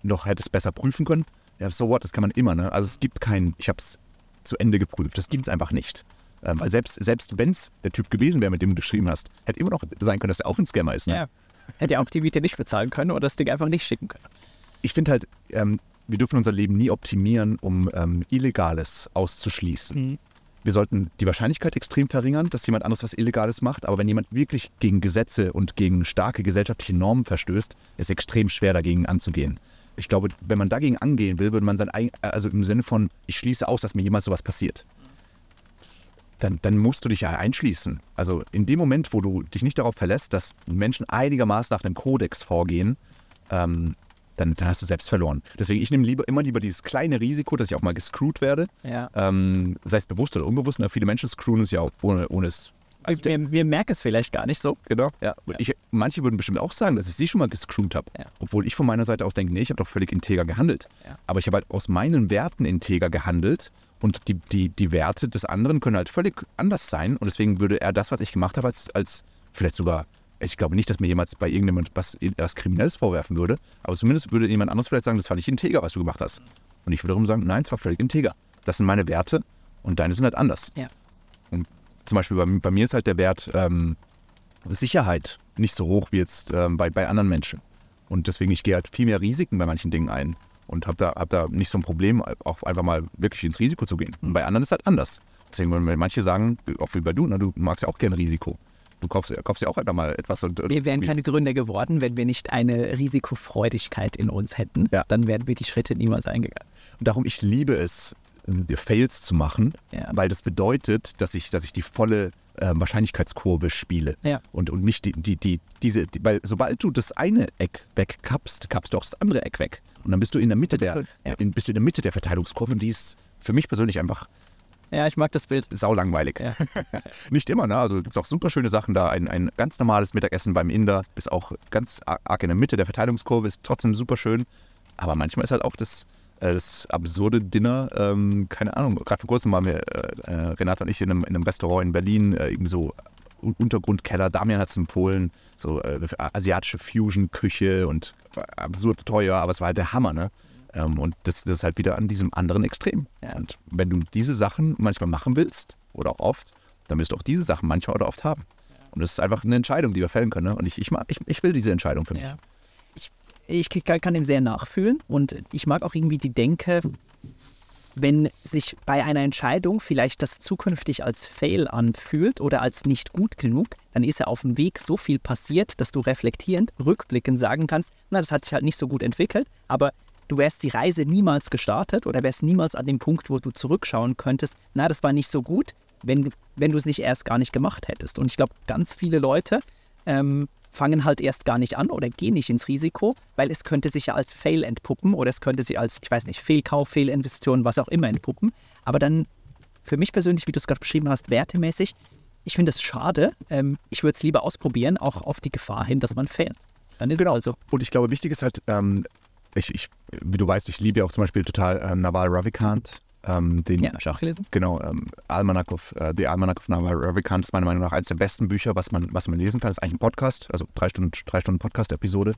noch hättest besser prüfen können. Ja, so what, das kann man immer. Ne? Also es gibt kein, ich habe es zu Ende geprüft. Das gibt es einfach nicht. Ähm, weil selbst, selbst wenn es der Typ gewesen wäre, mit dem du geschrieben hast, hätte immer noch sein können, dass er auch ein Scammer ist. Ne? Ja. Hätte ja auch die Miete nicht bezahlen können oder das Ding einfach nicht schicken können. ich finde halt, ähm, wir dürfen unser Leben nie optimieren, um ähm, Illegales auszuschließen. Wir sollten die Wahrscheinlichkeit extrem verringern, dass jemand anderes was Illegales macht, aber wenn jemand wirklich gegen Gesetze und gegen starke gesellschaftliche Normen verstößt, ist es extrem schwer dagegen anzugehen. Ich glaube, wenn man dagegen angehen will, würde man sein also im Sinne von, ich schließe aus, dass mir jemals sowas passiert. Dann, dann musst du dich ja einschließen. Also in dem Moment, wo du dich nicht darauf verlässt, dass Menschen einigermaßen nach einem Kodex vorgehen, ähm, dann, dann hast du selbst verloren. Deswegen, ich nehme lieber, immer lieber dieses kleine Risiko, dass ich auch mal gescrewt werde. Ja. Ähm, sei es bewusst oder unbewusst. Ne? Viele Menschen screwen uns ja auch ohne, ohne es. Also, wir, wir merken es vielleicht gar nicht so. genau. Ja. Ich, manche würden bestimmt auch sagen, dass ich sie schon mal gescrewt habe. Ja. Obwohl ich von meiner Seite aus denke, nee, ich habe doch völlig integer gehandelt. Ja. Aber ich habe halt aus meinen Werten integer gehandelt und die, die, die Werte des anderen können halt völlig anders sein. Und deswegen würde er das, was ich gemacht habe, als, als vielleicht sogar, ich glaube nicht, dass mir jemals bei irgendjemand was, was Kriminelles vorwerfen würde, aber zumindest würde jemand anderes vielleicht sagen, das war nicht integer, was du gemacht hast. Und ich würde darum sagen, nein, es war völlig integer. Das sind meine Werte und deine sind halt anders. Ja. Und zum Beispiel bei, bei mir ist halt der Wert ähm, Sicherheit nicht so hoch wie jetzt ähm, bei, bei anderen Menschen. Und deswegen, ich gehe halt viel mehr Risiken bei manchen Dingen ein und habe da, hab da nicht so ein Problem, auch einfach mal wirklich ins Risiko zu gehen. Und bei anderen ist halt anders. Deswegen, wenn manche sagen, auch wie bei du, ne, du magst ja auch gerne Risiko. Du kaufst, kaufst ja auch einfach mal etwas und. und Wir wären keine. Gründer geworden, wenn wir nicht eine Risikofreudigkeit in uns hätten. Ja. Dann wären wir die Schritte niemals eingegangen. Und darum, ich liebe es, äh, Fails zu machen, Ja. weil das bedeutet, dass ich, dass ich die volle äh, Wahrscheinlichkeitskurve spiele. Ja. Und, und nicht die, die, die, diese, die, weil sobald du das eine Eck wegkappst, kappst du auch das andere Eck weg. Und dann bist du in der Mitte der, ja. in, bist du in der Mitte der Verteilungskurve und die ist für mich persönlich einfach Ja, ich mag das Bild. saulangweilig. Ja. Nicht immer, ne? Also gibt es auch super schöne Sachen da. Ein, ein ganz normales Mittagessen beim Inder ist auch ganz ar- arg in der Mitte der Verteilungskurve, ist trotzdem super schön. Aber manchmal ist halt auch das, äh, das absurde Dinner, ähm, keine Ahnung. Gerade vor kurzem waren wir, äh, äh, Renate und ich, in einem, in einem Restaurant in Berlin, äh, irgendwie so Un- Untergrundkeller. Damian hat es empfohlen, so äh, asiatische Fusion-Küche und war absurd teuer, aber es war halt der Hammer, ne? Ähm, und das, das ist halt wieder an diesem anderen Extrem. Ja. Und wenn du diese Sachen manchmal machen willst, oder auch oft, dann wirst du auch diese Sachen manchmal oder oft haben. Und das ist einfach eine Entscheidung, die wir fällen können. Ne? Und ich, ich, mag, ich, ich will diese Entscheidung für mich. Ja. Ich, ich kann, kann dem sehr nachfühlen und ich mag auch irgendwie die Denke, wenn sich bei einer Entscheidung vielleicht das zukünftig als Fail anfühlt oder als nicht gut genug, dann ist ja auf dem Weg so viel passiert, dass du reflektierend, rückblickend sagen kannst, na, das hat sich halt nicht so gut entwickelt, aber du wärst die Reise niemals gestartet oder wärst niemals an dem Punkt, wo du zurückschauen könntest, na, das war nicht so gut, wenn, wenn du es nicht erst gar nicht gemacht hättest. Und ich glaube, ganz viele Leute ähm, fangen halt erst gar nicht an oder gehen nicht ins Risiko, weil es könnte sich ja als Fail entpuppen oder es könnte sich als, ich weiß nicht, Fehlkauf, Fehlinvestition, was auch immer entpuppen. Aber dann für mich persönlich, wie du es gerade beschrieben hast, wertemäßig, ich finde es schade. Ähm, ich würde es lieber ausprobieren, auch auf die Gefahr hin, dass man failt. Dann ist Genau. es also. Und ich glaube, wichtig ist halt, ähm, ich, ich, wie du weißt, ich liebe ja auch zum Beispiel total äh, Naval Ravikant. Ähm, den, Ja, hast du auch gelesen? Genau, ähm, Almanac of, äh, The Almanac of Naval Ravikant ist meiner Meinung nach eines der besten Bücher, was man, was man lesen kann. Das ist eigentlich ein Podcast, also drei Stunden, drei Stunden Podcast-Episode.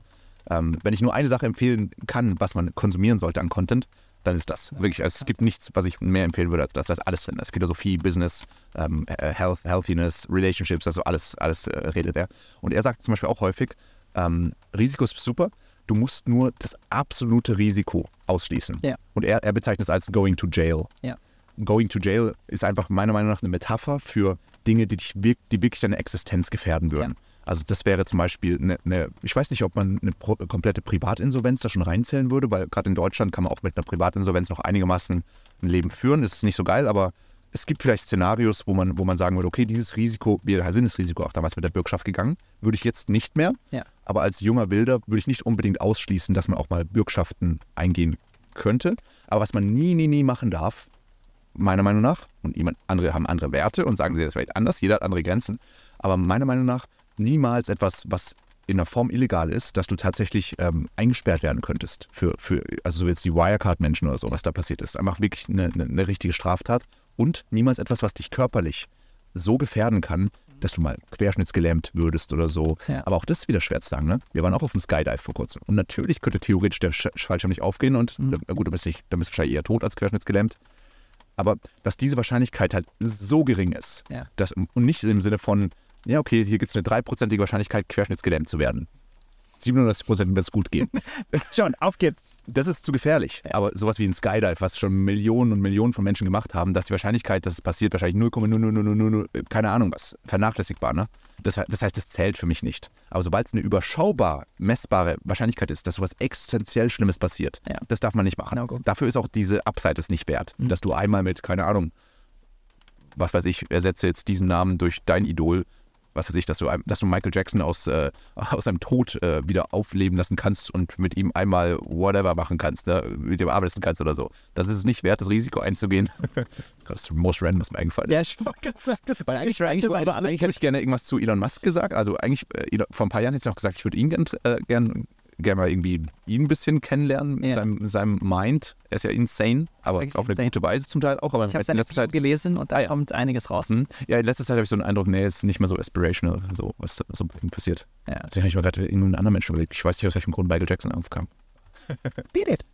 Ähm, wenn ich nur eine Sache empfehlen kann, was man konsumieren sollte an Content, dann ist das. Wirklich, also es gibt nichts, was ich mehr empfehlen würde als das. Da ist alles drin. Da ist Philosophie, Business, ähm, äh, Health, Healthiness, Relationships, also alles, alles äh, redet er. Und er sagt zum Beispiel auch häufig, ähm, Risiko ist super, du musst nur das absolute Risiko ausschließen. Ja. Und er, er bezeichnet es als going to jail. Ja. Going to jail ist einfach meiner Meinung nach eine Metapher für Dinge, die dich wirk die wirklich deine Existenz gefährden würden. Ja. Also das wäre zum Beispiel eine, eine ich weiß nicht, ob man eine komplette Privatinsolvenz da schon reinzählen würde, weil gerade in Deutschland kann man auch mit einer Privatinsolvenz noch einigermaßen ein Leben führen. Das ist nicht so geil, aber es gibt vielleicht Szenarios, wo man, wo man sagen würde, okay, dieses Risiko, wir sind das Risiko auch damals mit der Bürgschaft gegangen, würde ich jetzt nicht mehr. Ja. Aber als junger Wilder würde ich nicht unbedingt ausschließen, dass man auch mal Bürgschaften eingehen könnte. Aber was man nie, nie, nie machen darf, meiner Meinung nach, und jemand, andere haben andere Werte und sagen sie das vielleicht anders, jeder hat andere Grenzen, aber meiner Meinung nach niemals etwas, was in einer Form illegal ist, dass du tatsächlich ähm, eingesperrt werden könntest. Für, für, also so jetzt die Wirecard-Menschen oder so, was da passiert ist. Einfach wirklich eine, eine, eine richtige Straftat und niemals etwas, was dich körperlich so gefährden kann, dass du mal querschnittsgelähmt würdest oder so. Ja. Aber auch das ist wieder schwer zu sagen. Ne? Wir waren auch auf dem Skydive vor kurzem. Und natürlich könnte theoretisch der Sch Fallschirm nicht aufgehen und Mhm. na gut, dann bist, du nicht, dann bist du wahrscheinlich eher tot als querschnittsgelähmt. Aber dass diese Wahrscheinlichkeit halt so gering ist, Ja. dass, und nicht im Sinne von, ja, okay, hier gibt es eine dreiprozentige Wahrscheinlichkeit, querschnittsgelähmt zu werden. 97 Prozent wird es gut gehen. Schon, auf geht's. Das ist zu gefährlich. Aber sowas wie ein Skydive, was schon Millionen und Millionen von Menschen gemacht haben, dass die Wahrscheinlichkeit, dass es passiert, wahrscheinlich 0,00000, keine Ahnung was, vernachlässigbar. Ne? Das, das heißt, das zählt für mich nicht. Aber sobald es eine überschaubar messbare Wahrscheinlichkeit ist, dass sowas existenziell Schlimmes passiert, Ja. das darf man nicht machen. No. Dafür ist auch diese Upside es nicht wert, Mhm. dass du einmal mit, keine Ahnung, was weiß ich, ersetze jetzt diesen Namen durch dein Idol, was weiß ich, dass du, dass du Michael Jackson aus, äh, aus seinem Tod äh, wieder aufleben lassen kannst und mit ihm einmal whatever machen kannst, ne? mit ihm arbeiten kannst oder so. Das ist es nicht wert, das Risiko einzugehen. das ist most random, was mir eingefallen ist. Ja, ich wollte gerade sagen, das Weil eigentlich, eigentlich, eigentlich, eigentlich hätte ich gerne irgendwas zu Elon Musk gesagt. Also eigentlich, äh, vor ein paar Jahren hätte ich noch gesagt, ich würde ihn gern, äh, gern, gern mal irgendwie ihn ein bisschen kennenlernen mit Ja. seinem, seinem Mind. Er ist ja insane, aber auf eine insane. gute Weise zum Teil auch. Aber Ich habe in seine Zeit gelesen und da Ah, ja. kommt einiges raus. hm? Ja, in letzter Zeit habe ich so einen Eindruck, nee, ist nicht mehr so aspirational, so was so passiert. Ja. Deswegen habe ich mir gerade irgendeinen anderen Menschen überlegt. Ich weiß nicht, aus welchem Grund Michael Jackson aufkam. Beat it.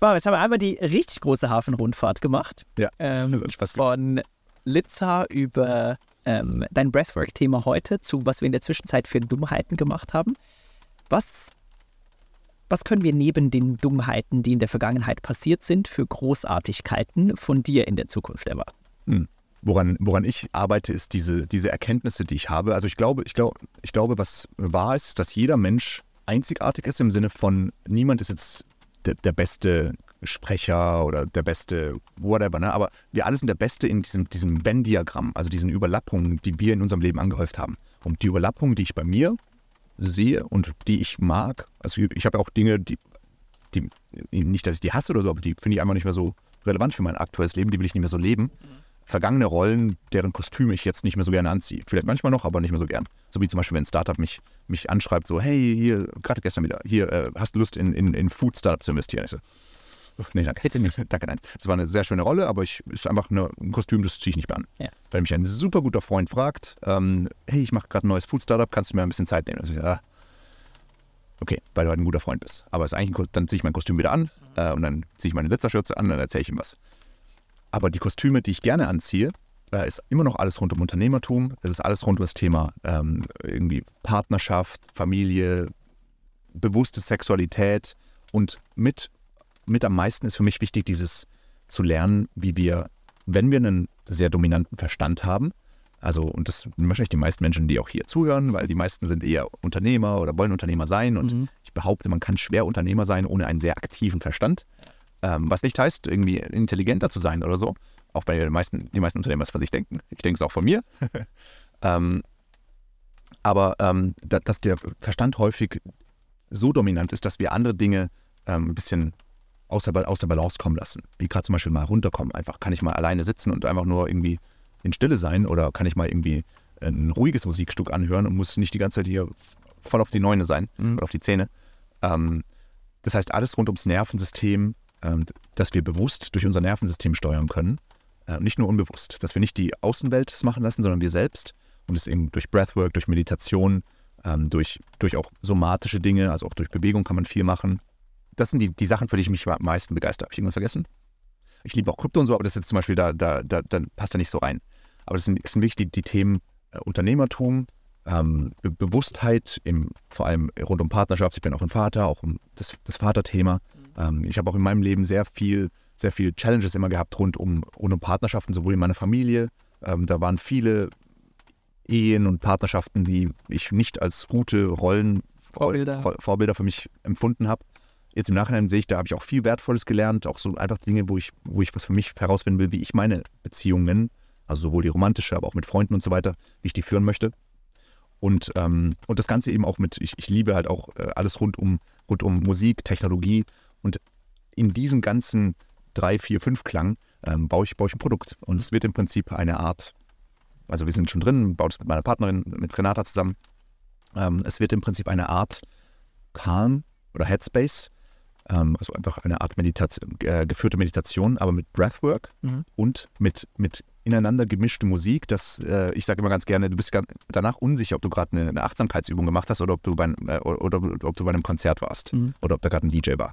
Boah, jetzt haben wir einmal die richtig große Hafenrundfahrt gemacht. Ja, Ähm, das hat Spaß von Litza über ähm, dein Breathwork-Thema heute zu, was wir in der Zwischenzeit für Dummheiten gemacht haben. Was, was können wir neben den Dummheiten, die in der Vergangenheit passiert sind, für Großartigkeiten von dir in der Zukunft erwarten? woran, woran ich arbeite, ist diese, diese Erkenntnisse, die ich habe. Also ich glaube, ich glaube, ich glaube, was wahr ist, ist, dass jeder Mensch einzigartig ist im Sinne von, niemand ist jetzt der, der beste Sprecher oder der beste whatever, ne? aber wir alle sind der Beste in diesem, diesem Venn-Diagramm, also diesen Überlappungen, die wir in unserem Leben angehäuft haben. Und die Überlappungen, die ich bei mir sehe und die ich mag, also ich habe ja auch Dinge, die, die, nicht, dass ich die hasse oder so, aber die finde ich einfach nicht mehr so relevant für mein aktuelles Leben, die will ich nicht mehr so leben. Vergangene Rollen, deren Kostüme ich jetzt nicht mehr so gerne anziehe. Vielleicht manchmal noch, aber nicht mehr so gern. So wie zum Beispiel, wenn ein Startup mich, mich anschreibt, so, hey, hier, gerade gestern wieder, hier, äh, hast du Lust in, in, in Food-Startup zu investieren? Ich so, Nee, danke. Bitte nicht. danke, nein. Das war eine sehr schöne Rolle, aber ich ist einfach eine, ein Kostüm, das ziehe ich nicht mehr an. Ja. Weil mich ein super guter Freund fragt, ähm, hey, ich mache gerade ein neues Food-Startup, kannst du mir ein bisschen Zeit nehmen? Also, ja, okay, weil du halt ein guter Freund bist. Aber es ist eigentlich, dann ziehe ich mein Kostüm wieder an äh, und dann ziehe ich meine Glitzerschürze an und dann erzähle ich ihm was. Aber die Kostüme, die ich gerne anziehe, äh, ist immer noch alles rund um Unternehmertum. Es ist alles rund um das Thema ähm, irgendwie Partnerschaft, Familie, bewusste Sexualität und mit, mit am meisten ist für mich wichtig, dieses zu lernen, wie wir, wenn wir einen sehr dominanten Verstand haben, also, und das sind wahrscheinlich die meisten Menschen, die auch hier zuhören, weil die meisten sind eher Unternehmer oder wollen Unternehmer sein. Und Mhm. ich behaupte, man kann schwer Unternehmer sein ohne einen sehr aktiven Verstand. Ähm, was nicht heißt, irgendwie intelligenter zu sein oder so. Auch bei den meisten, die meisten Unternehmer es von sich denken. Ich denke es auch von mir. ähm, aber ähm, da, dass der Verstand häufig so dominant ist, dass wir andere Dinge ähm, ein bisschen aus der, aus der Balance kommen lassen. Wie gerade zum Beispiel mal runterkommen. Einfach kann ich mal alleine sitzen und einfach nur irgendwie in Stille sein oder kann ich mal irgendwie ein ruhiges Musikstück anhören und muss nicht die ganze Zeit hier voll auf die Neune sein Mhm. oder auf die Zähne. Ähm, das heißt, alles rund ums Nervensystem, ähm, dass wir bewusst durch unser Nervensystem steuern können. Äh, nicht nur unbewusst, dass wir nicht die Außenwelt das machen lassen, sondern wir selbst. Und es eben durch Breathwork, durch Meditation, ähm, durch, durch auch somatische Dinge, also auch durch Bewegung kann man viel machen. Das sind die, die Sachen, für die ich mich am meisten begeister. Habe ich irgendwas vergessen? Ich liebe auch Krypto und so, aber das ist jetzt zum Beispiel, da, da, da, da passt da nicht so rein. Aber das sind, das sind wirklich die, die Themen äh, Unternehmertum, ähm, Be Bewusstheit, im, vor allem rund um Partnerschaft. Ich bin auch ein Vater, auch um das, das Vaterthema. Ähm, ich habe auch in meinem Leben sehr viel, sehr viel Challenges immer gehabt rund um, rund um Partnerschaften, sowohl in meiner Familie. Ähm, da waren viele Ehen und Partnerschaften, die ich nicht als gute Rollen, Vorbilder. Vor- Vorbilder für mich empfunden habe. Jetzt im Nachhinein sehe ich, da habe ich auch viel Wertvolles gelernt, auch so einfach Dinge, wo ich, wo ich was für mich herausfinden will, wie ich meine Beziehungen, also sowohl die romantische, aber auch mit Freunden und so weiter, wie ich die führen möchte. Und, ähm, und das Ganze eben auch mit, ich, ich liebe halt auch äh, alles rund um, rund um Musik, Technologie und in diesem ganzen 3, 4, 5 Klang ähm, baue, ich, baue ich ein Produkt. Und es wird im Prinzip eine Art, also wir sind schon drin, baue das mit meiner Partnerin, mit Renata zusammen. Ähm, es wird im Prinzip eine Art Calm oder Headspace, ähm, also einfach eine Art Meditation, äh, geführte Meditation, aber mit Breathwork Mhm. und mit, mit ineinander gemischte Musik. Das, äh, ich sage immer ganz gerne, du bist ganz, danach unsicher, ob du gerade eine, eine Achtsamkeitsübung gemacht hast oder ob du bei, einem- äh, oder, oder ob du bei einem Konzert warst Mhm. oder ob da gerade ein DJ war.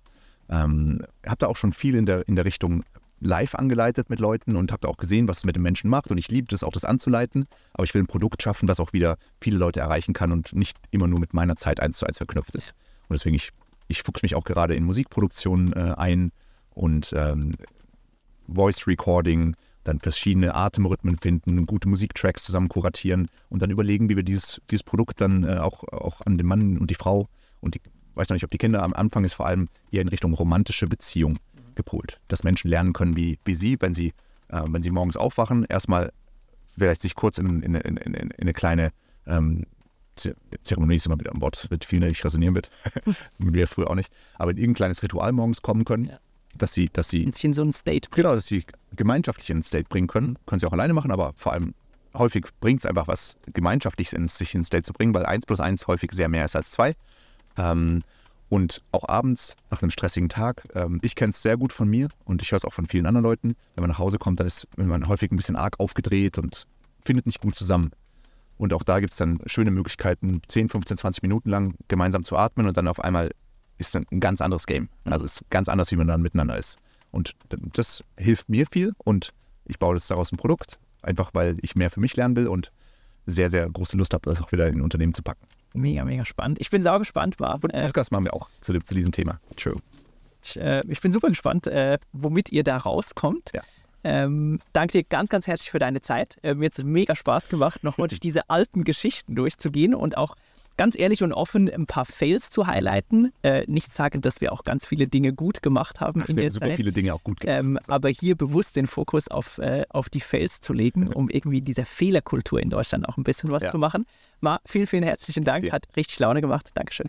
Ähm, habe da auch schon viel in der, in der Richtung live angeleitet mit Leuten und habe da auch gesehen, was es mit den Menschen macht. Und ich liebe das auch, das anzuleiten. Aber ich will ein Produkt schaffen, was auch wieder viele Leute erreichen kann und nicht immer nur mit meiner Zeit eins zu eins verknüpft ist. Und deswegen, ich, ich fuchse mich auch gerade in Musikproduktion äh, ein und ähm, Voice Recording, dann verschiedene Atemrhythmen finden, gute Musiktracks zusammen kuratieren und dann überlegen, wie wir dieses, dieses Produkt dann äh, auch, auch an den Mann und die Frau und die, weiß noch nicht, ob die Kinder am Anfang ist vor allem eher in Richtung romantische Beziehung gepolt. Dass Menschen lernen können, wie, wie sie, wenn sie, äh, wenn sie morgens aufwachen, erstmal vielleicht sich kurz in, in, in, in, in eine kleine ähm, Zeremonie ist immer wieder ein Wort, mit vielen nicht resonieren wird. mit mir früher auch nicht. Aber in irgendein kleines Ritual morgens kommen können, Ja. dass sie, dass sie sich in so einen State bringt. Genau, dass sie gemeinschaftlich in den State bringen können. Können sie auch alleine machen, aber vor allem häufig bringt es einfach was, gemeinschaftlich in, sich in State zu bringen, weil 1 plus 1 häufig sehr mehr ist als 2. Ähm, und auch abends, nach einem stressigen Tag, ähm, ich kenne es sehr gut von mir und ich höre es auch von vielen anderen Leuten, wenn man nach Hause kommt, dann ist man häufig ein bisschen arg aufgedreht und findet nicht gut zusammen. Und auch da gibt es dann schöne Möglichkeiten, 10, 15, 20 Minuten lang gemeinsam zu atmen und dann auf einmal ist dann ein ganz anderes Game. Also ist ganz anders, wie man dann miteinander ist. Und das hilft mir viel und ich baue jetzt daraus ein Produkt, einfach weil ich mehr für mich lernen will und sehr, sehr große Lust habe, das auch wieder in ein Unternehmen zu packen. Mega, mega spannend. Ich bin sau gespannt, war. Und Äh, Podcast machen wir auch zu, zu diesem Thema. True. ich, äh, ich bin super gespannt, äh, womit ihr da rauskommt. Ja. Ähm, danke dir ganz, ganz herzlich für deine Zeit. Äh, mir hat es mega Spaß gemacht, nochmal durch diese alten Geschichten durchzugehen und auch ganz ehrlich und offen ein paar Fails zu highlighten. Äh, nicht sagen, dass wir auch ganz viele Dinge gut gemacht haben Ach, in wir der haben super Zeit. viele Dinge auch gut gemacht. Ähm, aber hier bewusst den Fokus auf, äh, auf die Fails zu legen, um irgendwie dieser Fehlerkultur in Deutschland auch ein bisschen was Ja. zu machen. Ma, vielen, vielen herzlichen Dank. Ja. Hat richtig Laune gemacht. Dankeschön.